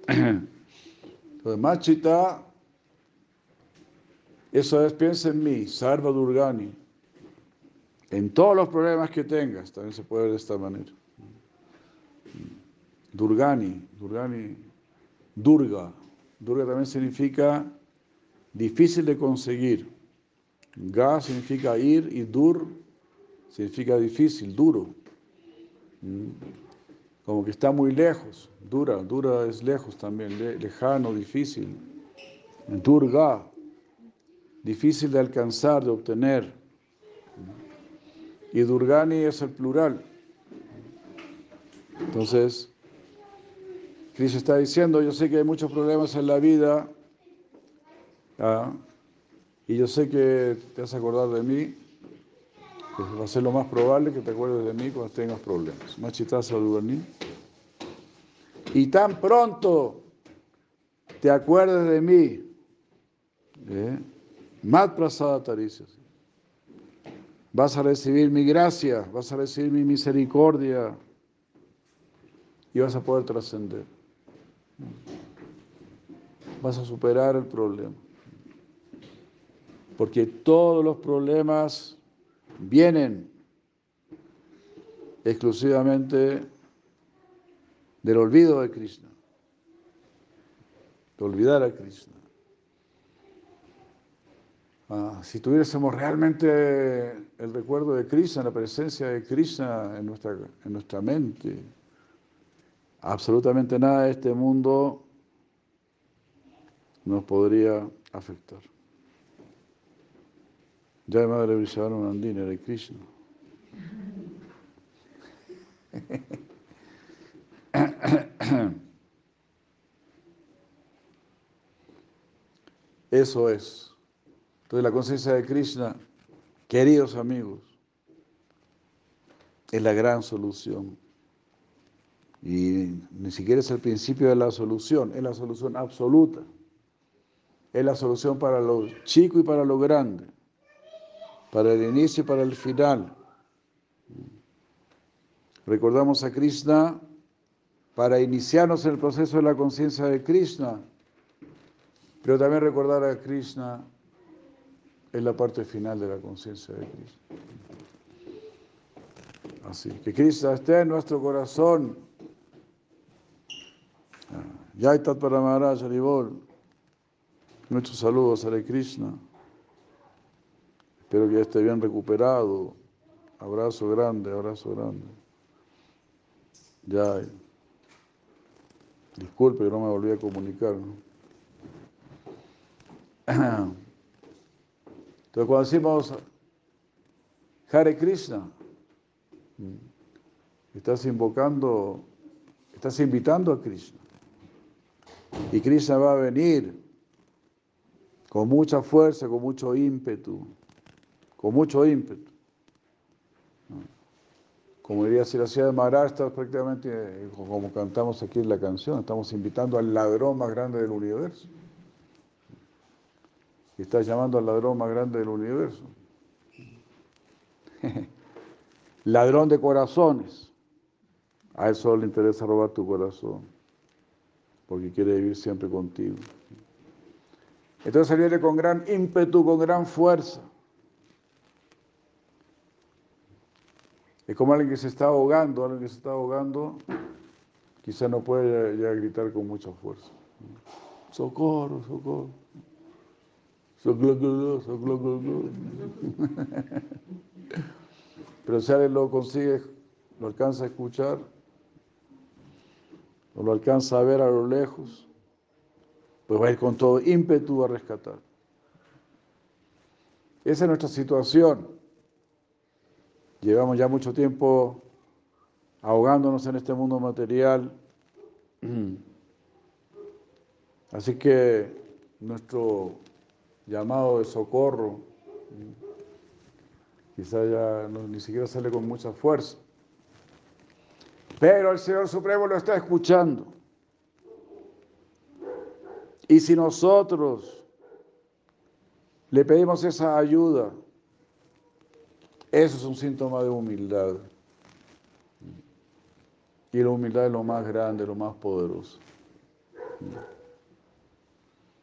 *clears throat* Entonces, Machita, eso es, piensa en mí, Sarva Durgani. En todos los problemas que tengas, también se puede ver de esta manera. Durgani, Durgani, Durga. Durga también significa difícil de conseguir. Ga significa ir y Dur significa difícil, duro. Mm. Como que está muy lejos, dura, dura es lejos también, lejano, difícil. Durga, difícil de alcanzar, de obtener. Y Durgani es el plural. Entonces, Cristo está diciendo, yo sé que hay muchos problemas en la vida, ¿ah? y yo sé que te vas a acordar de mí, va a ser lo más probable que te acuerdes de mí cuando tengas problemas. Machitaza mí. Y tan pronto te acuerdes de mí, ¿eh? Mat prasada. Vas a recibir mi gracia, vas a recibir mi misericordia y vas a poder trascender. Vas a superar el problema. Porque todos los problemas vienen exclusivamente del olvido de Krishna, de olvidar a Krishna. Ah, si tuviésemos realmente el recuerdo de Krishna, la presencia de Krishna en nuestra, en nuestra mente, absolutamente nada de este mundo nos podría afectar. Jai Madre Vishwanandina de Krishna. Eso es. Entonces la conciencia de Krishna, queridos amigos, es la gran solución. Y ni siquiera es el principio de la solución, es la solución absoluta. Es la solución para lo chico y para lo grande para el inicio y para el final. Recordamos a Krishna para iniciarnos en el proceso de la conciencia de Krishna, pero también recordar a Krishna en la parte final de la conciencia de Krishna. Así, que Krishna esté en nuestro corazón. Ya está para Maharaj Muchos saludos a Krishna. Espero que ya esté bien recuperado. Abrazo grande, abrazo grande. Ya. Disculpe que no me volví a comunicar. *clears throat* Entonces cuando decimos Hare Krishna, estás invocando, estás invitando a Krishna. Y Krishna va a venir con mucha fuerza, con mucho ímpetu, con mucho ímpetu. Como diría si la ciudad de Maharashtra, prácticamente eh, como cantamos aquí en la canción, estamos invitando al ladrón más grande del universo. Y estás llamando al ladrón más grande del universo. *laughs* ladrón de corazones. A él solo le interesa robar tu corazón, porque quiere vivir siempre contigo. Entonces él viene con gran ímpetu, con gran fuerza. Es como alguien que se está ahogando, alguien que se está ahogando, quizá no puede ya, gritar con mucha fuerza. Socorro, socorro. Socorro, *laughs* socorro. Pero si alguien lo consigue, lo alcanza a escuchar, o lo alcanza a ver a lo lejos, pues va a ir con todo ímpetu a rescatar. Esa es nuestra situación. Llevamos ya mucho tiempo ahogándonos en este mundo material. *clears throat* Así que nuestro llamado de socorro quizá ya ni siquiera sale con mucha fuerza. Pero el Señor Supremo lo está escuchando. Y si nosotros le pedimos esa ayuda, eso es un síntoma de humildad. Y la humildad es lo más grande, lo más poderoso.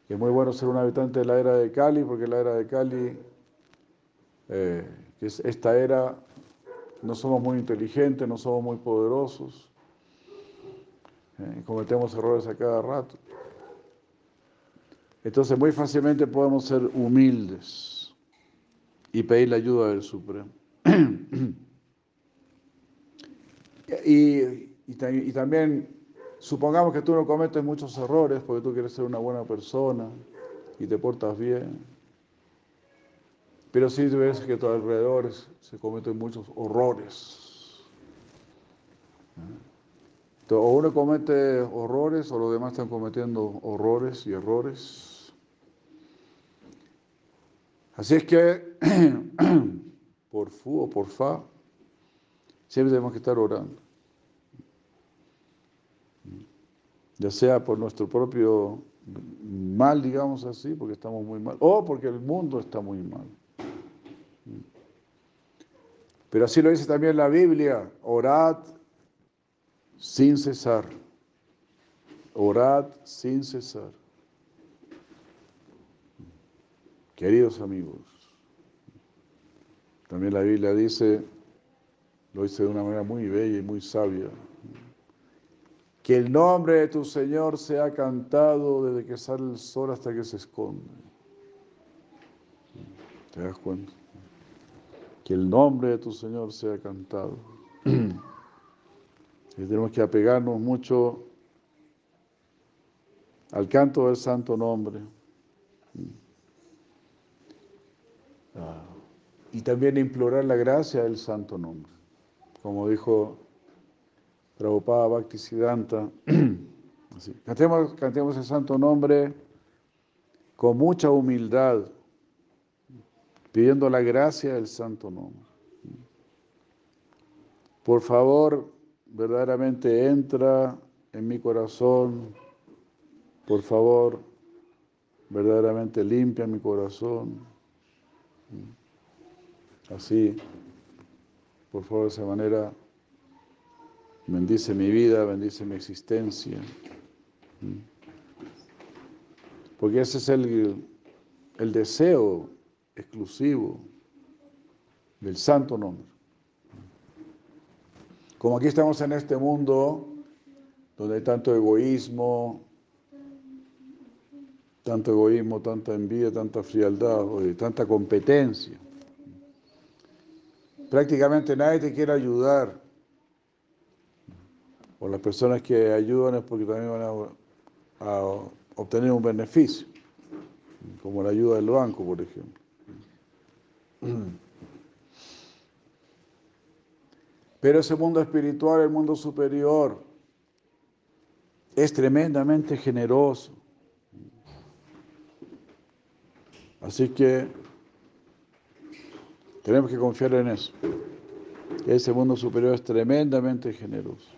es muy bueno ser un habitante de la era de Cali, porque la era de Cali, eh, es esta era, no somos muy inteligentes, no somos muy poderosos, eh, cometemos errores a cada rato. Entonces muy fácilmente podemos ser humildes y pedir la ayuda del Supremo. Y, y, también supongamos que tú no cometes muchos errores porque tú quieres ser una buena persona y te portas bien. Pero sí ves que a tu alrededor se cometen muchos horrores. o uno comete horrores o los demás están cometiendo horrores y errores. Así es que, *clears throat* por fu o por fa, siempre tenemos que estar orando. Ya sea por nuestro propio mal, digamos así, porque estamos muy mal, o porque el mundo está muy mal. Pero así lo dice también la Biblia, orad sin cesar. Orad sin cesar. Queridos amigos, también la Biblia dice, lo dice de una manera muy bella y muy sabia, que el nombre de tu Señor sea cantado desde que sale el sol hasta que se esconde. ¿Te das cuenta? Que el nombre de tu Señor sea cantado. *clears throat* y tenemos que apegarnos mucho al canto del santo nombre. Ah, y también implorar la gracia del santo nombre. Como dijo Prabhupada Bhaktisiddhanta, *clears throat* así, cantemos, cantemos el santo nombre con mucha humildad, pidiendo la gracia del santo nombre. Por favor, verdaderamente entra en mi corazón. Por favor, verdaderamente limpia mi corazón. Así, por favor, de esa manera bendice mi vida, bendice mi existencia. Porque ese es el, el deseo exclusivo del santo nombre. Como aquí estamos en este mundo donde hay tanto egoísmo, tanto egoísmo, tanta envidia, tanta frialdad, tanta competencia. Prácticamente nadie te quiere ayudar. O las personas que ayudan es porque también van a, obtener un beneficio, como la ayuda del banco, por ejemplo. *clears throat* Pero ese mundo espiritual, el mundo superior, es tremendamente generoso. Así que tenemos que confiar en eso. Ese mundo superior es tremendamente generoso.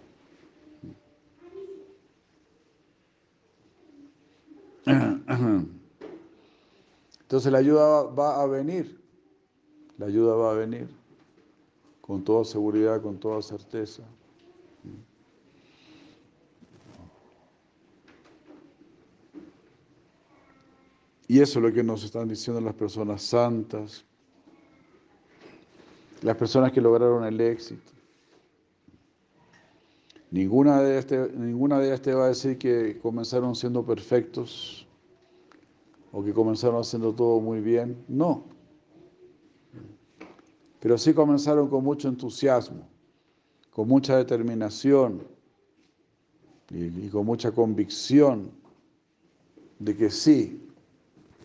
Entonces la ayuda va a venir. La ayuda va a venir con toda seguridad, con toda certeza. Y eso es lo que nos están diciendo las personas santas, las personas que lograron el éxito. Ninguna de, este, ninguna de ellas te va a decir que comenzaron siendo perfectos o que comenzaron haciendo todo muy bien. No pero sí comenzaron con mucho entusiasmo, con mucha determinación y, con mucha convicción de que sí,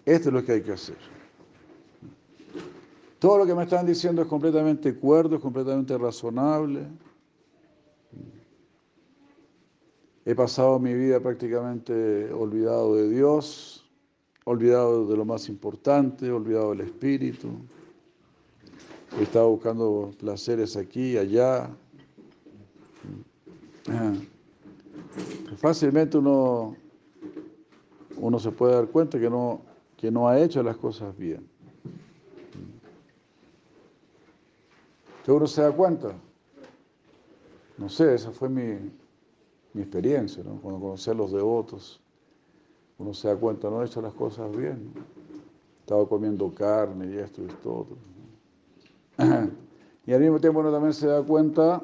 esto es lo que hay que hacer. Todo lo que me están diciendo es completamente cuerdo, es completamente razonable. He pasado mi vida prácticamente olvidado de Dios, olvidado de lo más importante, olvidado del Espíritu. He estado buscando placeres aquí y allá. *clears throat* Fácilmente uno, uno se puede dar cuenta que no, que no ha hecho las cosas bien. ¿Que uno se da cuenta? No sé, esa fue mi, experiencia, ¿no? cuando conocí a los devotos. Uno se da cuenta, no he hecho las cosas bien. He estado comiendo carne y esto y esto. *clears throat* Y al mismo tiempo uno también se da cuenta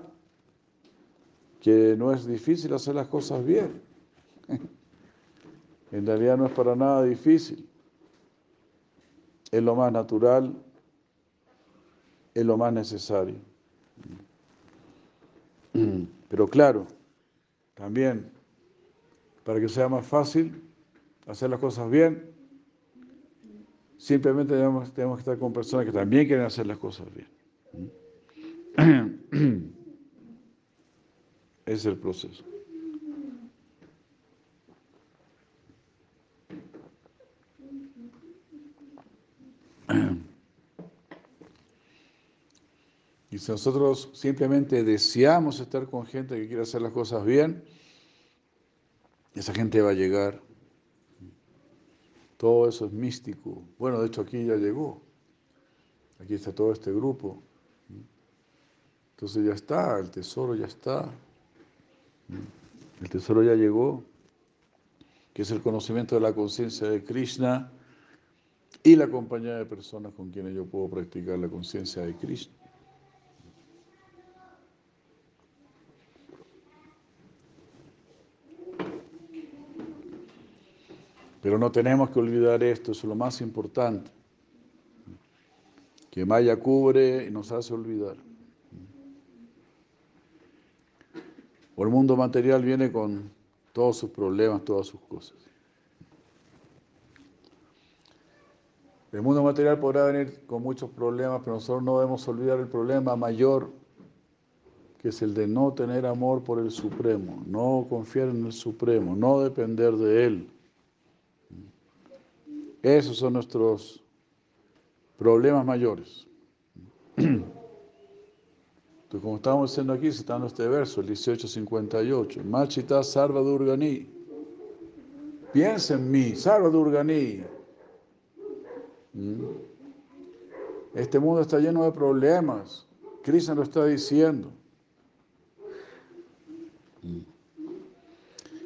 que no es difícil hacer las cosas bien. *laughs* En realidad no es para nada difícil. Es lo más natural, es lo más necesario. Pero claro, también, para que sea más fácil hacer las cosas bien, Simplemente tenemos, que estar con personas que también quieren hacer las cosas bien. *clears throat* Es el proceso. *clears throat* Y si nosotros simplemente deseamos estar con gente que quiere hacer las cosas bien, esa gente va a llegar. Todo eso es místico. Bueno, de hecho aquí ya llegó. Aquí está todo este grupo. Entonces ya está, el tesoro ya está. El tesoro ya llegó, que es el conocimiento de la conciencia de Krishna y la compañía de personas con quienes yo puedo practicar la conciencia de Krishna. Pero no tenemos que olvidar esto, es lo más importante. Que Maya cubre y nos hace olvidar. O el mundo material viene con todos sus problemas, todas sus cosas. El mundo material podrá venir con muchos problemas, pero nosotros no debemos olvidar el problema mayor, que es el de no tener amor por el Supremo, no confiar en el Supremo, no depender de Él. Esos son nuestros problemas mayores. *clears throat* Entonces, como estamos diciendo aquí, citando este verso, el 1858, Machita Sarva Durgani. Piensa en mí, Sarva Durgani. ¿Mm? Este mundo está lleno de problemas. Krishna lo está diciendo.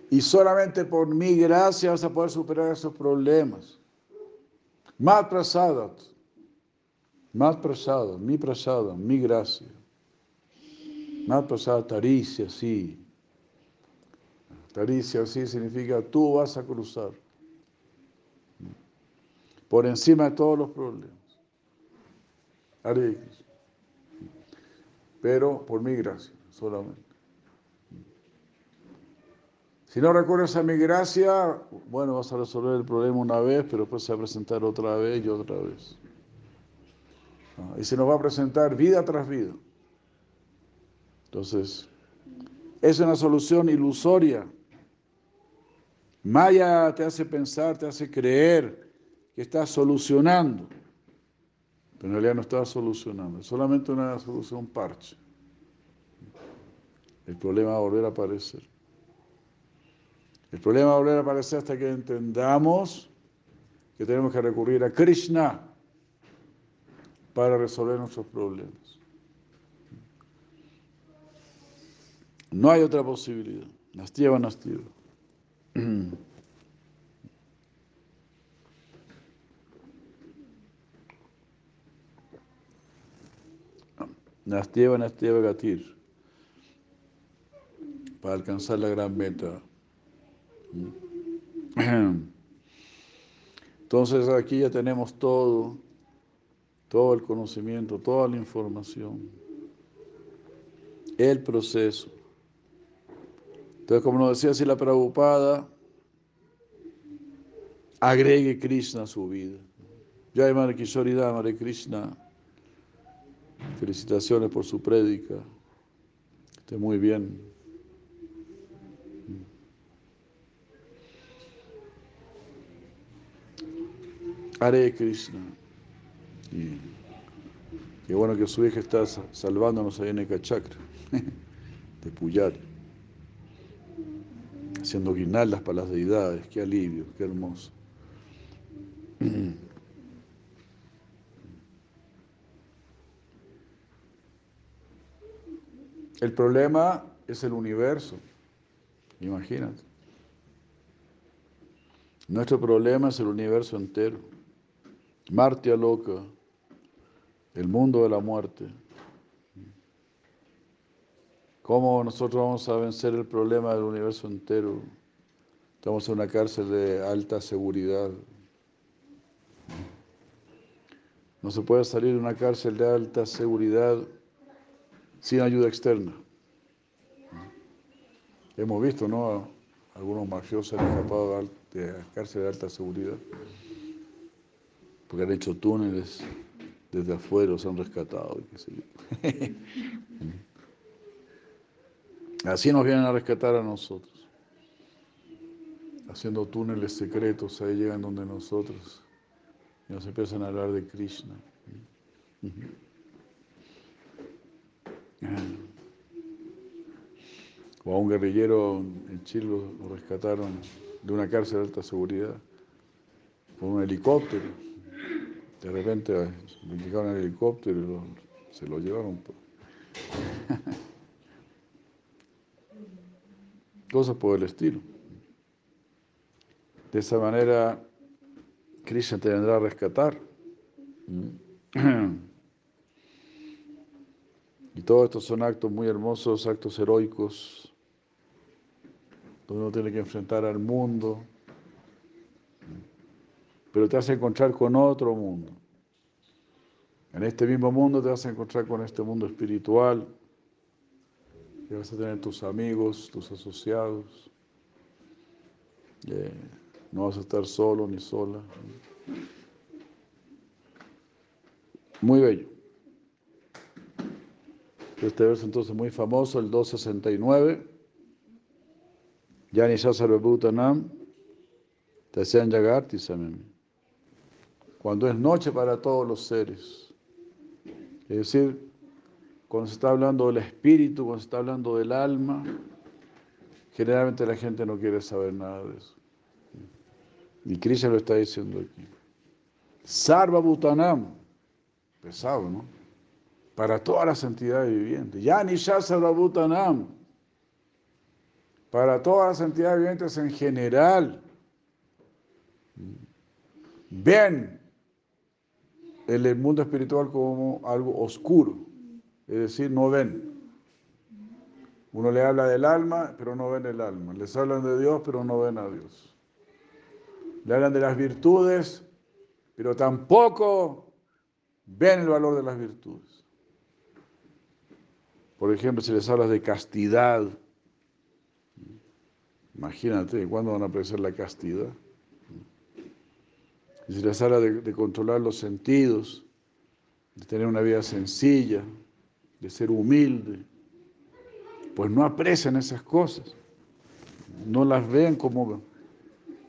Y solamente por mi gracia vas a poder superar esos problemas. Más prasada, más prasada, mi prasada, mi gracia. Más prasada, taricia, sí. Taricia, sí significa tú vas a cruzar. Por encima de todos los problemas. Pero por mi gracia, solamente. Si no recurres a mi gracia, bueno, vas a resolver el problema una vez, pero después se va a presentar otra vez y otra vez. Y se nos va a presentar vida tras vida. Entonces, es una solución ilusoria. Maya te hace pensar, te hace creer que estás solucionando, pero en realidad no estás solucionando, es solamente una solución parche. El problema va a volver a aparecer. El problema va a volver a aparecer hasta que entendamos que tenemos que recurrir a Krishna para resolver nuestros problemas. No hay otra posibilidad. Nastieva, nastieva. *clears throat* Nastieva, nastieva, gatir. Para alcanzar la gran meta. *clears throat* Entonces aquí ya tenemos todo, todo el conocimiento, toda la información, el proceso. Entonces, como nos decía así la Prabhupada, agregue Krishna a su vida. Jai Mare Kishoridam, Mare Krishna. Felicitaciones por su prédica. Esté muy bien. Hare Krishna. Y qué bueno que su hija está salvándonos ahí en el Chakra, *laughs* de Puyar, haciendo guirnaldas para las deidades. Qué alivio, qué hermoso. *clears throat* El problema es el universo, imagínate. Nuestro problema es el universo entero. Martia loca, el mundo de la muerte. ¿Cómo nosotros vamos a vencer el problema del universo entero? Estamos en una cárcel de alta seguridad. No se puede salir de una cárcel de alta seguridad sin ayuda externa. Hemos visto, ¿no? Algunos mafiosos han escapado de cárcel de alta seguridad porque han hecho túneles desde afuera, los han rescatado. *laughs* Así nos vienen a rescatar a nosotros, haciendo túneles secretos, ahí llegan donde nosotros y nos empiezan a hablar de Krishna. O a un guerrillero en Chile lo rescataron de una cárcel de alta seguridad con un helicóptero. De repente le llegaron el helicóptero y se lo llevaron. *laughs* Cosas por el estilo. De esa manera, Krishna te vendrá a rescatar. *clears throat* Y todos estos son actos muy hermosos, actos heroicos, donde uno tiene que enfrentar al mundo, pero te vas a encontrar con otro mundo. En este mismo mundo te vas a encontrar con este mundo espiritual, y vas a tener tus amigos, tus asociados, eh, no vas a estar solo ni sola. Muy bello. Este verso entonces muy famoso, el 269. Yani Shasarvabhutanam, Tasyan Jagarti Samem cuando es noche para todos los seres. Es decir, cuando se está hablando del espíritu, cuando se está hablando del alma, generalmente la gente no quiere saber nada de eso. Y Krishna lo está diciendo aquí. Sarva Bhutanam, pesado, ¿no? Para todas las entidades vivientes. Yani Sarva Bhutanam. para todas las entidades vivientes en general, ven el mundo espiritual como algo oscuro, es decir, no ven. Uno le habla del alma, pero no ven el alma. Les hablan de Dios, pero no ven a Dios. Le hablan de las virtudes, pero tampoco ven el valor de las virtudes. Por ejemplo, si les hablas de castidad, imagínate, ¿cuándo van a apreciar la castidad? Y si les habla de, de controlar los sentidos, de tener una vida sencilla, de ser humilde, pues no aprecian esas cosas, no las ven como,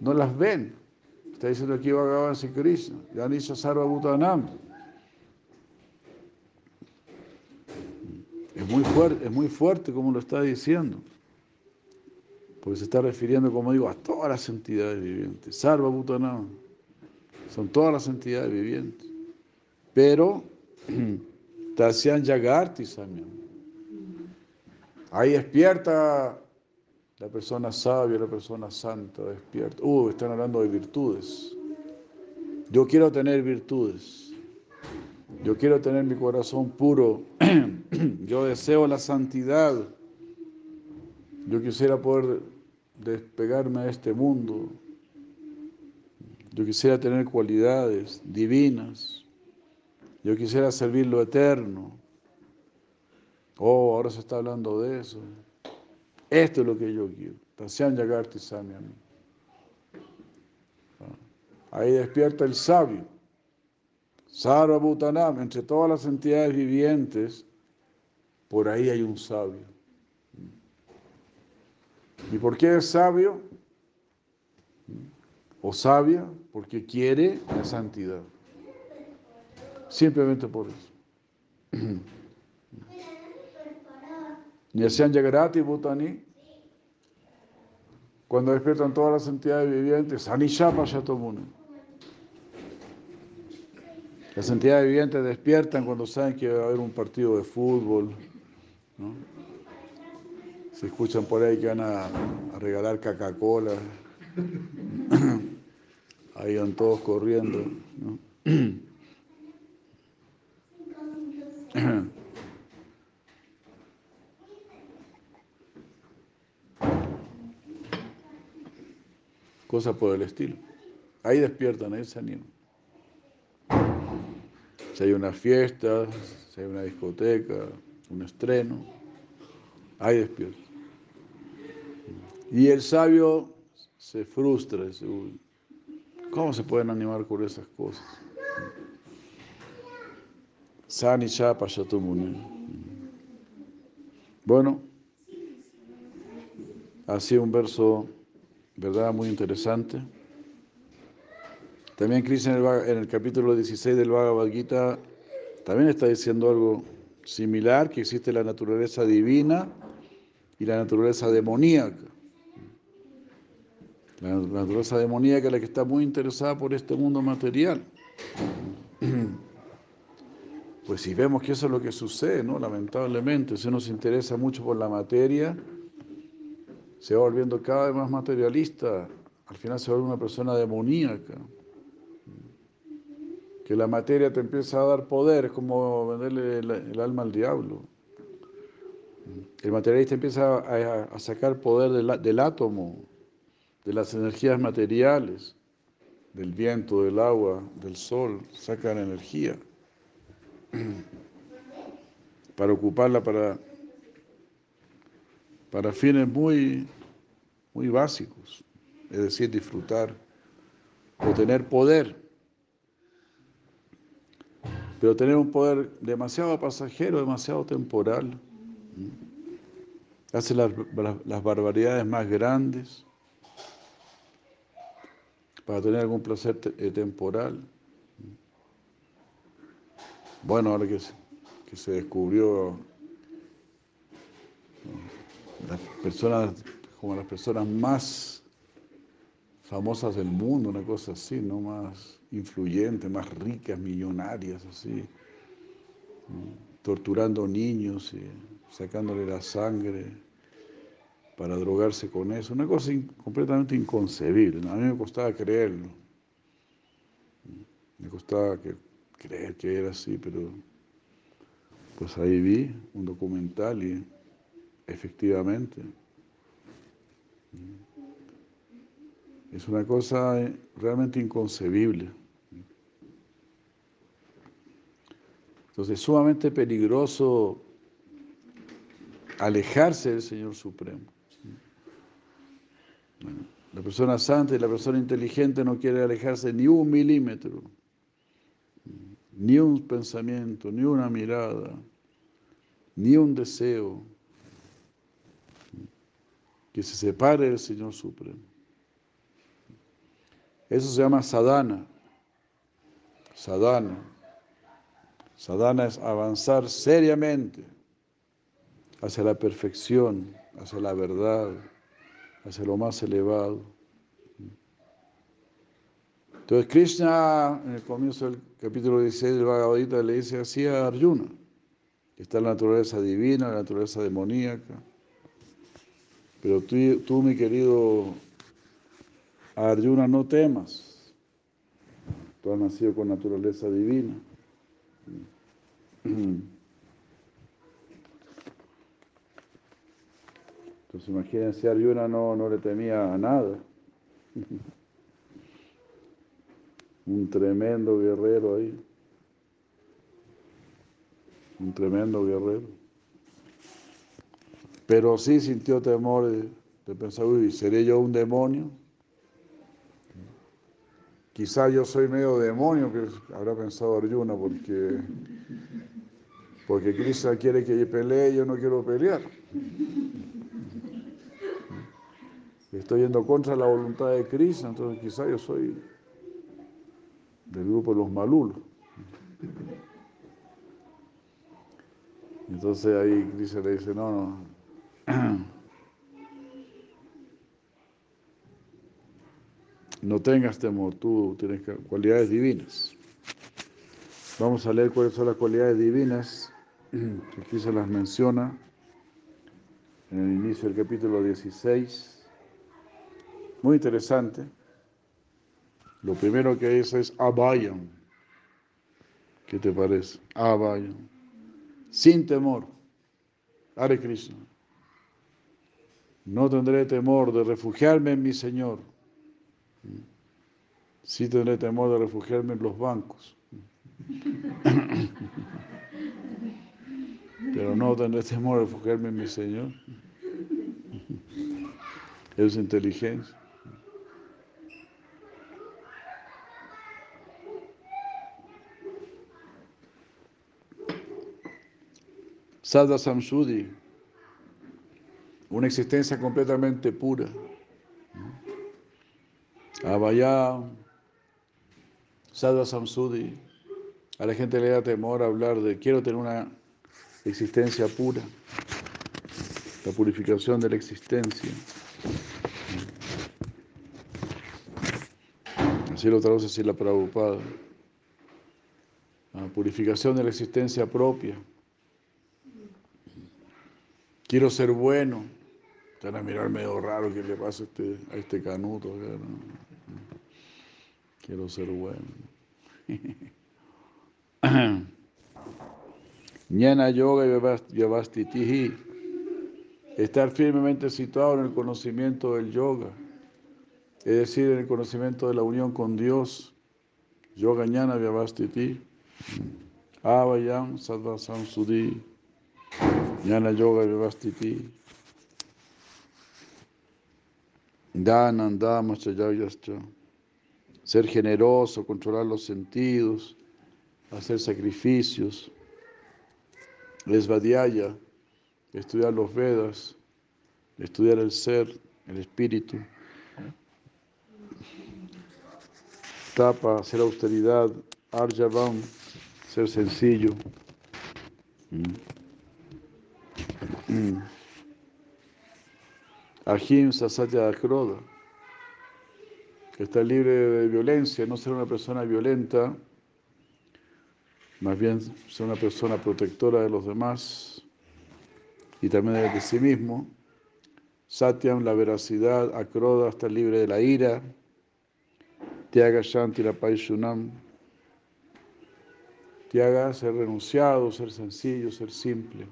no las ven. Está diciendo aquí Bhagavan Sri Krishna, Yanisha Sarva Bhutanam. Es muy fuerte, es muy fuerte como lo está diciendo. Porque se está refiriendo, como digo, a todas las entidades vivientes. Sarva Bhutanam. Son todas las entidades vivientes. Pero *clears throat* Tasyan Yagarti. Ahí despierta la persona sabia, la persona santa, despierta. Uh, están hablando de virtudes. Yo quiero tener virtudes. Yo quiero tener mi corazón puro. *clears throat* Yo deseo la santidad. Yo quisiera poder despegarme de este mundo. Yo quisiera tener cualidades divinas. Yo quisiera servir lo eterno. Oh, ahora se está hablando de eso. Esto es lo que yo quiero. Tasyan Yagarti Samyami. Ah, ahí despierta el sabio. Sarva Bhutanam, entre todas las entidades vivientes, por ahí hay un sabio. ¿Y por qué es sabio? O sabia, porque quiere la santidad. Simplemente por eso. *clears throat* Nyasyan Jagarati Bhutani, cuando despiertan todas las entidades vivientes, Anishapa Shatomuni. Las entidades vivientes despiertan cuando saben que va a haber un partido de fútbol. Se escuchan por ahí que van a, a regalar Coca-Cola. *clears throat* Ahí van todos corriendo. ¿no? cosas por el estilo. Ahí despiertan, ahí se animan. Si hay una fiesta, si hay una discoteca, un estreno, ahí despiertan. Y el sabio se frustra, dice, ¿cómo se pueden animar con esas cosas? Sani Chapa Bueno, así un verso ¿verdad? Muy interesante. También Krishna en el, capítulo 16 del Bhagavad Gita también está diciendo algo similar, que existe la naturaleza divina y la naturaleza demoníaca. La, naturaleza demoníaca es la que está muy interesada por este mundo material. *clears throat* Pues si vemos que eso es lo que sucede, ¿no? Lamentablemente, si uno se interesa mucho por la materia, se va volviendo cada vez más materialista, al final se vuelve una persona demoníaca. Que la materia te empieza a dar poder, como venderle el, alma al diablo. El materialista empieza a, sacar poder del átomo, de las energías materiales, del viento, del agua, del sol, sacan energía *clears throat* para ocuparla para para fines muy, muy básicos, es decir, disfrutar o tener poder. Pero tener un poder demasiado pasajero, demasiado temporal, hace las, las barbaridades más grandes para tener algún placer eh, temporal. Bueno, ahora que, que se descubrió las personas, como las personas más famosas del mundo, una cosa así, ¿no? Más influyentes, más ricas, millonarias, así, torturando niños y sacándole la sangre para drogarse con eso, una cosa completamente inconcebible. A mí me costaba creerlo. Me costaba creer que era así, pero pues ahí vi un documental y efectivamente es una cosa realmente inconcebible. Entonces es sumamente peligroso alejarse del Señor Supremo. La persona santa y la persona inteligente no quiere alejarse ni un milímetro, ni un pensamiento, ni una mirada, ni un deseo que se separe del Señor Supremo. Eso se llama sadhana. Sadhana. Sadhana es avanzar seriamente hacia la perfección, hacia la verdad, hacia lo más elevado. Entonces Krishna, en el comienzo del capítulo 16 del Bhagavad Gita, le dice así a Arjuna, que está la naturaleza divina, la naturaleza demoníaca. Pero tú, tú mi querido Arjuna, no temas. Tú has nacido con naturaleza divina. *clears throat* *clears throat* Entonces imagínense, Arjuna no, no le temía a nada. *laughs* Un tremendo guerrero ahí. Un tremendo guerrero. Pero sí sintió temor de, pensar, uy, ¿seré yo un demonio? Quizá yo soy medio demonio, que habrá pensado Arjuna, porque, porque Krishna quiere que yo pelee y yo no quiero pelear. Estoy yendo contra la voluntad de Krishna, entonces quizá yo soy del grupo de los malulos. Entonces ahí Krishna le dice, no, no. No tengas temor, tú tienes cualidades divinas. Vamos a leer cuáles son las cualidades divinas, aquí se las menciona en el inicio del capítulo 16. Muy interesante. Lo primero que dice es Abayam. ¿Qué te parece? Abayam. Sin temor. Hare Krishna. No tendré temor de refugiarme en mi Señor. Sí tendré temor de refugiarme en los bancos. Pero no tendré temor de refugiarme en mi Señor. Es inteligencia. Sada Samsudi, una existencia completamente pura. Abaya, Sada Samsudi, a la gente le da temor hablar de quiero tener una existencia pura, la purificación de la existencia. Así lo traduce así la Prabhupada. La purificación de la existencia propia. Quiero ser bueno. Están a mirar medio raro que le pasa a este, a este canuto. Quiero ser bueno. *coughs* Ñana yoga yavastitihi. Estar firmemente situado en el conocimiento del yoga. Es decir, en el conocimiento de la unión con Dios. Yoga ñana vyavastiti. Avayam sadvasam sudhi. Jnana Yoga Vivastiti. Dananda Machayayascha. Ser generoso, controlar los sentidos, hacer sacrificios. Esvadhyaya, estudiar los Vedas, estudiar el ser, el espíritu. Tapa, hacer austeridad. Arjavam, ser sencillo. Mm. Ahimsa Satya Kroda, que está libre de violencia, no ser una persona violenta, más bien ser una persona protectora de los demás y también de sí mismo. Satyam, la veracidad, Akroda, estar libre de la ira, Tiaga Shanti, la Paishunam, Tiaga, ser renunciado, ser sencillo, ser simple,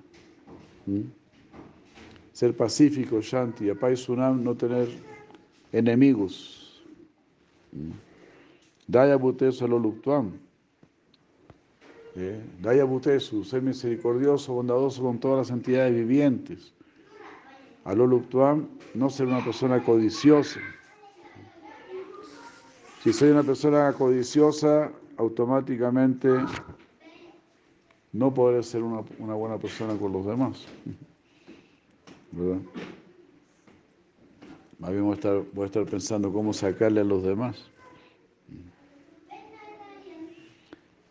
ser pacífico, Shanti, Apaishunam, no tener enemigos. Daya Butesu Aloluktuam. ¿Eh? Daya Butesu, ser misericordioso, bondadoso con todas las entidades vivientes. Aloluktuam, no ser una persona codiciosa. Si soy una persona codiciosa, automáticamente no podré ser una buena persona con los demás. ¿Verdad? Más bien voy a, estar, voy a estar pensando cómo sacarle a los demás.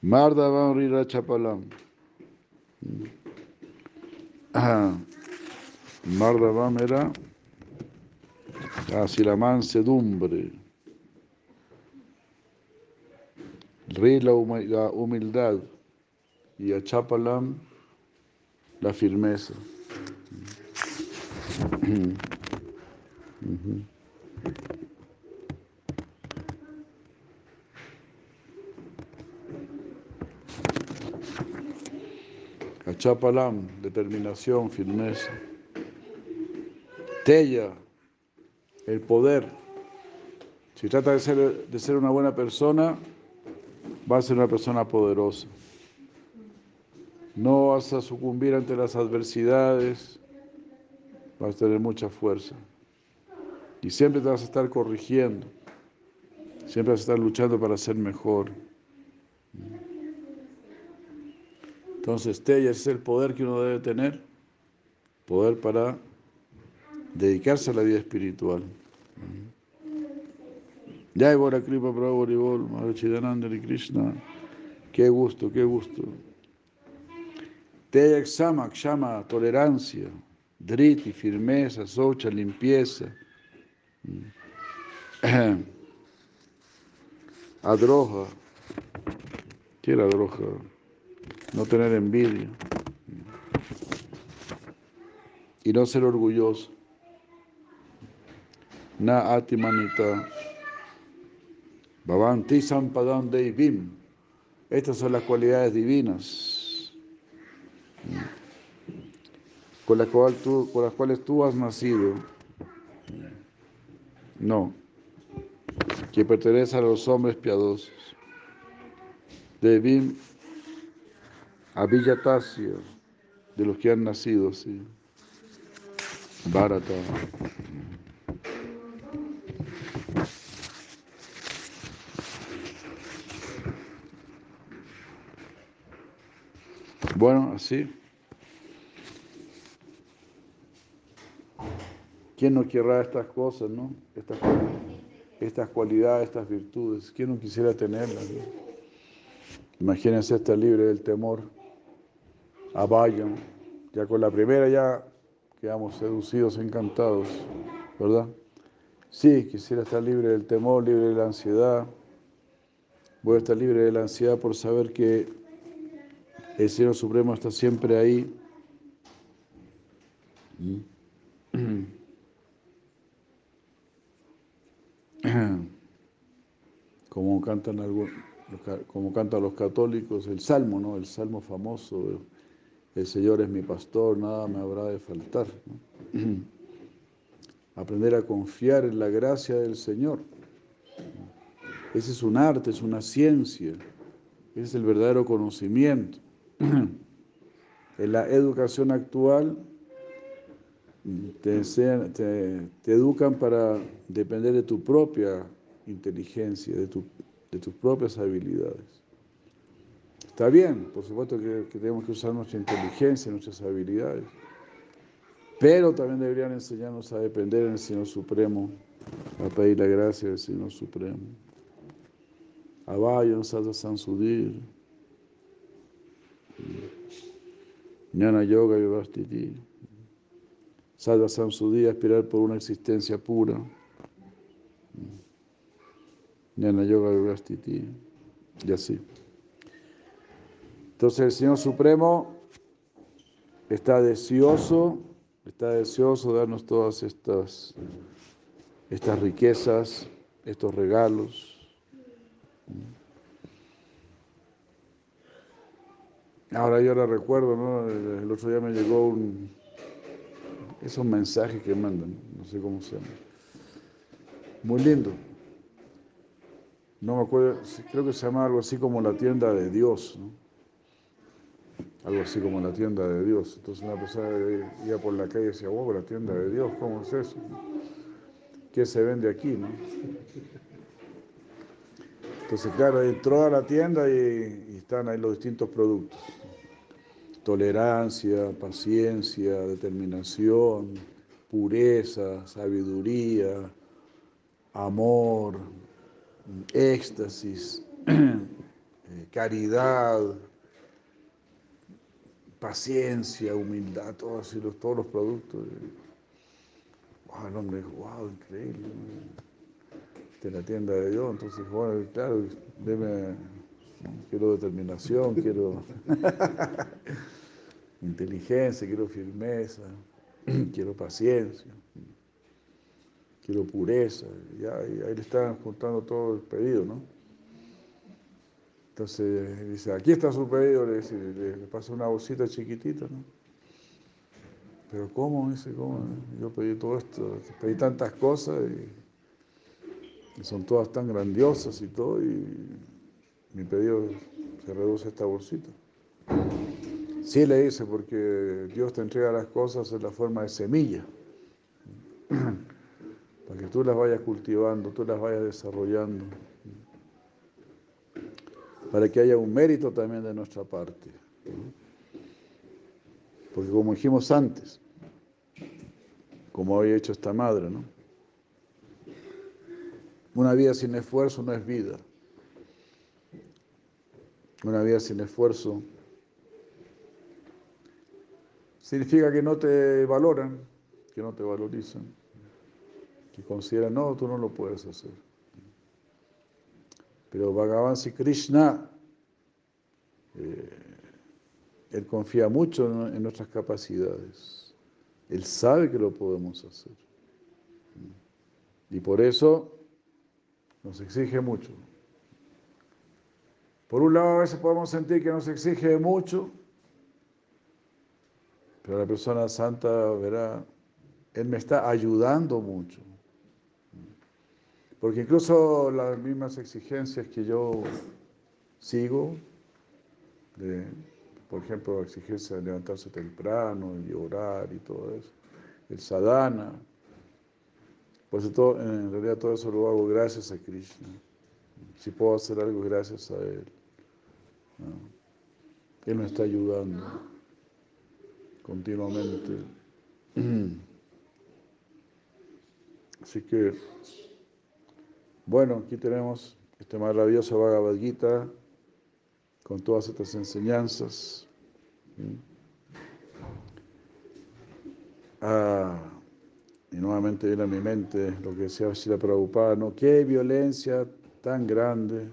Mardavan Rira Chapalam. Mardavam era así la mansedumbre. Rey la humildad y a Chapalam la firmeza. Achapalam, determinación, firmeza. Tella, el poder. Si trata de ser, de ser una buena persona, va a ser una persona poderosa. No vas a sucumbir ante las adversidades, vas a tener mucha fuerza. Y siempre te vas a estar corrigiendo, siempre vas a estar luchando para ser mejor. Entonces, Tella es el poder que uno debe tener, poder para dedicarse a la vida espiritual. Ya Bora Kripa Prabhu Boribol, Chidananda y Krishna. Qué gusto, qué gusto. Teya Xama, Kshama, tolerancia, Driti, firmeza, Socha, limpieza. *clears throat* Adroja. ¿Qué era adroja? No tener envidia. Y no ser orgulloso. Na atimanita. Bhavanti Sampadam Deivim. Estas son las cualidades divinas con las, cual tú, con las cuales tú has nacido. No, que pertenece a los hombres piadosos. Devim Avillatasya, de los que han nacido, sí. Bharata. Bueno, así. ¿Quién no querrá estas cosas, no? Estas, estas cualidades, estas virtudes. ¿Quién no quisiera tenerlas? Imagínense estar libre del temor. Vayan. Ya con la primera ya quedamos seducidos, encantados, ¿verdad? Sí, quisiera estar libre del temor, libre de la ansiedad. Voy a estar libre de la ansiedad por saber que el Señor Supremo está siempre ahí. *clears throat* Como cantan, como cantan los católicos, el salmo, ¿no? El salmo famoso, el Señor es mi pastor, nada me habrá de faltar. *clears throat* Aprender a confiar en la gracia del Señor. Ese es un arte, es una ciencia, ese es el verdadero conocimiento. *clears throat* en la educación actual te, te, educan para depender de tu propia inteligencia, de, tu, de tus propias habilidades. Está bien, por supuesto que, tenemos que usar nuestra inteligencia, nuestras habilidades, pero también deberían enseñarnos a depender del Señor Supremo, a pedir la gracia del Señor Supremo. Abayon Sada Sansudir. Jnana Yoga Vivastiti. Sadha Samsudhi, aspirar por una existencia pura. Jnana Yoga Vivastiti. Y así. Entonces el Señor Supremo está deseoso está deseoso de darnos todas estas, estas riquezas, estos regalos. Ahora yo ahora recuerdo, ¿no? El otro día me llegó un, esos mensajes que mandan, no sé cómo se llama. Muy lindo. No me acuerdo, creo que se llama algo así como la tienda de Dios, ¿no? Algo así como la tienda de Dios. Entonces una persona iba por la calle y decía, wow, la tienda de Dios, ¿cómo es eso? ¿Qué se vende aquí, no? Entonces, claro, entró a la tienda y, y están ahí los distintos productos tolerancia, paciencia, determinación, pureza, sabiduría, amor, éxtasis, *clears throat* eh, caridad, paciencia, humildad, todos los, todos los productos. Wow, el hombre wow, increíble. De la tienda de Dios, entonces, bueno, claro, debe quiero determinación, quiero *laughs* inteligencia, quiero firmeza, *clears throat* quiero paciencia, quiero pureza. Y ahí, le están juntando todo el pedido, ¿no? Entonces dice, aquí está su pedido, le, dice, le, pasa una bolsita chiquitita, ¿no? Pero ¿cómo? Dice, ¿cómo? Yo pedí todo esto, pedí tantas cosas y, y son todas tan grandiosas y todo, y mi pedido se reduce a esta bolsita. Sí le dice, porque Dios te entrega las cosas en la forma de semilla, *clears throat* para que tú las vayas cultivando, tú las vayas desarrollando, para que haya un mérito también de nuestra parte. Porque como dijimos antes, como había hecho esta madre, ¿no? Una vida sin esfuerzo no es vida. Una vida sin esfuerzo significa que no te valoran, que no te valorizan, que consideran, no, tú no lo puedes hacer. Pero Bhagavan Sri Krishna, eh, él confía mucho en, en nuestras capacidades. Él sabe que lo podemos hacer. Y por eso nos exige mucho. Por un lado, a veces podemos sentir que nos exige mucho, pero la persona santa verá, Él me está ayudando mucho. Porque incluso las mismas exigencias que yo sigo, por ejemplo, exigencia de levantarse temprano y orar y todo eso, el sadhana, pues todo, en realidad todo eso lo hago gracias a Krishna. Si puedo hacer algo gracias a Él. Él me está ayudando continuamente. *clears throat* Así que, bueno, aquí tenemos este maravilloso Bhagavad con todas estas enseñanzas. Ah, y nuevamente viene a mi mente lo que decía Shila Prabhupada, ¿no? Qué violencia tan grande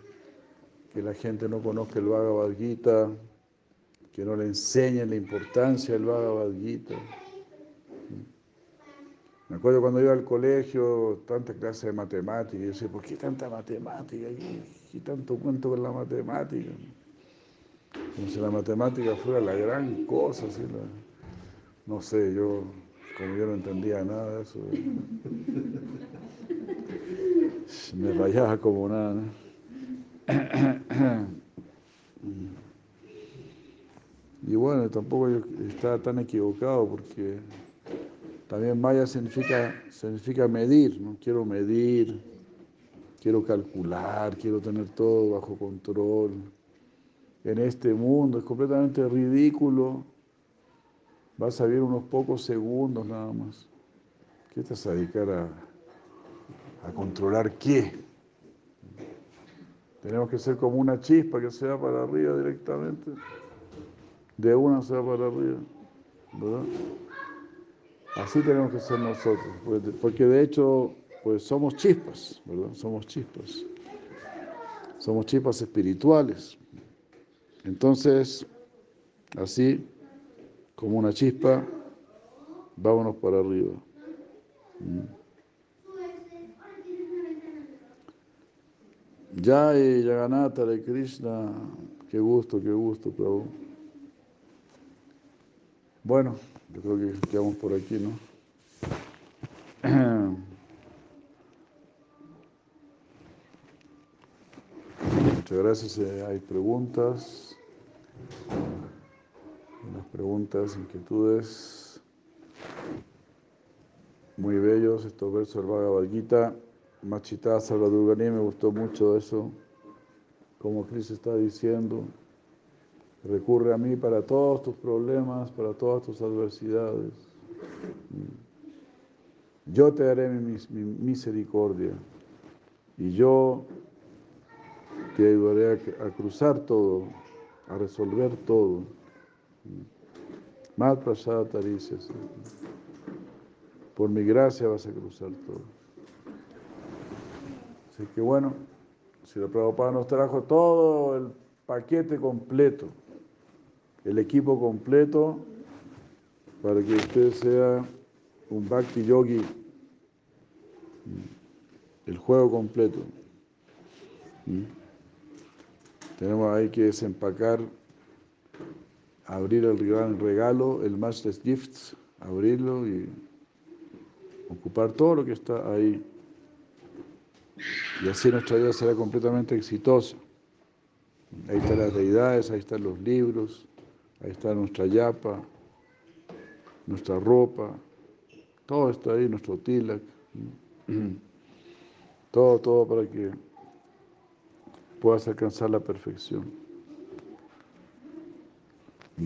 que la gente no conozca el Bhagavad Gita, que no le enseñen la importancia del Bhagavad Gita. Me acuerdo cuando iba al colegio, tanta clase de matemática, y yo decía, ¿por qué tanta matemática? ¿Qué, tanto cuento con la matemática? Como si la matemática fuera la gran cosa, no sé, yo, como yo no entendía nada de eso, me rayaba como nada. *clears throat* Y bueno, tampoco estaba tan equivocado porque también Maya significa, significa medir, ¿no? Quiero medir, quiero calcular, quiero tener todo bajo control. En este mundo es completamente ridículo. Vas a vivir unos pocos segundos nada más. ¿Qué te vas a dedicar a, a controlar qué? Tenemos que ser como una chispa que se va para arriba directamente. De una se va para arriba. ¿verdad? Así tenemos que ser nosotros. Pues, porque de hecho, pues somos chispas, ¿verdad? Somos chispas. Somos chispas espirituales. Entonces, así como una chispa, Vámonos para arriba. Ya y Yaganata de Krishna, qué gusto, qué gusto, Prabhu. Bueno, yo creo que quedamos por aquí, ¿no? *clears throat* Muchas gracias. eh, Hay preguntas. Unas preguntas, inquietudes. Muy bellos estos versos del Bhagavad Gita. Machita Salvadurgani, me gustó mucho eso. Como Cristo está diciendo, recurre a mí para todos tus problemas, para todas tus adversidades. Yo te daré mi, mis- mi misericordia y yo te ayudaré a, cruzar todo, a resolver todo. Más prasada taricias. Por mi gracia vas a cruzar todo. Así que bueno, si la Prabhupada nos trajo todo el paquete completo, el equipo completo, para que usted sea un Bhakti Yogi, el juego completo. ¿Mm? Tenemos ahí que desempacar, abrir el gran regalo, el Master's Gifts, abrirlo y ocupar todo lo que está ahí. Y así nuestra vida será completamente exitosa. Ahí están las deidades, ahí están los libros, ahí está nuestra yapa, nuestra ropa, todo está ahí, nuestro tilak. *clears throat* Todo, todo para que puedas alcanzar la perfección.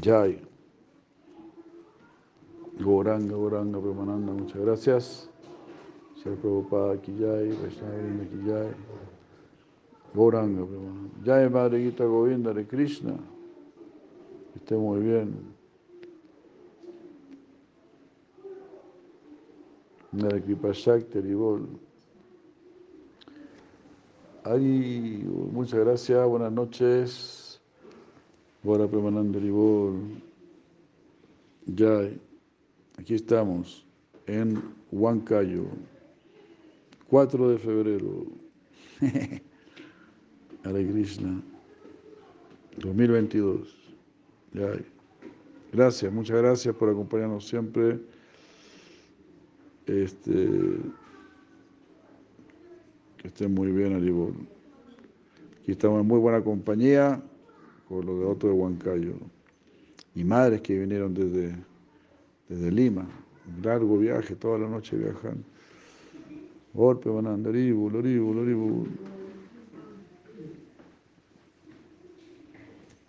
Jai. Goranga, Goranga, Premananda, muchas gracias. Ser Prabhupada Vaishnava aquí Jai. Goranga, Premananda. Jai, Madre Gita Govinda de Krishna. Esté muy bien. Nada Kripa Shakti, Haribol. Ari, muchas gracias, buenas noches. Bora Premananda Haribol. Jai. Aquí estamos, en Huancayo, 4 de febrero. *laughs* Hare Krishna, 2022. Gracias, muchas gracias por acompañarnos siempre. Este, que estén muy bien, Aribol. Aquí estamos en muy buena compañía con los de otro de Huancayo. Y madres que vinieron desde, desde Lima. Un largo viaje, toda la noche viajando. Golpe, van a andar, Aribol.